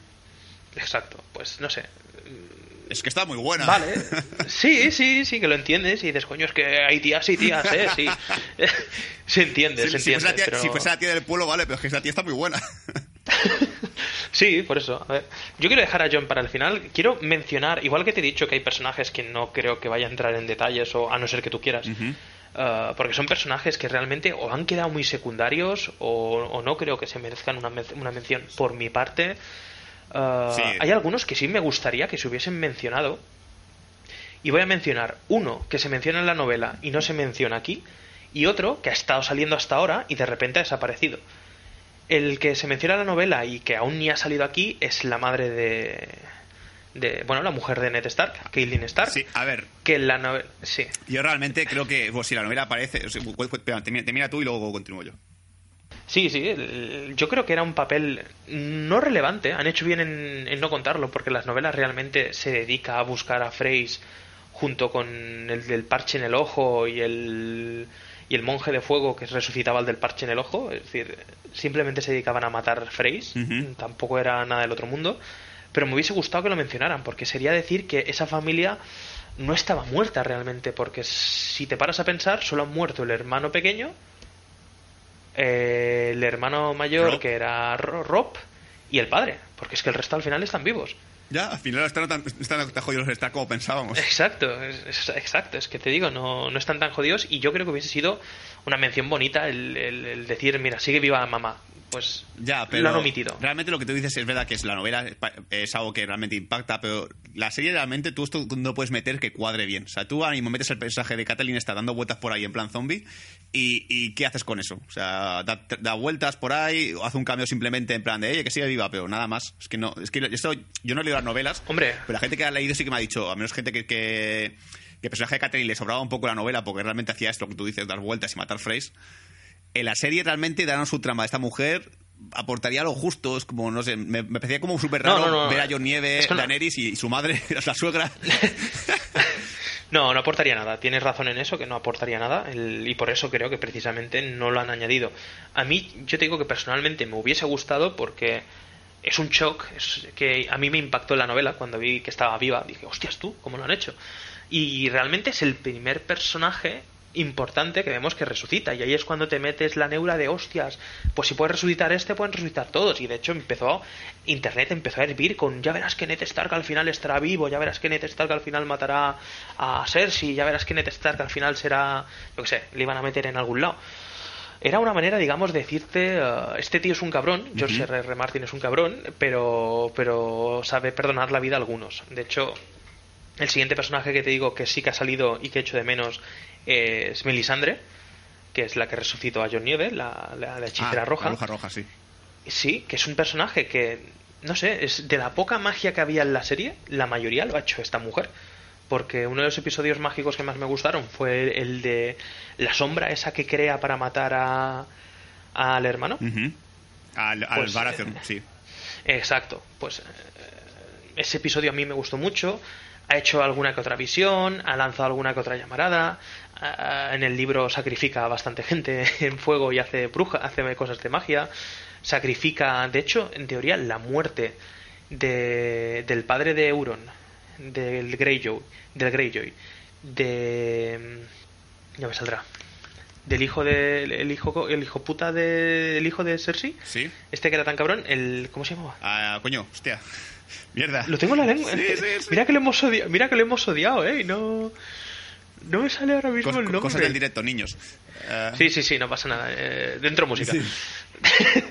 Exacto, pues no sé. Es que está muy buena. Vale. [LAUGHS] Sí, sí, sí, que lo entiendes y dices, coño, es que hay tías y tías, ¿eh? Sí. [LAUGHS] se entiende, se si entiende. fuese la tía, pero- si fuese la tía del pueblo, vale, pero es que esa tía está muy buena. [LAUGHS] Sí, por eso. A ver, yo quiero dejar a John para el final. Quiero mencionar, igual que te he dicho que hay personajes que no creo que vaya a entrar en detalles, o a no ser que tú quieras. uh, porque son personajes que realmente o han quedado muy secundarios o, o no creo que se merezcan una, men- una mención por mi parte. Uh, Sí. Hay algunos que sí me gustaría que se hubiesen mencionado. Y voy a mencionar uno que se menciona en la novela y no se menciona aquí, y otro que ha estado saliendo hasta ahora y de repente ha desaparecido. El que se menciona en la novela y que aún ni ha salido aquí es la madre de. de bueno, la mujer de Ned Stark, Caitlyn Stark. Sí, a ver, Que la novela. Sí. yo realmente creo que, pues, si la novela aparece. o sea, cu- espera, termina, termina tú y luego continúo yo. Sí, sí, el- yo creo que era un papel no relevante. Han hecho bien en, en no contarlo, porque las novelas realmente se dedica a buscar a Freys junto con el del parche en el ojo y el, y el monje de fuego que resucitaba el del parche en el ojo. Es decir, simplemente se dedicaban a matar Freys, tampoco era nada del otro mundo. Pero me hubiese gustado que lo mencionaran, porque sería decir que esa familia no estaba muerta realmente, porque si te paras a pensar, solo han muerto el hermano pequeño, eh, el hermano mayor Rob. que era Ro- Rob y el padre, porque es que el resto al final están vivos. Ya, al final están tan, están tan jodidos está como pensábamos. Exacto, es, es- exacto, es que te digo, no, no están tan jodidos y yo creo que hubiese sido una mención bonita el, el- el decir, mira, sigue viva mamá. Pues Ya, pero lo han omitido. realmente lo que tú dices es verdad que es la novela es algo que realmente impacta, pero la serie realmente tú esto no puedes meter que cuadre bien. O sea, tú ahora mismo metes el personaje de Kathleen está dando vueltas por ahí en plan zombie y, y ¿qué haces con eso? O sea, da, da vueltas por ahí, o hace un cambio simplemente en plan de, oye, que sigue viva, pero nada más. Es que no, es que esto, yo no leído las novelas, Hombre. pero la gente que ha leído sí que me ha dicho, a menos gente que, que, que el personaje de Kathleen le sobraba un poco la novela porque realmente hacía esto que tú dices, dar vueltas y matar Freys en la serie realmente daron su trama esta mujer aportaría lo justo es como no sé me, me parecía como súper raro no, no. ver a John Nieve Daenerys y, y su madre [LAUGHS] la suegra [LAUGHS] No, no aportaría nada. Tienes razón en eso, que no aportaría nada. el- y por eso creo que precisamente no lo han añadido. A mí, yo te digo que personalmente me hubiese gustado porque es un shock es que a mí me impactó en la novela cuando vi que estaba viva. Dije, hostias tú, ¿cómo lo han hecho? Y realmente es el primer personaje importante que vemos que resucita y ahí es cuando te metes la neura de hostias pues si puedes resucitar este pueden resucitar todos y de hecho empezó internet empezó a hervir con ya verás que Ned Stark al final estará vivo ya verás que Ned Stark al final matará a Cersei ya verás que Ned Stark al final será yo qué sé le iban a meter en algún lado era una manera, digamos, de decirte, eh, este tío es un cabrón, George R. R. Martin es un cabrón, pero, pero sabe perdonar la vida a algunos. De hecho, el siguiente personaje que te digo que sí que ha salido y que echo de menos es Melisandre, que es la que resucitó a John Nieve, la, la, la hechicera Ah, roja. la bruja roja sí Sí, que es un personaje que, no sé, es de la poca magia que había en la serie, la mayoría lo ha hecho esta mujer. Porque uno de los episodios mágicos que más me gustaron fue el de la sombra esa que crea para matar a al hermano. Ujú. al, al Pues, Baratheon eh, sí Exacto, pues eh, ese episodio a mí me gustó mucho. Ha hecho alguna que otra visión, ha lanzado alguna que otra llamarada, en el libro sacrifica a bastante gente [LAUGHS] en fuego y hace bruja, hace cosas de magia, sacrifica, de hecho, en teoría, la muerte de, del padre de Euron, del Greyjoy, del Greyjoy, de ya me saldrá. Del hijo de el hijo el hijo puta de el hijo de Cersei. Sí. Este que era tan cabrón, el ¿cómo se llamaba? Ah, coño, hostia. Mierda. Lo tengo en la lengua. Sí, sí, sí. Mira que lo hemos odiado, mira que lo hemos odiado, eh, no no me sale ahora mismo Cos- el nombre. cosas del directo, niños. Eh, Sí, sí, sí, no pasa nada. eh, dentro música. Sí. [LAUGHS]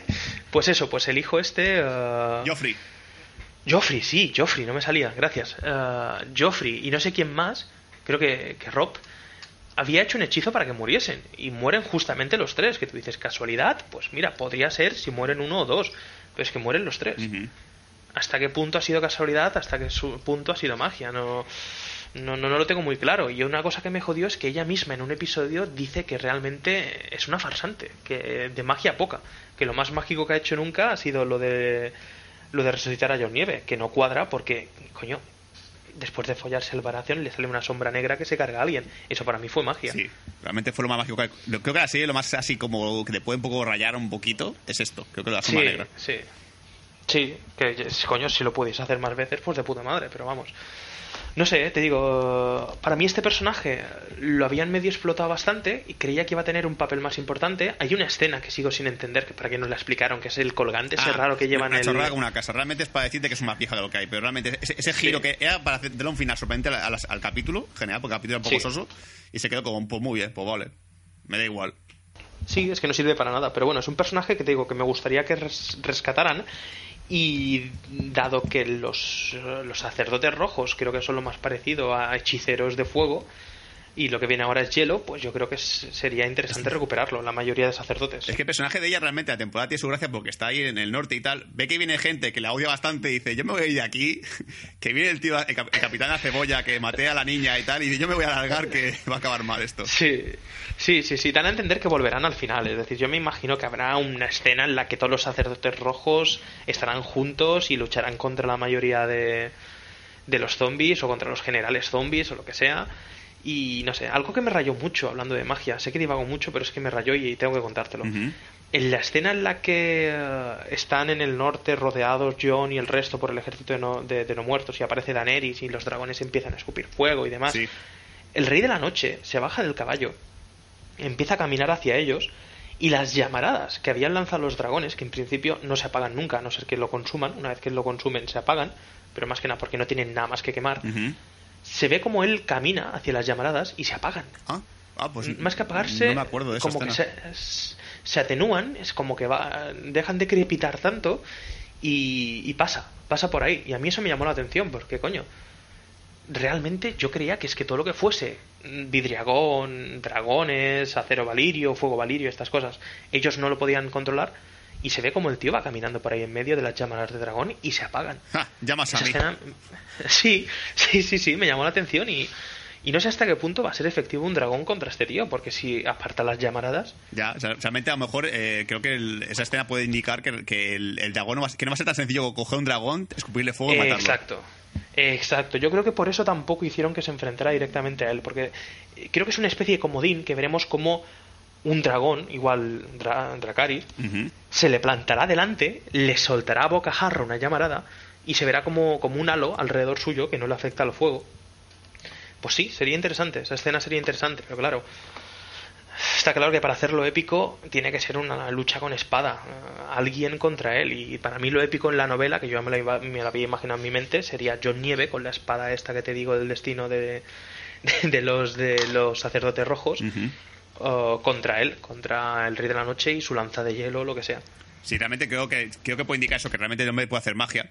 pues eso, pues el hijo este. eh, Joffrey. Joffrey, sí, Joffrey, no me salía, gracias. Eh, Joffrey y no sé quién más, creo que, que Rob, había hecho un hechizo para que muriesen. Y mueren justamente los tres, que tú dices, casualidad, pues mira, podría ser si mueren uno o dos, pero es que mueren los tres. ¿Hasta qué punto ha sido casualidad? ¿Hasta qué su- punto ha sido magia? No, no, no, no lo tengo muy claro. Y una cosa que me jodió es que ella misma en un episodio dice que realmente es una farsante, que de magia poca, que lo más mágico que ha hecho nunca ha sido lo de lo de resucitar a John Nieve, que no cuadra porque, coño, después de follarse el Baratheon le sale una sombra negra que se carga a alguien. Eso para mí fue magia. Sí, realmente fue lo más mágico que... Creo que la serie lo más así como que te puede un poco rayar un poquito es esto. Creo que la Sí, sombra negra. sí. Sí, que coño, si lo pudiese hacer más veces, pues de puta madre, pero vamos. No sé, te digo, para mí este personaje lo habían medio explotado bastante y creía que iba a tener un papel más importante. Hay una escena que sigo sin entender, que para que nos la explicaron, que es el colgante ese Ah, raro que llevan una el... una casa. Realmente es para decirte que es una pija de lo que hay, pero realmente ese, ese giro Sí. que era para hacerle un final sorprendente al, al- al capítulo, general, porque el capítulo era un poco Sí. soso, y se quedó como, pues muy bien, pues vale. Me da igual. Sí, es que no sirve para nada, pero bueno, es un personaje que te digo que me gustaría que res- rescataran y dado que los, los sacerdotes rojos creo que son lo más parecido a hechiceros de fuego y lo que viene ahora es hielo, pues yo creo que sería interesante [LAUGHS] recuperarlo, la mayoría de sacerdotes. Es que el personaje de ella realmente la temporada tiene su gracia porque está ahí en el norte y tal. Ve que viene gente que la odia bastante y dice, yo me voy a ir de aquí. [LAUGHS] Que viene el tío, el, cap- el capitán a cebolla que maté a la niña y tal. Y dice, yo me voy a alargar que [LAUGHS] va a acabar mal esto. Sí, sí, sí, sí, dan a entender que volverán al final. Es decir, yo me imagino que habrá una escena en la que todos los sacerdotes rojos estarán juntos y lucharán contra la mayoría de, de los zombies o contra los generales zombies o lo que sea. Y no sé, algo que me rayó mucho hablando de magia. Sé que divago mucho, pero es que me rayó y tengo que contártelo. En la escena en la que eh, están en el norte rodeados John y el resto por el ejército de no, de- de no muertos y aparece Daenerys y los dragones empiezan a escupir fuego y demás. Sí. El rey de la noche se baja del caballo, empieza a caminar hacia ellos y las llamaradas que habían lanzado los dragones, que en principio no se apagan nunca, a no ser que lo consuman, una vez que lo consumen se apagan, pero más que nada porque no tienen nada más que quemar. Se ve como él camina hacia las llamaradas y se apagan. Ah, ah, pues más que apagarse, No me acuerdo de esa como que se, se atenúan, es como que va, dejan de crepitar tanto y, y pasa, pasa por ahí. Y a mí eso me llamó la atención, porque coño, realmente yo creía que es que todo lo que fuese mm, vidriagón, dragones, acero valirio, fuego valirio, estas cosas, ellos no lo podían controlar. Y se ve como el tío va caminando por ahí en medio de las llamadas de dragón y se apagan. Ja, llamas a mí. escena- [LAUGHS] Sí, sí, sí, sí, me llamó la atención y, y no sé hasta qué punto va a ser efectivo un dragón contra este tío, porque si aparta las llamaradas... Ya, o sea, realmente a lo mejor eh, creo que el- esa escena puede indicar que, que el, el dragón no va, a- que no va a ser tan sencillo como coger un dragón, escupirle fuego y Eh, matarlo. exacto, exacto. Yo creo que por eso tampoco hicieron que se enfrentara directamente a él, porque eh, creo que es una especie de comodín que veremos como un dragón, igual Dra- Dracarys, Ujú. se le plantará delante, le soltará a bocajarro una llamarada y se verá como, como un halo alrededor suyo que no le afecta al fuego. Pues sí, sería interesante, esa escena sería interesante, pero claro, está claro que para hacerlo épico tiene que ser una lucha con espada, eh, alguien contra él, y para mí lo épico en la novela, que yo me la, iba- me la había imaginado en mi mente, sería John Nieve con la espada esta que te digo del destino de, [LAUGHS] de, los, de los sacerdotes rojos. Contra él, contra el Rey de la Noche y su lanza de hielo o lo que sea. Sí, realmente creo que, creo que puede indicar eso, que realmente el hombre puede hacer magia.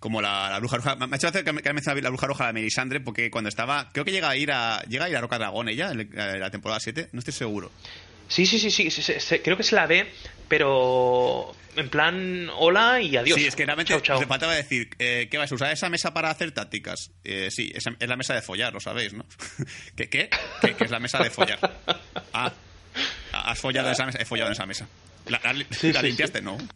Como la, la bruja roja. Me ha hecho gracia que me mencionado la bruja roja, la Melisandre, porque cuando estaba. Creo que llega a ir a. Llega a ir a Roca Dragón ella, en la, en la temporada 7. No estoy seguro. Sí, sí, sí, sí, sí, sí, sí, creo que se la ve, pero en plan hola y adiós. Sí, es que realmente Chao, chao. le faltaba decir, eh, ¿qué vas a usar esa mesa para hacer tácticas? Eh, sí, esa- es la mesa de follar, lo sabéis, ¿no? [LAUGHS] ¿Qué? ¿Qué? ¿Qué, qué es la mesa de follar? Ah, has follado en esa mesa, he follado en esa mesa. ¿La, la- Sí, la sí, limpiaste? No. [LAUGHS]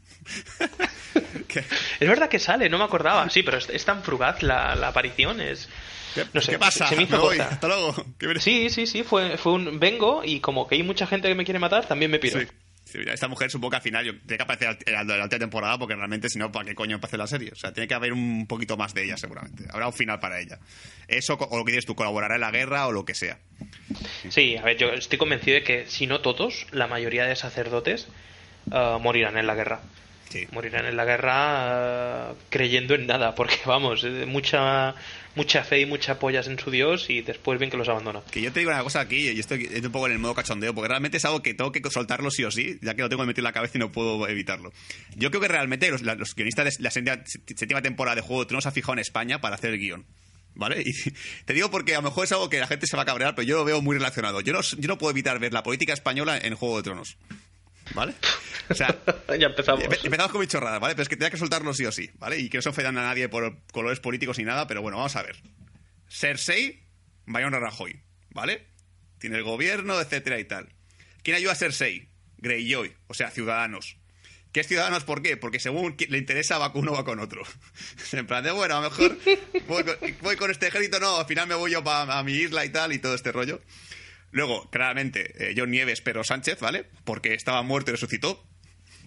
Es verdad que sale, no me acordaba. Sí, pero es, es tan frugaz la, la aparición, es... ¿Qué, No sé, ¿qué pasa? se me hizo voy. Hasta luego. Sí, sí, sí, fue, fue un vengo y como que hay mucha gente que me quiere matar, también me piro. Sí. Esta mujer supongo que al final yo, tiene que aparecer al- la temporada porque realmente si no, ¿para qué coño empecé la serie? O sea, tiene que haber un poquito más de ella seguramente. Habrá un final para ella. Eso, o lo que dices tú, colaborará en la guerra o lo que sea. Sí, a ver, yo estoy convencido de que si no todos, la mayoría de sacerdotes eh, morirán en la guerra. Sí. Morirán en la guerra eh, creyendo en nada, porque vamos, mucha mucha fe y mucha pollas en su Dios y después bien que los abandona. Que yo te digo una cosa aquí, y estoy un poco en el modo cachondeo, porque realmente es algo que tengo que soltarlo sí o sí, ya que lo tengo metido en la cabeza y no puedo evitarlo. Yo creo que realmente los, guionistas de la séptima, temporada de Juego de Tronos se han fijado en España para hacer el guion. ¿Vale? [LAUGHS] Te digo porque a lo mejor es algo que la gente se va a cabrear, pero yo lo veo muy relacionado. Yo no, yo no puedo evitar ver la política española en Juego de Tronos. ¿Vale? [LAUGHS] O sea, ya empezamos. Empe- Empezamos con mi chorrada, ¿vale? Pero es que tenía que soltarlo sí o sí, ¿vale? Y que no se ofendan a nadie por colores políticos ni nada, pero bueno, vamos a ver. Cersei, Bayona Rajoy, ¿vale? Tiene el gobierno, etcétera y tal. ¿Quién ayuda a Cersei? Greyjoy, o sea, ciudadanos. ¿Qué es ciudadanos por qué? Porque según le interesa va con uno va con otro. [LAUGHS] en plan de, bueno, a lo mejor voy con, voy con este ejército, no, al final me voy yo pa- a mi isla y tal y todo este rollo. Luego, claramente, eh, John Nieves, pero Sánchez, ¿vale? Porque estaba muerto y resucitó.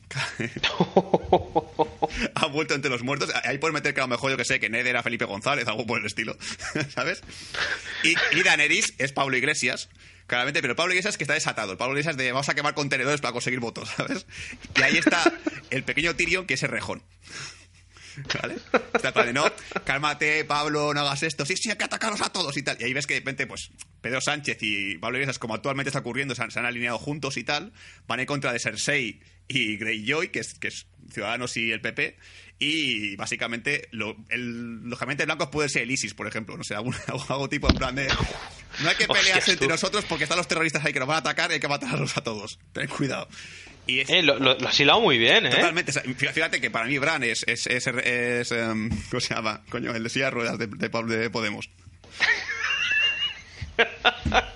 [LAUGHS] ha vuelto entre los muertos. Ahí puedes meter que a lo mejor yo que sé, que Ned era Felipe González, algo por el estilo, [LAUGHS] ¿sabes? Y, Daenerys es Pablo Iglesias, claramente, pero Pablo Iglesias que está desatado. El Pablo Iglesias de vamos a quemar contenedores para conseguir votos, [LAUGHS] ¿sabes? Y ahí está el pequeño Tyrion que es el rejón. ¿Vale? No, cálmate, Pablo, no hagas esto. Sí, sí, hay que atacarlos a todos y tal. Y ahí ves que de repente, pues, Pedro Sánchez y Pablo Iglesias, como actualmente está ocurriendo, se han, se han alineado juntos y tal. Van en contra de Cersei y Greyjoy, que es, que es Ciudadanos y el PP. Y básicamente, lo, el, los blancos pueden ser el ISIS, por ejemplo. No sé, algún, [LAUGHS] algo, tipo en plan de. No hay que Hostias, pelearse entre tú. nosotros porque están los terroristas ahí que nos van a atacar y hay que matarlos a todos. Ten cuidado. Y es, Eh, lo, lo, lo has hilado muy bien, ¿eh? Totalmente. Fíjate que para mí Bran es. es, es, es, em, [LAUGHS] ¿Cómo se llama? Coño, el de silla de ruedas de, de Podemos. [LAUGHS]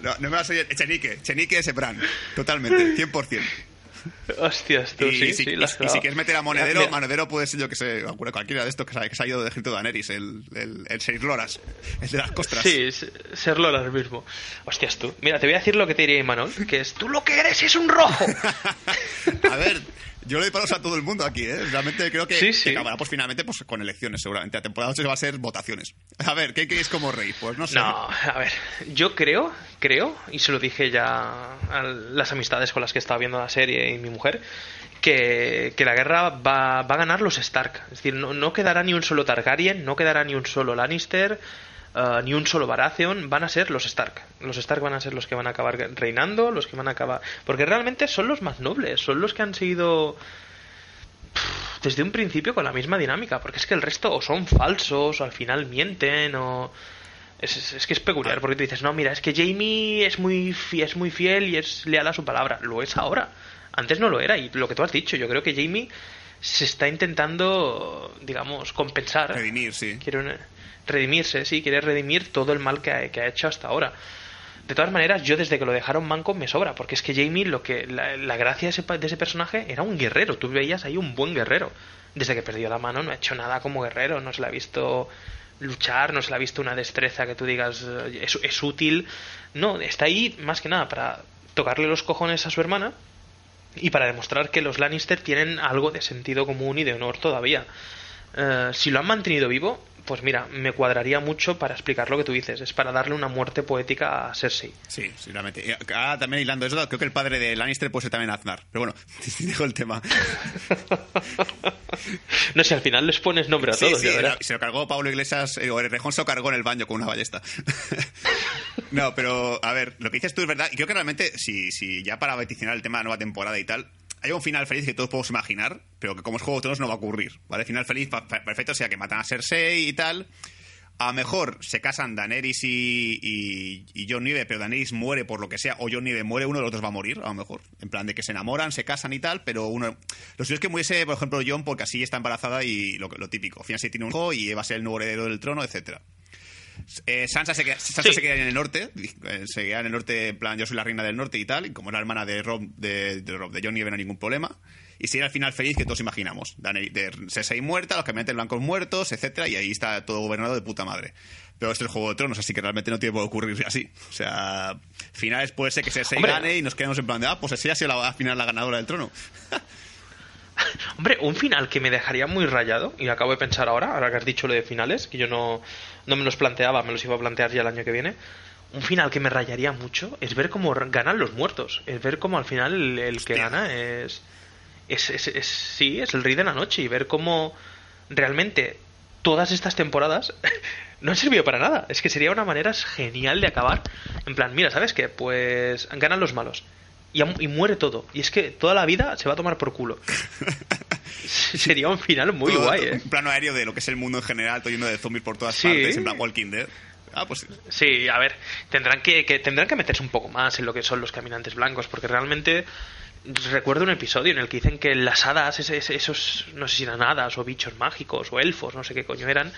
No, no me vas a oír. Chenique. Chenique es Bran. Totalmente. 100%. Hostias, tú, Y, sí, si, sí, y- y si quieres meter a Monedero, Mira, Monedero puede ser yo que sé, cualquiera de estos que se ha, que se ha ido de ejército de Daenerys, el, el, el Seis Loras, el de las costras. Sí, s- serlo ahora mismo. Hostias, tú. Mira, te voy a decir lo que te diría Imanol, que es, tú lo que eres es un rojo. [LAUGHS] A ver, yo le doy palos a todo el mundo aquí, ¿eh? Realmente creo que, Sí, sí. que acabará pues finalmente pues con elecciones seguramente. La temporada 8 va a ser votaciones. A ver, ¿qué queréis como rey? Pues no sé. No, a ver, yo creo, creo, y se lo dije ya a las amistades con las que estaba viendo la serie y mi mujer, que, que la guerra va, va a ganar los Stark. Es decir, no, no quedará ni un solo Targaryen, no quedará ni un solo Lannister, eh, ni un solo Baratheon, van a ser los Stark. Los Stark van a ser los que van a acabar reinando, los que van a acabar... Porque realmente son los más nobles, son los que han seguido pff, desde un principio con la misma dinámica, porque es que el resto o son falsos, o al final mienten, o... Es, es- es que es peculiar, porque tú dices, no, mira, es que Jamie es muy, fi- es muy fiel y es leal a su palabra. Lo es ahora. Antes no lo era, y lo que tú has dicho, yo creo que Jamie se está intentando, digamos, compensar. Redimir, sí. Quiere una- redimirse, sí, quiere redimir todo el mal que ha, hecho hasta ahora. De todas maneras, yo desde que lo dejaron manco me sobra, porque es que Jamie, lo que la, la gracia de ese, de ese personaje era un guerrero. Tú veías ahí un buen guerrero. Desde que perdió la mano no ha hecho nada como guerrero, no se le ha visto luchar, no se le ha visto una destreza que tú digas eh, es, es útil. No, está ahí más que nada para tocarle los cojones a su hermana y para demostrar que los Lannister tienen algo de sentido común y de honor todavía. Eh, si lo han mantenido vivo, pues mira, me cuadraría mucho para explicar lo que tú dices. Es para darle una muerte poética a Cersei. Sí, sí, realmente. Y ahora también hilando eso, creo que el padre de Lannister puede ser también Aznar. Pero bueno, [LAUGHS] dejo el tema. [LAUGHS] No sé, al final les pones nombre a Sí, todos, sí, ya se lo cargó Pablo Iglesias, eh, o el Rejón se lo cargó en el baño con una ballesta. [LAUGHS] no, pero a ver, lo que dices tú es verdad, y creo que realmente, si, si ya para vaticinar el tema de la nueva temporada y tal, hay un final feliz que todos podemos imaginar, pero que como es Juego de Tronos no va a ocurrir, ¿vale? Final feliz perfecto, o sea, que matan a Cersei y tal. A lo mejor se casan Daenerys y, y, Jon Nieve, pero Daenerys muere por lo que sea, o Jon Nieve muere, uno de los dos va a morir, a lo mejor. En plan de que se enamoran, se casan y tal, pero uno... Lo suyo es que muriese, por ejemplo, Jon porque así está embarazada y lo, lo típico. Al final se tiene un hijo y va a ser el nuevo heredero del trono, etcétera. Eh, Sansa, se queda, Sansa Sí. se queda en el norte, eh, se queda en el norte, en plan, yo soy la reina del norte y tal, y como era hermana de Rob, de, de Rob, de Jon Nieve, no hay ningún problema. Y sería el final feliz que todos imaginamos. Daenerys- de Cersei muerta, los caminantes blancos muertos, etcétera, y ahí está todo gobernado de puta madre. Pero esto es el Juego de Tronos, así que realmente no tiene por qué ocurrir así. O sea, finales puede ser que Cersei Hombre. gane y nos quedemos en plan de, ah, pues Cersei ha sido la, al final la ganadora del trono. [LAUGHS] [LAUGHS] Hombre, un final que me dejaría muy rayado, y acabo de pensar ahora, ahora que has dicho lo de finales, que yo no, no me los planteaba, me los iba a plantear ya el año que viene. Un final que me rayaría mucho es ver cómo ganan los muertos. Es ver cómo al final el, el que gana es, es, es, es- Sí, es el rey de la noche. Y ver cómo realmente todas estas temporadas [LAUGHS] no han servido para nada. Es que sería una manera genial de acabar. En plan, mira, ¿sabes qué? Pues ganan los malos. Y, muere todo. Y es que toda la vida se va a tomar por culo. [LAUGHS] [LAUGHS] Sería un final muy Todo- guay, ¿eh? Un plano aéreo de lo que es el mundo en general, todo lleno de zombies por todas Sí. partes, en plan Walking Dead. Ah, pues Sí, a ver, tendrán que, que- tendrán que meterse un poco más en lo que son los caminantes blancos, porque realmente recuerdo un episodio en el que dicen que las hadas, ese- esos, no sé si eran hadas o bichos mágicos o elfos, no sé qué coño eran,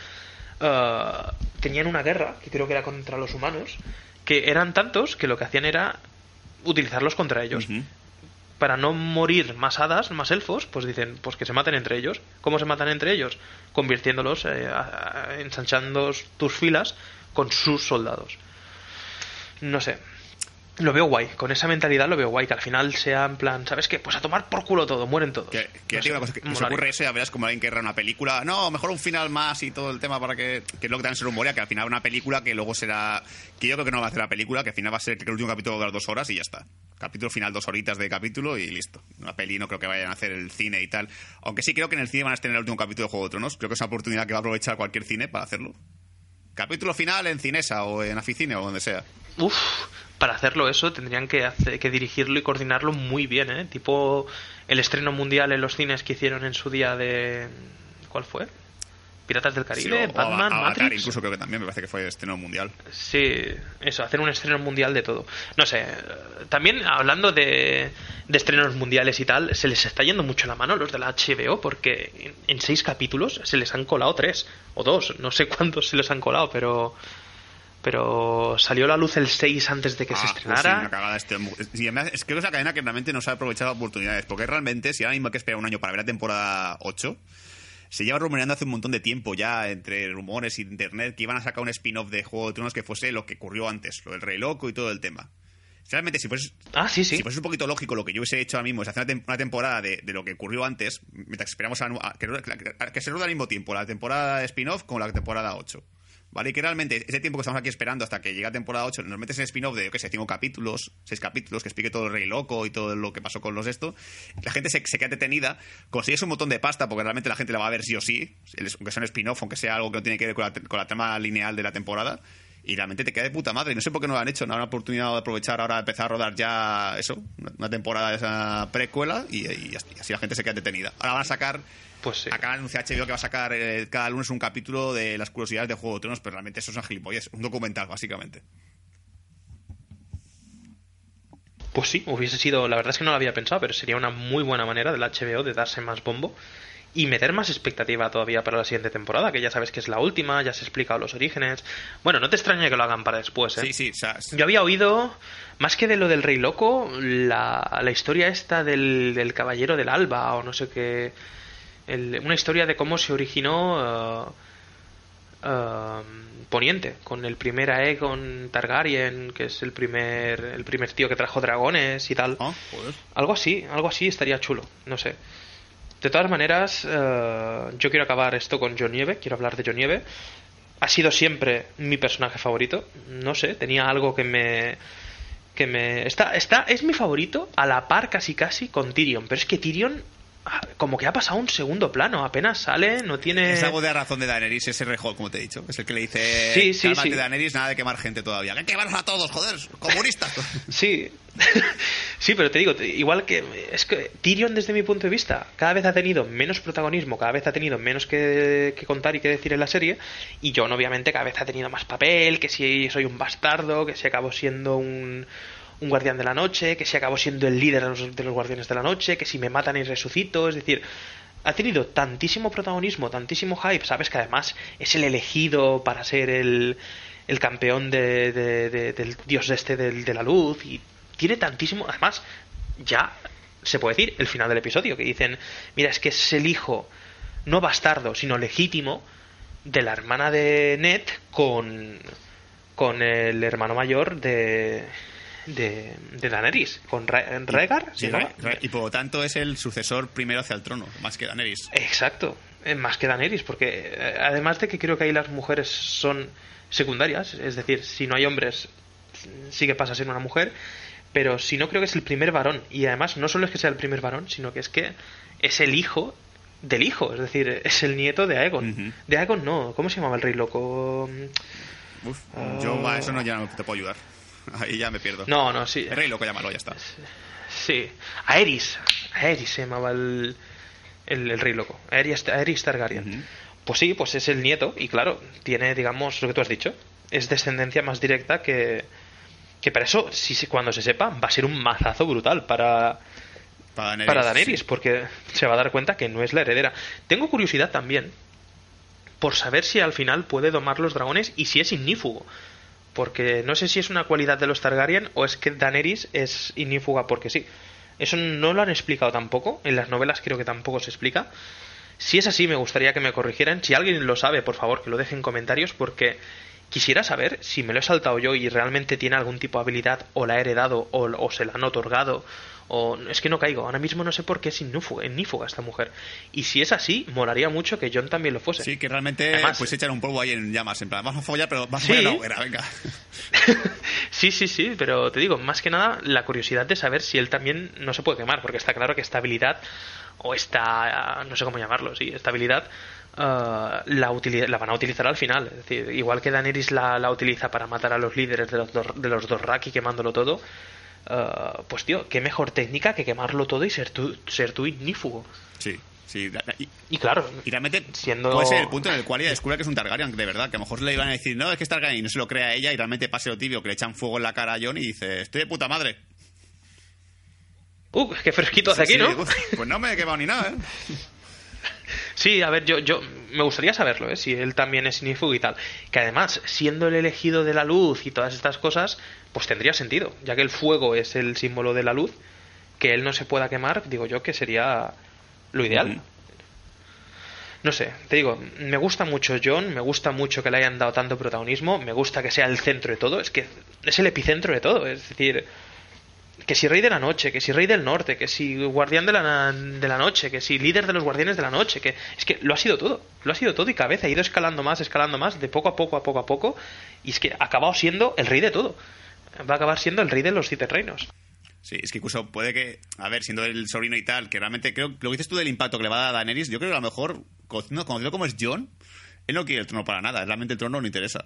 eh, tenían una guerra, que creo que era contra los humanos, que eran tantos que lo que hacían era utilizarlos contra ellos. Para no morir más hadas, más elfos, pues dicen, pues que se maten entre ellos. ¿Cómo se matan entre ellos? Convirtiéndolos, eh, a- a- ensanchando tus filas con sus soldados. No sé. Lo veo guay. Con esa mentalidad lo veo guay. Que al final sea en plan, ¿sabes qué? Pues a tomar por culo todo. Mueren todos. Que, que No sé, una cosa, que molaría. ocurre eso y ya verás como alguien que erra una película. No, mejor un final más y todo el tema para que. Que es lo que también se rumorea, que al final una película que luego será. Que yo creo que no va a hacer la película, que al final va a ser que el último capítulo va a durar dos horas y ya está. Capítulo final, dos horitas de capítulo y listo. Una peli no creo que vayan a hacer el cine y tal. Aunque sí creo que en el cine van a estrenar el último capítulo de Juego de Tronos. Creo que es una oportunidad que va a aprovechar cualquier cine para hacerlo. Capítulo final en Cinesa o en Aficine o donde sea. Uf, para hacerlo eso tendrían que, hacer- que dirigirlo y coordinarlo muy bien, ¿eh? Tipo el estreno mundial en los cines que hicieron en su día de... ¿Cuál fue? Piratas del Sí, Caribe, o Batman, Avatar Matrix. incluso creo que también me parece que fue estreno mundial. Sí, eso, hacer un estreno mundial de todo. No sé, también hablando de, de estrenos mundiales y tal, se les está yendo mucho la mano los de la HBO porque en, en seis capítulos se les han colado tres o dos, no sé [LAUGHS] cuántos se les han colado, pero pero salió a la luz el 6 antes de que se Ah, pues sí, estrenara. una cagada este. además, que es una cadena que realmente no sabe aprovechar las oportunidades. Porque realmente, si ahora mismo hay que esperar un año para ver la temporada 8, se lleva rumoreando hace un montón de tiempo ya, entre rumores y internet, que iban a sacar un spin-off de Juego de Tronos que fuese lo que ocurrió antes, lo del Rey Loco y todo el tema. Realmente, si fuese, Ah, sí, sí. si fuese un poquito lógico, lo que yo hubiese hecho ahora mismo es hacer una, tem- una temporada de, de lo que ocurrió antes, mientras esperamos a, a- que, a- que se rueda al mismo tiempo, la temporada de spin-off con la temporada 8. ¿Vale? Y que realmente ese tiempo que estamos aquí esperando hasta que llegue a temporada 8, nos metes en spin-off de, yo qué sé, cinco capítulos, seis capítulos, que explique todo el rey loco y todo lo que pasó con los esto. La gente se, queda detenida, consigues un montón de pasta porque realmente la gente la va a ver sí o sí, aunque sea un spin-off, aunque sea algo que no tiene que ver con la, con la trama lineal de la temporada. Y realmente te queda de puta madre. No sé por qué no lo han hecho. No han oportunidad de aprovechar ahora empezar a rodar ya eso, una, temporada de esa precuela y, y así la gente se queda detenida. Ahora van a sacar Pues sí. Acaba de anunciar HBO que va a sacar eh, cada lunes un capítulo de las curiosidades de Juego de Tronos, pero realmente eso es una gilipollez, un documental, básicamente. Pues sí, hubiese sido, la verdad es que no lo había pensado, pero sería una muy buena manera del HBO de darse más bombo y meter más expectativa todavía para la siguiente temporada, que ya sabes que es la última, ya se ha explicado los orígenes. Bueno, no te extraña que lo hagan para después, ¿eh? Sí, sí, o sea, es- Yo había oído, más que de lo del Rey Loco, la, la historia esta del, del Caballero del Alba, o no sé qué. el- una historia de cómo se originó eh, Poniente, con el primer Aegon Targaryen, que es el primer, el primer tío que trajo dragones y tal. Ah, joder. Algo así, algo así estaría chulo, no sé. De todas maneras, eh, yo quiero acabar esto con John Nieve, quiero hablar de John Nieve. Ha sido siempre mi personaje favorito, no sé, tenía algo que me que me está está es mi favorito a la par casi casi con Tyrion, pero es que Tyrion como que ha pasado un segundo plano, apenas sale, no tiene Es algo de razón de Daenerys, ese rejón, como te he dicho. Es el que le dice, Sí, sí, "Cálmate, sí. Daenerys, nada de quemar gente todavía. ¡Que quemarnos a todos, joder! ¡Comunistas! [LAUGHS] Sí, [LAUGHS] sí, pero te digo, igual que es que Tyrion desde mi punto de vista cada vez ha tenido menos protagonismo, cada vez ha tenido menos que, que contar y que decir en la serie, y Jon obviamente cada vez ha tenido más papel, que si soy un bastardo, que si acabo siendo un, un guardián de la noche, que si acabo siendo el líder de los, de los guardianes de la noche, que si me matan y resucito, es decir, ha tenido tantísimo protagonismo, tantísimo hype, sabes que además es el elegido para ser el, el campeón de, de- de- del dios este de la luz y tiene tantísimo además ya se puede decir el final del episodio que dicen mira es que es el hijo no bastardo sino legítimo de la hermana de Ned con con el hermano mayor de de, de Daenerys con Ra- Rhaegar y por lo tanto es el sucesor primero hacia el trono, más que Daenerys. Exacto, eh, más que Daenerys, porque eh, además de que creo que ahí las mujeres son secundarias, es decir, si no hay hombres, sí que pasa a ser una mujer, pero si no creo que es el primer varón, y además no solo es que sea el primer varón, sino que es que es el hijo del hijo, es decir, es el nieto de Aegon. De Aegon no, ¿cómo se llamaba el rey loco? Uf, Ah. yo a eso no ya no te puedo ayudar. [LAUGHS] Ahí ya me pierdo. No, no, sí. El rey loco, llámalo, ya está. Sí, Aerys. Aerys se llamaba el, el, el rey loco. Aerys, Aerys Targaryen. Ujú. Pues sí, pues es el nieto y claro, tiene, digamos, lo que tú has dicho. Es descendencia más directa que... Que para eso, si cuando se sepa, va a ser un mazazo brutal para, Para Daenerys. para Daenerys, porque se va a dar cuenta que no es la heredera. Tengo curiosidad también por saber si al final puede domar los dragones y si es ignífugo. Porque no sé si es una cualidad de los Targaryen o es que Daenerys es ignífuga porque sí. Eso no lo han explicado tampoco. En las novelas creo que tampoco se explica. Si es así, me gustaría que me corrigieran. Si alguien lo sabe, por favor, que lo deje en comentarios porque quisiera saber si me lo he saltado yo y realmente tiene algún tipo de habilidad o la ha heredado o, o se la han otorgado o es que no caigo. Ahora mismo no sé por qué es ignífuga, esta mujer. Y si es así, molaría mucho que John también lo fuese. Sí, que realmente Además- pues echan un polvo ahí en llamas. En plan, vamos a follar, pero vamos Sí. a follar la hoguera, venga. [LAUGHS] sí, sí, sí, pero te digo, más que nada la curiosidad de saber si él también no se puede quemar, porque está claro que esta habilidad, o esta, no sé cómo llamarlo, sí, esta habilidad, ah, la, van a utilizar al final. Es decir, igual que Daenerys la, la utiliza para matar a los líderes de los, de los Dothraki quemándolo todo, ah, pues tío, qué mejor técnica que quemarlo todo y ser tú, ser tú ignífugo. Sí, sí. Y, Y claro, y realmente Siendo- puede ser el punto en el cual ella descubre que es un Targaryen, de verdad. Que a lo mejor le iban a decir, no, es que es Targaryen y no se lo crea ella y realmente pase lo tibio, que le echan fuego en la cara a Jon y dice, estoy de puta madre. uh, qué fresquito hace aquí, Sí, ¿no? uf, pues no me he quemado ni nada, ¿eh? [LAUGHS] Sí, a ver, yo, yo me gustaría saberlo, ¿eh? si él también es ignífugo y tal. Que además, siendo el elegido de la luz y todas estas cosas, pues tendría sentido, ya que el fuego es el símbolo de la luz, que él no se pueda quemar, digo yo que sería lo ideal. No sé, te digo, me gusta mucho John, me gusta mucho que le hayan dado tanto protagonismo, me gusta que sea el centro de todo, es que es el epicentro de todo, es decir, que si rey de la noche, que si rey del norte, que si guardián de la, de la noche, que si líder de los guardianes de la noche, que es que lo ha sido todo, lo ha sido todo y cada vez ha ido escalando más, escalando más, de poco a poco, a poco a poco, y es que ha acabado siendo el rey de todo. Va a acabar siendo el rey de los siete reinos. Sí, es que incluso puede que, a ver, siendo el sobrino y tal, que realmente creo, lo que dices tú del impacto que le va a dar a Daenerys, yo creo que a lo mejor, conociendo, conociendo como es John, él no quiere el trono para nada, realmente el trono no le interesa.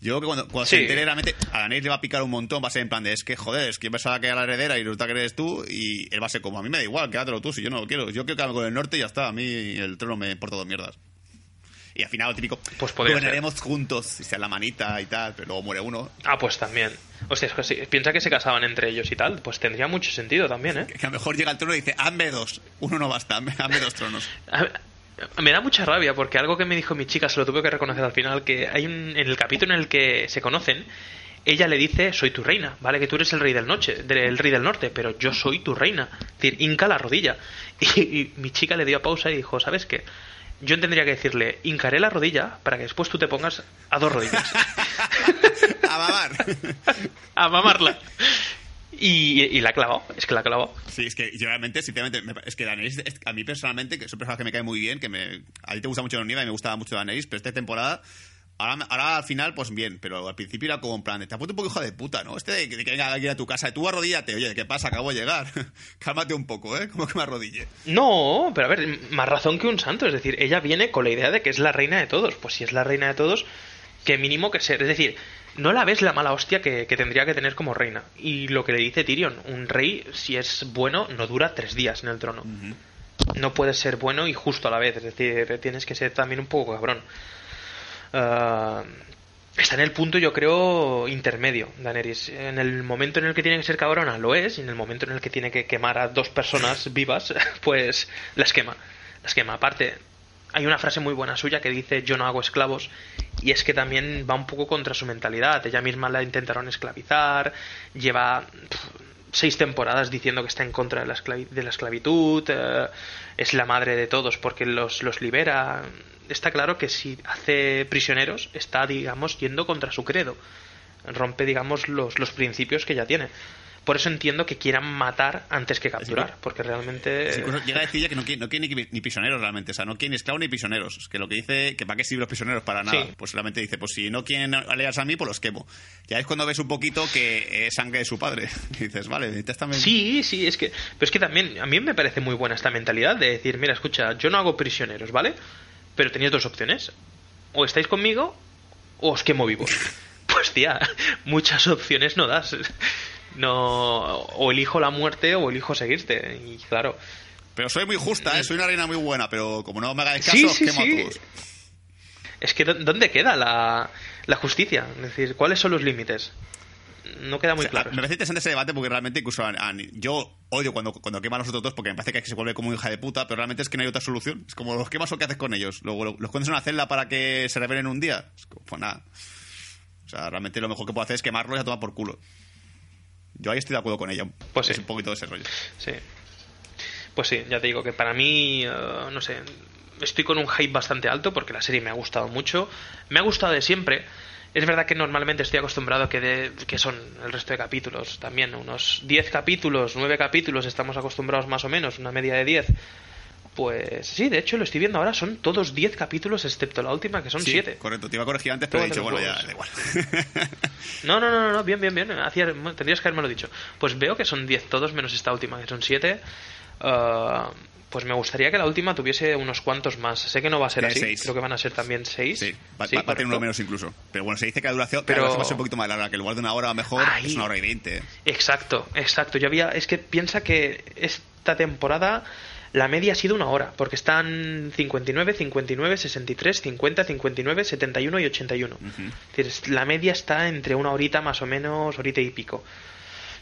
Yo creo que cuando, cuando se Sí. entere realmente, a Daenerys le va a picar un montón, va a ser en plan de, es que joder, es que pensaba que era la heredera y resulta que eres tú, y él va a ser como, a mí me da igual, quédatelo tú, si yo no lo quiero, yo quiero quedarme con el norte y ya está, a mí el trono me importa dos mierdas. Y al final lo típico, Pues gobernaremos juntos, y sea la manita y tal, pero luego muere uno. Ah, pues también. Hostia, es que si piensa que se casaban entre ellos y tal, pues tendría mucho sentido también, ¿eh? Que a lo mejor llega al trono y dice, hazme dos, uno no basta, hazme dos tronos. [LAUGHS] A- Me da mucha rabia porque algo que me dijo mi chica se lo tuve que reconocer al final, que hay un, en el capítulo en el que se conocen, ella le dice, soy tu reina, vale que tú eres el rey del noche, del rey del norte, pero yo soy tu reina. Es decir, hinca la rodilla. [LAUGHS] Y, y mi chica le dio pausa y dijo, ¿sabes qué? Yo tendría que decirle, hincaré la rodilla para que después tú te pongas a dos rodillas. [LAUGHS] a mamar. [LAUGHS] a mamarla. Y, y la ha clavado, es que la ha clavado. Sí, es que yo realmente, sinceramente, me- es que Daenerys, es- a mí personalmente, que es un personaje que me cae muy bien, que me, a ti te gusta mucho Nieva y me gustaba mucho Daenerys, pero esta temporada, ahora, ahora al final, pues bien, pero al principio era como en plan, te ha puesto un poco hijo de puta, ¿no? Este de, que de que venga alguien a tu casa, tú arrodíllate, oye, ¿qué pasa? Acabo de llegar. [LAUGHS] Cálmate un poco, ¿eh? Como que me arrodille. No, pero a ver, más razón que un santo. Es decir, ella viene con la idea de que es la reina de todos. Pues si es la reina de todos, que mínimo que ser. Es decir, no la ves la mala hostia que, que tendría que tener como reina. Y lo que le dice Tyrion, un rey, si es bueno, no dura tres días en el trono. No puedes ser bueno y justo a la vez. Es decir, tienes que ser también un poco cabrón. Ah, está en el punto, yo creo, intermedio, Daenerys. En el momento en el que tiene que ser cabrona, lo es. Y en el momento en el que tiene que quemar a dos personas [LAUGHS] vivas, pues las quema. Las quema. Aparte, hay una frase muy buena suya que dice yo no hago esclavos y es que también va un poco contra su mentalidad. Ella misma la intentaron esclavizar, lleva seis temporadas diciendo que está en contra de la, de la esclavitud, eh, es la madre de todos porque los, los libera. Está claro que si hace prisioneros está, digamos, yendo contra su credo. Rompe, digamos, los, los principios que ya tiene. Por eso entiendo que quieran matar antes que capturar, porque realmente... llega a decir ya que no quiere, no quiere ni, prisioneros realmente, o sea, no quiere ni esclavos ni prisioneros. Es que lo que dice, que para qué sirven los prisioneros, para nada. Pues solamente dice, pues si no quieren aliarse a mí, pues los quemo. Ya es cuando ves un poquito que es sangre de su padre. [LAUGHS] Y dices, vale, también... Sí, sí, es que... Pero es que también, a mí me parece muy buena esta mentalidad de decir, mira, escucha, yo no hago prisioneros, ¿vale? Pero tenéis dos opciones. O estáis conmigo o os quemo vivos. [LAUGHS] pues tía, [LAUGHS] muchas opciones no das no o elijo la muerte o elijo seguirte y claro pero soy muy justa ¿eh? soy una reina muy buena pero como no me hagáis caso sí, quemo a todos es que dónde queda la, la justicia es decir cuáles son los límites no queda muy claro. Me parece interesante ese debate porque realmente incluso yo odio cuando, cuando queman a los otros dos porque me parece que se vuelve como hija de puta, pero realmente es que no hay otra solución. Es como los quemas o qué haces con ellos. Luego los pones en una celda para que se revelen un día. Es como, pues nada. O sea, realmente lo mejor que puedo hacer es quemarlos y a tomar por culo. Yo ahí estoy de acuerdo con ella. Pues es un poquito de ese rollo. Sí. Pues sí, ya te digo que para mí, eh, no sé, estoy con un hype bastante alto porque la serie me ha gustado mucho. Me ha gustado de siempre. Es verdad que normalmente estoy acostumbrado a que, de, que son el resto de capítulos también, unos 10 capítulos, 9 capítulos, estamos acostumbrados más o menos, una media de 10 pues sí, de hecho lo estoy viendo ahora, son todos 10 capítulos excepto la última, que son 7. Sí, correcto, te iba a corregir antes, pero he dicho, bueno, ya da igual. no, no, no, no, bien, bien, bien, tendrías que haberme lo dicho. Pues veo que son 10 todos menos esta última, que son 7. Ah, pues me gustaría que la última tuviese unos cuantos más. Sé que no va a ser así, creo que van a ser también 6. Sí, va, a tener uno menos incluso. Pero bueno, se dice que la duración, pero... va a ser un poquito más larga, que en lugar de una hora mejor es una hora y 20. Exacto, exacto. Yo había, es que piensa que esta temporada la media ha sido una hora, porque están 59, 59, 63, 50, 59, 71 y 81. la media está entre una horita más o menos, horita y pico.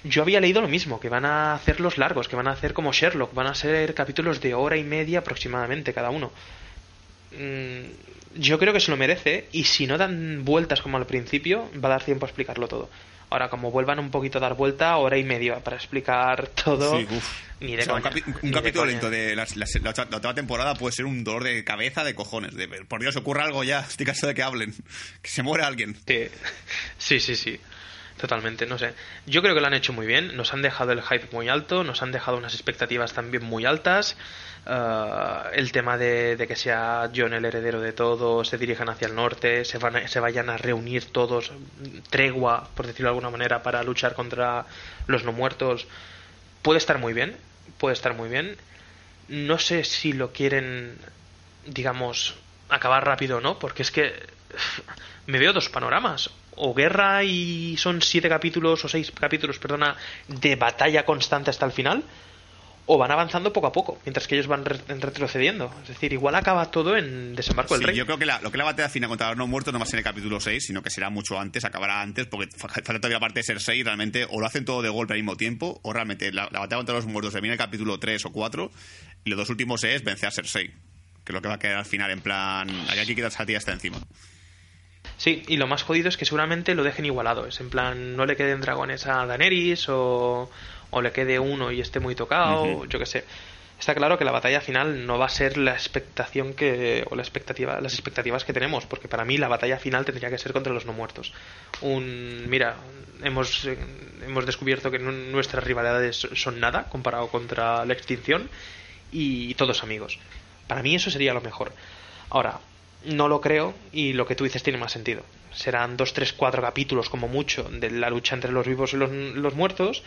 Yo había leído lo mismo, que van a hacerlos largos, que van a hacer como Sherlock, van a ser capítulos de hora y media aproximadamente cada uno. Mm, yo creo que se lo merece y si no dan vueltas como al principio, va a dar tiempo a explicarlo todo. Ahora, como vuelvan un poquito a dar vuelta, hora y media para explicar [LAUGHS] todo. Ni de Un, capítulo lento de la, otra temporada puede ser un dolor de cabeza de cojones. De, por Dios, ocurra algo ya. [LAUGHS] Estoy caso de que hablen. Que se muera alguien. Sí, sí, sí. Totalmente, no sé. Yo creo que lo han hecho muy bien. Nos han dejado el hype muy alto, nos han dejado unas expectativas también muy altas. Eh, el tema de, que sea John el heredero de todo, se dirijan hacia el norte, se, van se vayan a reunir todos, tregua, por decirlo de alguna manera, para luchar contra los no muertos, puede estar muy bien, puede estar muy bien. No sé si lo quieren, digamos, acabar rápido o no, porque es que me veo dos panoramas. O guerra y son siete capítulos o seis capítulos, perdona, de batalla constante hasta el final o van avanzando poco a poco, mientras que ellos van retrocediendo. Es decir, igual acaba todo en Desembarco del Rey. Yo creo que la, lo que la batalla final contra los no muertos no va a ser en el capítulo 6, sino que será mucho antes, acabará antes, porque falta todavía parte de ser 6, realmente o lo hacen todo de golpe al mismo tiempo, o realmente la, batalla contra los muertos termina en el capítulo 3 o 4, y los dos últimos es vencer a Cersei, que es lo que va a quedar al final, en plan, hay aquí que tía está encima. Sí, y lo más jodido es que seguramente lo dejen igualado. Es en plan, no le queden dragones a Daenerys o, o le quede uno y esté muy tocado, yo qué sé. Está claro que la batalla final no va a ser la expectación que o la expectativa, las expectativas que tenemos, porque para mí la batalla final tendría que ser contra los no muertos. Un mira, hemos hemos descubierto que nuestras rivalidades son nada comparado contra la extinción y todos amigos. Para mí eso sería lo mejor. Ahora, no lo creo y lo que tú dices tiene más sentido. Serán dos, tres, cuatro capítulos como mucho de la lucha entre los vivos y los, los muertos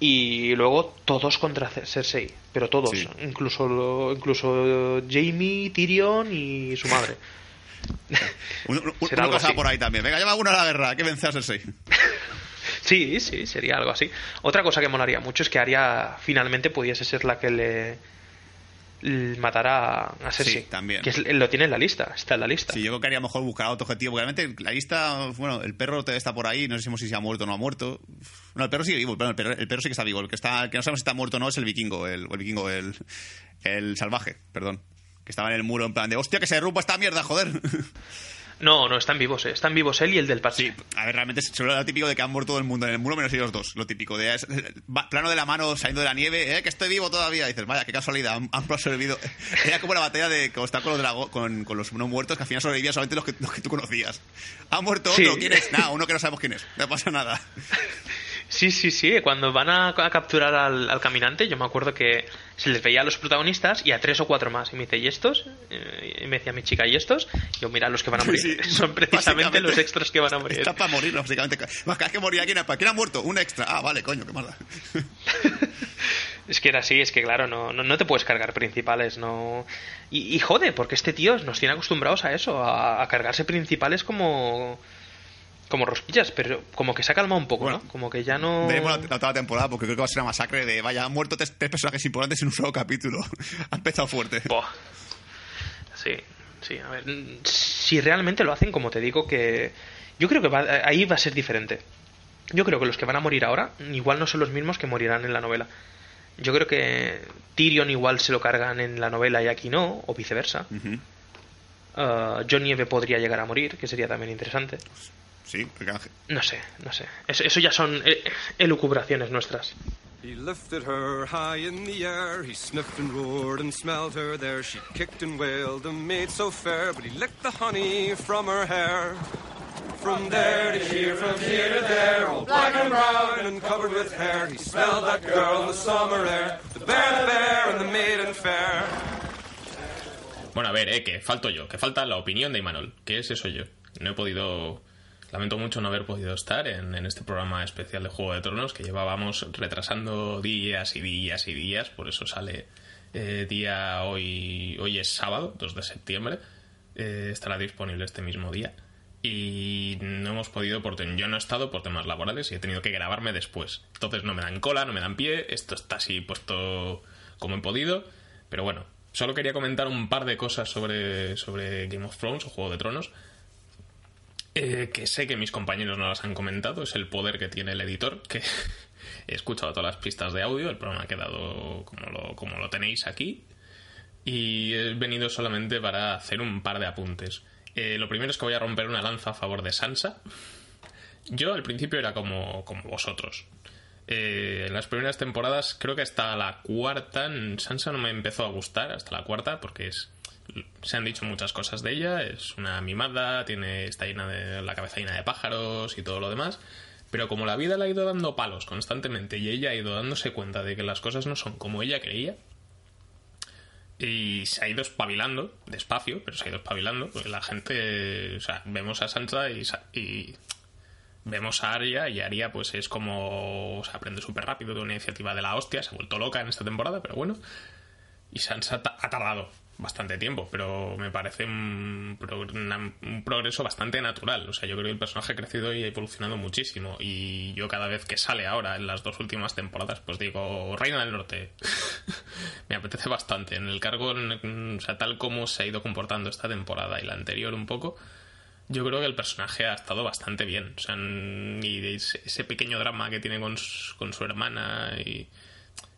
y luego todos contra Cersei, pero todos, incluso incluso Jamie, Tyrion y su madre. [LAUGHS] [LAUGHS] una cosa por ahí también. Venga, lleva uno a la guerra, que vence a Cersei. [LAUGHS] sí, sí, sería algo así. Otra cosa que molaría mucho es que Arya finalmente pudiese ser la que le matará a Cersei. Sí, también. Que lo tiene en la lista, está en la lista. Sí, yo creo que haría mejor buscar otro objetivo. Realmente la lista, bueno, el perro está por ahí, no sé si se ha muerto o no ha muerto. No, el perro sigue vivo, el perro, el perro sí que está vivo. El que, está, que no sabemos si está muerto o no es el vikingo, el, el vikingo, el, el salvaje, perdón. Que estaba en el muro en plan de, hostia, que se derrumba esta mierda, joder. [LAUGHS] No, no, están vivos, eh. Están vivos él y el del parche. Sí, a ver, realmente es lo típico de que han muerto todo el mundo en el muro menos ellos dos. Lo típico de es- plano de la mano saliendo de la nieve, eh, que estoy vivo todavía. Y dices, vaya, qué casualidad, han, han sobrevivido. [LAUGHS] Era como la batalla de cómo está con los, drago- con, con los no muertos, que al final sobrevivían solamente los que, los que tú conocías. Ha muerto Sí. otro, ¿quién es? [LAUGHS] Nada, uno que no sabemos quién es. No pasa nada. Sí, sí, sí. Cuando van a, a capturar al, al caminante, yo me acuerdo que se les veía a los protagonistas y a tres o cuatro más. Y me dice, ¿y estos? Eh, Y me decía mi chica, ¿y estos? Y yo, mira, los que van a morir. Sí, [LAUGHS] Son precisamente los extras que van a morir. Está para morir, básicamente. Más cada vez que moría alguien, ¿para quién ha muerto? Un extra. Ah, vale, coño, qué mala. [LAUGHS] Es que era así, es que claro, no, no, no te puedes cargar principales, no. Y, y jode, porque este tío nos tiene acostumbrados a eso, a, a cargarse principales como. Como rosquillas, pero como que se ha calmado un poco, Bueno, ¿no? Como que ya no. Veremos la, la otra temporada porque creo que va a ser una masacre de, vaya, han muerto tres, tres personajes importantes en un solo capítulo. [LAUGHS] ha empezado fuerte. Sí, sí, a ver. Si realmente lo hacen, como te digo, que. Yo creo que va- ahí va a ser diferente. Yo creo que los que van a morir ahora, igual no son los mismos que morirán en la novela. Yo creo que Tyrion igual se lo cargan en la novela y aquí no, o viceversa. Uh, John Nieve podría llegar a morir, que sería también interesante. Sí, Ángel- No sé, no sé. Eso, eso ya son eh, elucubraciones nuestras. He lifted her high in the air. He sniffed and roared and smelled her there. She kicked and wailed, a maid so fair, but he licked the honey from her hair. From there to here, from here to there, all black and brown and covered with hair. He smelled that girl in the summer air, the bear, the bear, and the maiden fair. Bueno, a ver, eh, que falto yo, que falta la opinión de Imanol, que ese soy yo. No he podido. Lamento mucho no haber podido estar en, este programa especial de Juego de Tronos que llevábamos retrasando días y días y días, por eso sale eh, día hoy. Hoy es sábado, 2 de septiembre. eh, estará disponible este mismo día. Y no hemos podido, por yo no he estado por temas laborales y he tenido que grabarme después. Entonces no me dan cola, no me dan pie, esto está así puesto como he podido. Pero bueno, solo quería comentar un par de cosas sobre Game of Thrones o Juego de Tronos. Eh, que sé que mis compañeros no las han comentado, es el poder que tiene el editor, que [LAUGHS] he escuchado todas las pistas de audio, el programa ha quedado como lo, como lo tenéis aquí, y he venido solamente para hacer un par de apuntes. Eh, lo primero es que voy a romper una lanza a favor de Sansa. Yo al principio era como, vosotros. Eh, en las primeras temporadas, creo que hasta la cuarta, Sansa no me empezó a gustar, hasta la cuarta, porque es se han dicho muchas cosas de ella, es una mimada, tiene está llena de la cabeza llena de pájaros y todo lo demás, pero como la vida le ha ido dando palos constantemente y ella ha ido dándose cuenta de que las cosas no son como ella creía, y se ha ido espabilando, despacio, pero se ha ido espabilando. Porque la gente, o sea, vemos a Sansa y, vemos a Arya y Arya pues es como, o sea, aprende súper rápido de una iniciativa de la hostia, se ha vuelto loca en esta temporada, pero bueno. Y Sansa ha tardado bastante tiempo, pero me parece un, progreso bastante natural. O sea, yo creo que el personaje ha crecido y ha evolucionado muchísimo. Y yo cada vez que sale ahora, en las dos últimas temporadas, pues digo, Reina del Norte. [LAUGHS] me apetece bastante. En el cargo, o sea, tal como se ha ido comportando esta temporada y la anterior un poco, yo creo que el personaje ha estado bastante bien. O sea, y ese, pequeño drama que tiene con su hermana y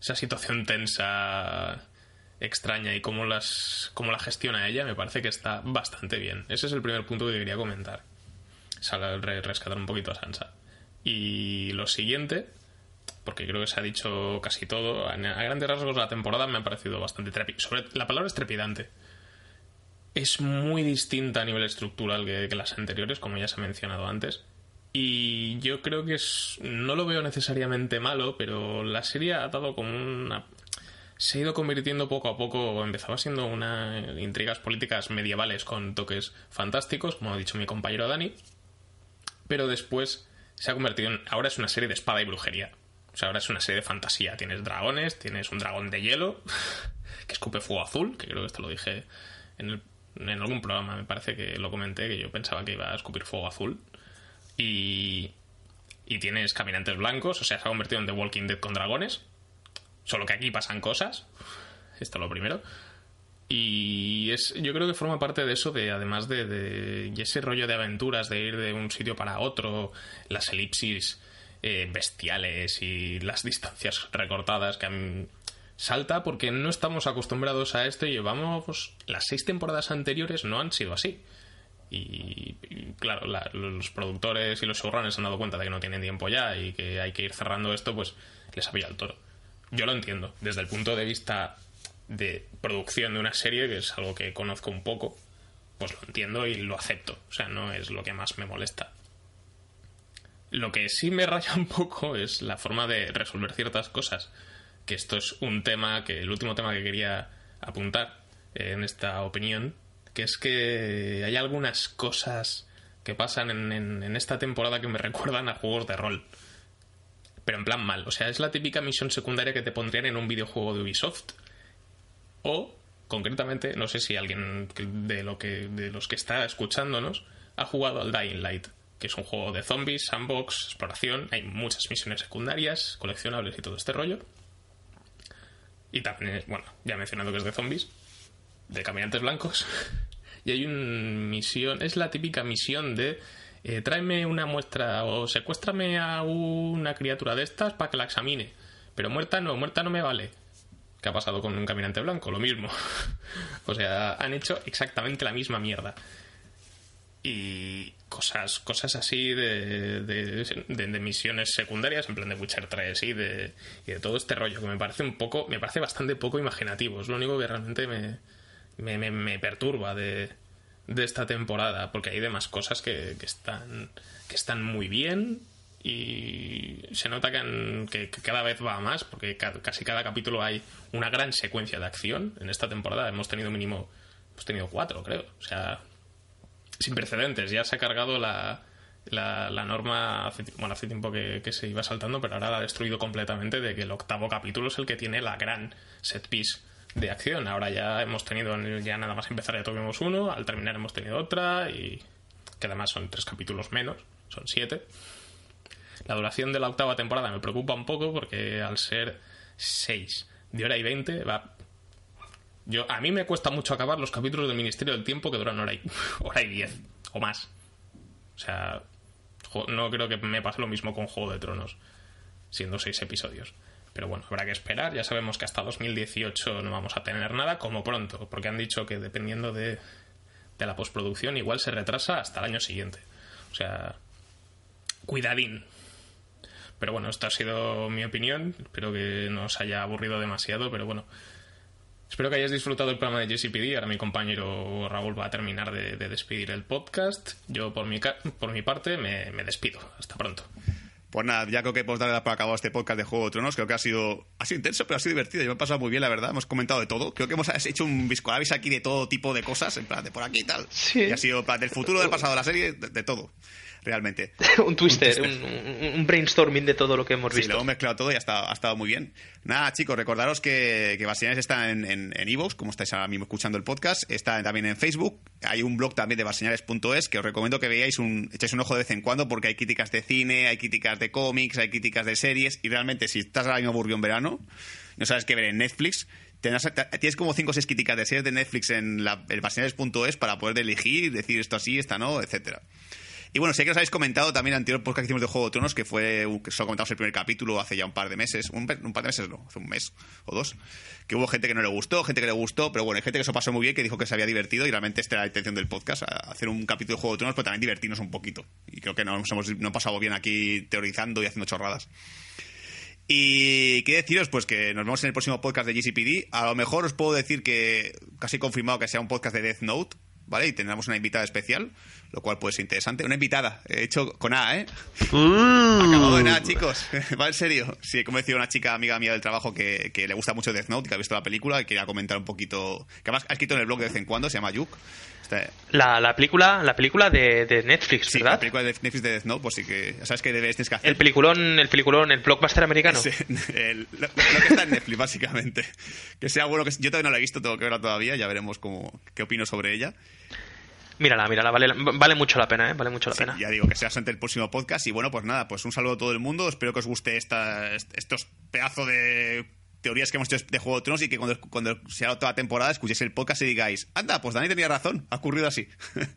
esa situación tensa extraña y cómo las cómo la gestiona ella me parece que está bastante bien. Ese es el primer punto que quería comentar. Re- rescatar un poquito a Sansa. Y lo siguiente porque creo que se ha dicho casi todo a, grandes rasgos la temporada me ha parecido bastante trepidante la palabra es trepidante. Es muy distinta a nivel estructural que, que las anteriores, como ya se ha mencionado antes. Y yo creo que es, no lo veo necesariamente malo, pero la serie ha dado como una... Se ha ido convirtiendo poco a poco, empezaba siendo una intrigas políticas medievales con toques fantásticos, como ha dicho mi compañero Dani, pero después se ha convertido en... Ahora es una serie de espada y brujería. O sea, ahora es una serie de fantasía. Tienes dragones, tienes un dragón de hielo, [LAUGHS] que escupe fuego azul, que creo que esto lo dije en, el- en algún programa, me parece que lo comenté, que yo pensaba que iba a escupir fuego azul. Y, y tienes caminantes blancos, o sea, se ha convertido en The Walking Dead con dragones. Solo que aquí pasan cosas. Esto es lo primero. Y es, yo creo que forma parte de eso, de además de, de- ese rollo de aventuras, de ir de un sitio para otro, las elipsis eh, bestiales y las [LAUGHS] distancias recortadas que han- salta porque no estamos acostumbrados a esto y llevamos las seis temporadas anteriores no han sido así. Y, claro, la- los productores y los showrunners han dado cuenta de que no tienen tiempo ya y que hay que ir cerrando esto, pues les ha pillado el toro. Yo lo entiendo, desde el punto de vista de producción de una serie, que es algo que conozco un poco, pues lo entiendo y lo acepto. O sea, no es lo que más me molesta. Lo que sí me [LAUGHS] raya un poco es la forma de resolver ciertas cosas. Que esto es un tema que, el último tema que quería apuntar en esta opinión, que es que hay algunas cosas que pasan en, en- en esta temporada que me [LAUGHS] recuerdan a juegos de rol. Pero en plan mal. O sea, es la típica misión secundaria que te pondrían en un videojuego de Ubisoft. O, concretamente, no sé si alguien de, lo que, de los que está escuchándonos ha jugado al Dying Light, que es un juego de zombies, sandbox, exploración. Hay muchas misiones secundarias, coleccionables y todo este rollo. Y también, eh, bueno, ya he mencionado que es de zombies, de caminantes blancos. [LAUGHS] Y hay una misión, es la típica misión de eh, tráeme una muestra o secuéstrame a una criatura de estas para que la examine. Pero muerta no, muerta no me vale. ¿Qué ha pasado con un caminante blanco? Lo mismo. [LAUGHS] o sea, han hecho exactamente la misma mierda. Y cosas, cosas así de, de, de- misiones secundarias, en plan de Witcher 3 y de, y de todo este rollo, que me parece un poco, me parece bastante poco imaginativo. Es lo único que realmente me, me, me- me perturba de, de esta temporada, porque hay demás cosas que, que están, que están muy bien y se nota que, han- que- cada vez va más, porque ca- casi cada capítulo hay una gran secuencia de acción. En esta temporada hemos tenido mínimo, hemos tenido cuatro, creo. O sea, sin precedentes. Ya se ha cargado la, la, la norma, hace, bueno, hace tiempo que, que se iba saltando, pero ahora la ha destruido completamente de que el octavo capítulo es el que tiene la gran set piece de acción. Ahora ya hemos tenido, ya nada más empezar ya tuvimos uno, al terminar hemos tenido otra y que además son tres capítulos menos, son siete. La duración de la octava temporada me preocupa un poco porque al ser 6 de hora y 20 va... Yo, a mí me cuesta mucho acabar los capítulos del Ministerio del Tiempo que duran hora y, [LAUGHS] hora y 10 o más. O sea, no creo que me pase lo mismo con Juego de Tronos, siendo 6 episodios. Pero bueno, habrá que esperar. Ya sabemos que hasta 2018 no vamos a tener nada, como pronto, porque han dicho que dependiendo de, de la postproducción igual se retrasa hasta el año siguiente. O sea, cuidadín. Pero bueno, esta ha sido mi opinión. Espero que no os haya aburrido demasiado, pero bueno. Espero que hayáis disfrutado el programa de JCPD. Ahora mi compañero Raúl va a terminar de, de despedir el podcast. Yo, por mi, por mi parte, me despido. Hasta pronto. Pues nada, ya creo que podemos darle por acabado este podcast de Juego de Tronos. Creo que ha sido, ha sido intenso, pero ha sido divertido. Yo me he pasado muy bien, la verdad. Hemos comentado de todo. Creo que hemos hecho un biscoavis aquí de todo tipo de cosas, en plan de por aquí y tal. Sí. Y ha sido plan, del futuro, del pasado de la serie, de, de todo. Realmente. [LAUGHS] un twister, un, un- un brainstorming de todo lo que hemos Sí, visto. lo hemos mezclado todo y ha estado, ha estado muy bien. Nada, chicos, recordaros que, que está en, en, en iVoox, como estáis ahora mismo escuchando el podcast. Está también en Facebook. Hay un blog también de barseñales.es que os recomiendo que veáis un, echéis un ojo de vez en cuando porque hay críticas de cine, hay críticas de cómics, hay críticas de series y realmente si estás ahora mismo aburrido en verano, no sabes qué ver en Netflix, tienes como 5 o 6 críticas de series de Netflix en la, para poder elegir, decir esto así, esta no, etcétera. Y bueno, sé que os habéis comentado también anterior podcast que hicimos de Juego de Tronos, que fue, que solo comentamos el primer capítulo hace ya un par de meses, un, par de meses no, hace un mes o dos, que hubo gente que no le gustó, gente que le gustó, pero bueno, hay gente que se lo pasó muy bien, que dijo que se había divertido y realmente esta era la intención del podcast, hacer un capítulo de Juego de Tronos, pero también divertirnos un poquito. Y creo que nos hemos no pasado bien aquí teorizando y haciendo chorradas. Y qué deciros, pues que nos vemos en el próximo podcast de GCPD. A lo mejor os puedo decir que casi confirmado que sea un podcast de Death Note, ¿vale? Y tendremos una invitada especial, lo cual puede ser interesante. Una invitada, he hecho con A, ¿eh? Acabado de nada, chicos. [LAUGHS] Va en serio. Sí, como decía una chica amiga mía del trabajo que, que le gusta mucho Death Note, que ha visto la película y quería comentar un poquito. Que además ha escrito en el blog de vez en cuando, se llama Yuk. Está- La, la película, la película de, de Netflix, Sí, la ¿verdad? película de Netflix de Death Note, pues sí que. Sabes que debes tienes que hacer. El peliculón, el peliculón, el blockbuster americano. Sí, el- lo, lo que está en Netflix, básicamente. Que sea bueno, que yo todavía no la he visto, tengo que verla todavía, ya veremos cómo, qué opino sobre ella. Mírala, mírala, vale, vale mucho la pena, ¿eh? Vale mucho la Sí, pena. ya digo que sea ante el próximo podcast. Y bueno, pues nada, pues un saludo a todo el mundo. Espero que os guste esta, estos pedazos de teorías que hemos hecho de Juego de Tronos y que cuando, cuando sea toda la temporada escuchéis el podcast y digáis, anda, pues Dani tenía razón, ha ocurrido así. [LAUGHS]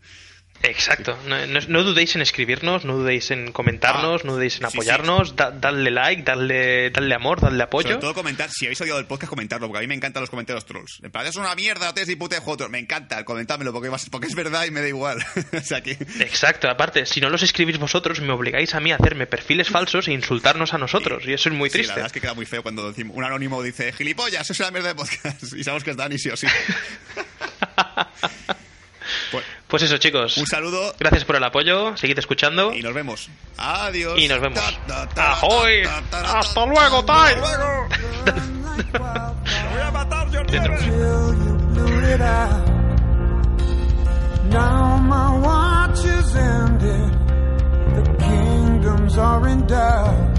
Exacto. No, no- no dudéis en escribirnos, no dudéis en comentarnos, Ah, no dudéis en sí, apoyarnos, da- dadle like, dadle, dadle amor, dadle apoyo. Sobre todo comentar, si habéis oído el podcast, comentarlo, porque a mí me encantan los comentarios trolls. En plan, es una mierda, de juego troll. Me encanta, comentádmelo, porque, porque es verdad y me da igual. [LAUGHS] o sea que... Exacto, aparte, si no los escribís vosotros, me obligáis a mí a hacerme perfiles falsos e insultarnos a nosotros, y eso es muy Sí, la triste. verdad es que queda muy feo cuando decimos, un anónimo dice, gilipollas, es una mierda de podcast. [LAUGHS] Y sabemos que es Dani, sí o sí. [LAUGHS] Pues, eso, chicos. un saludo Gracias por el apoyo, seguid escuchando. y nos vemos. Adiós. Y nos vemos. Ta, ¡Hasta ta. luego, Tai! Voy a matar yo. Now my watch is ended. The kingdoms are in doubt.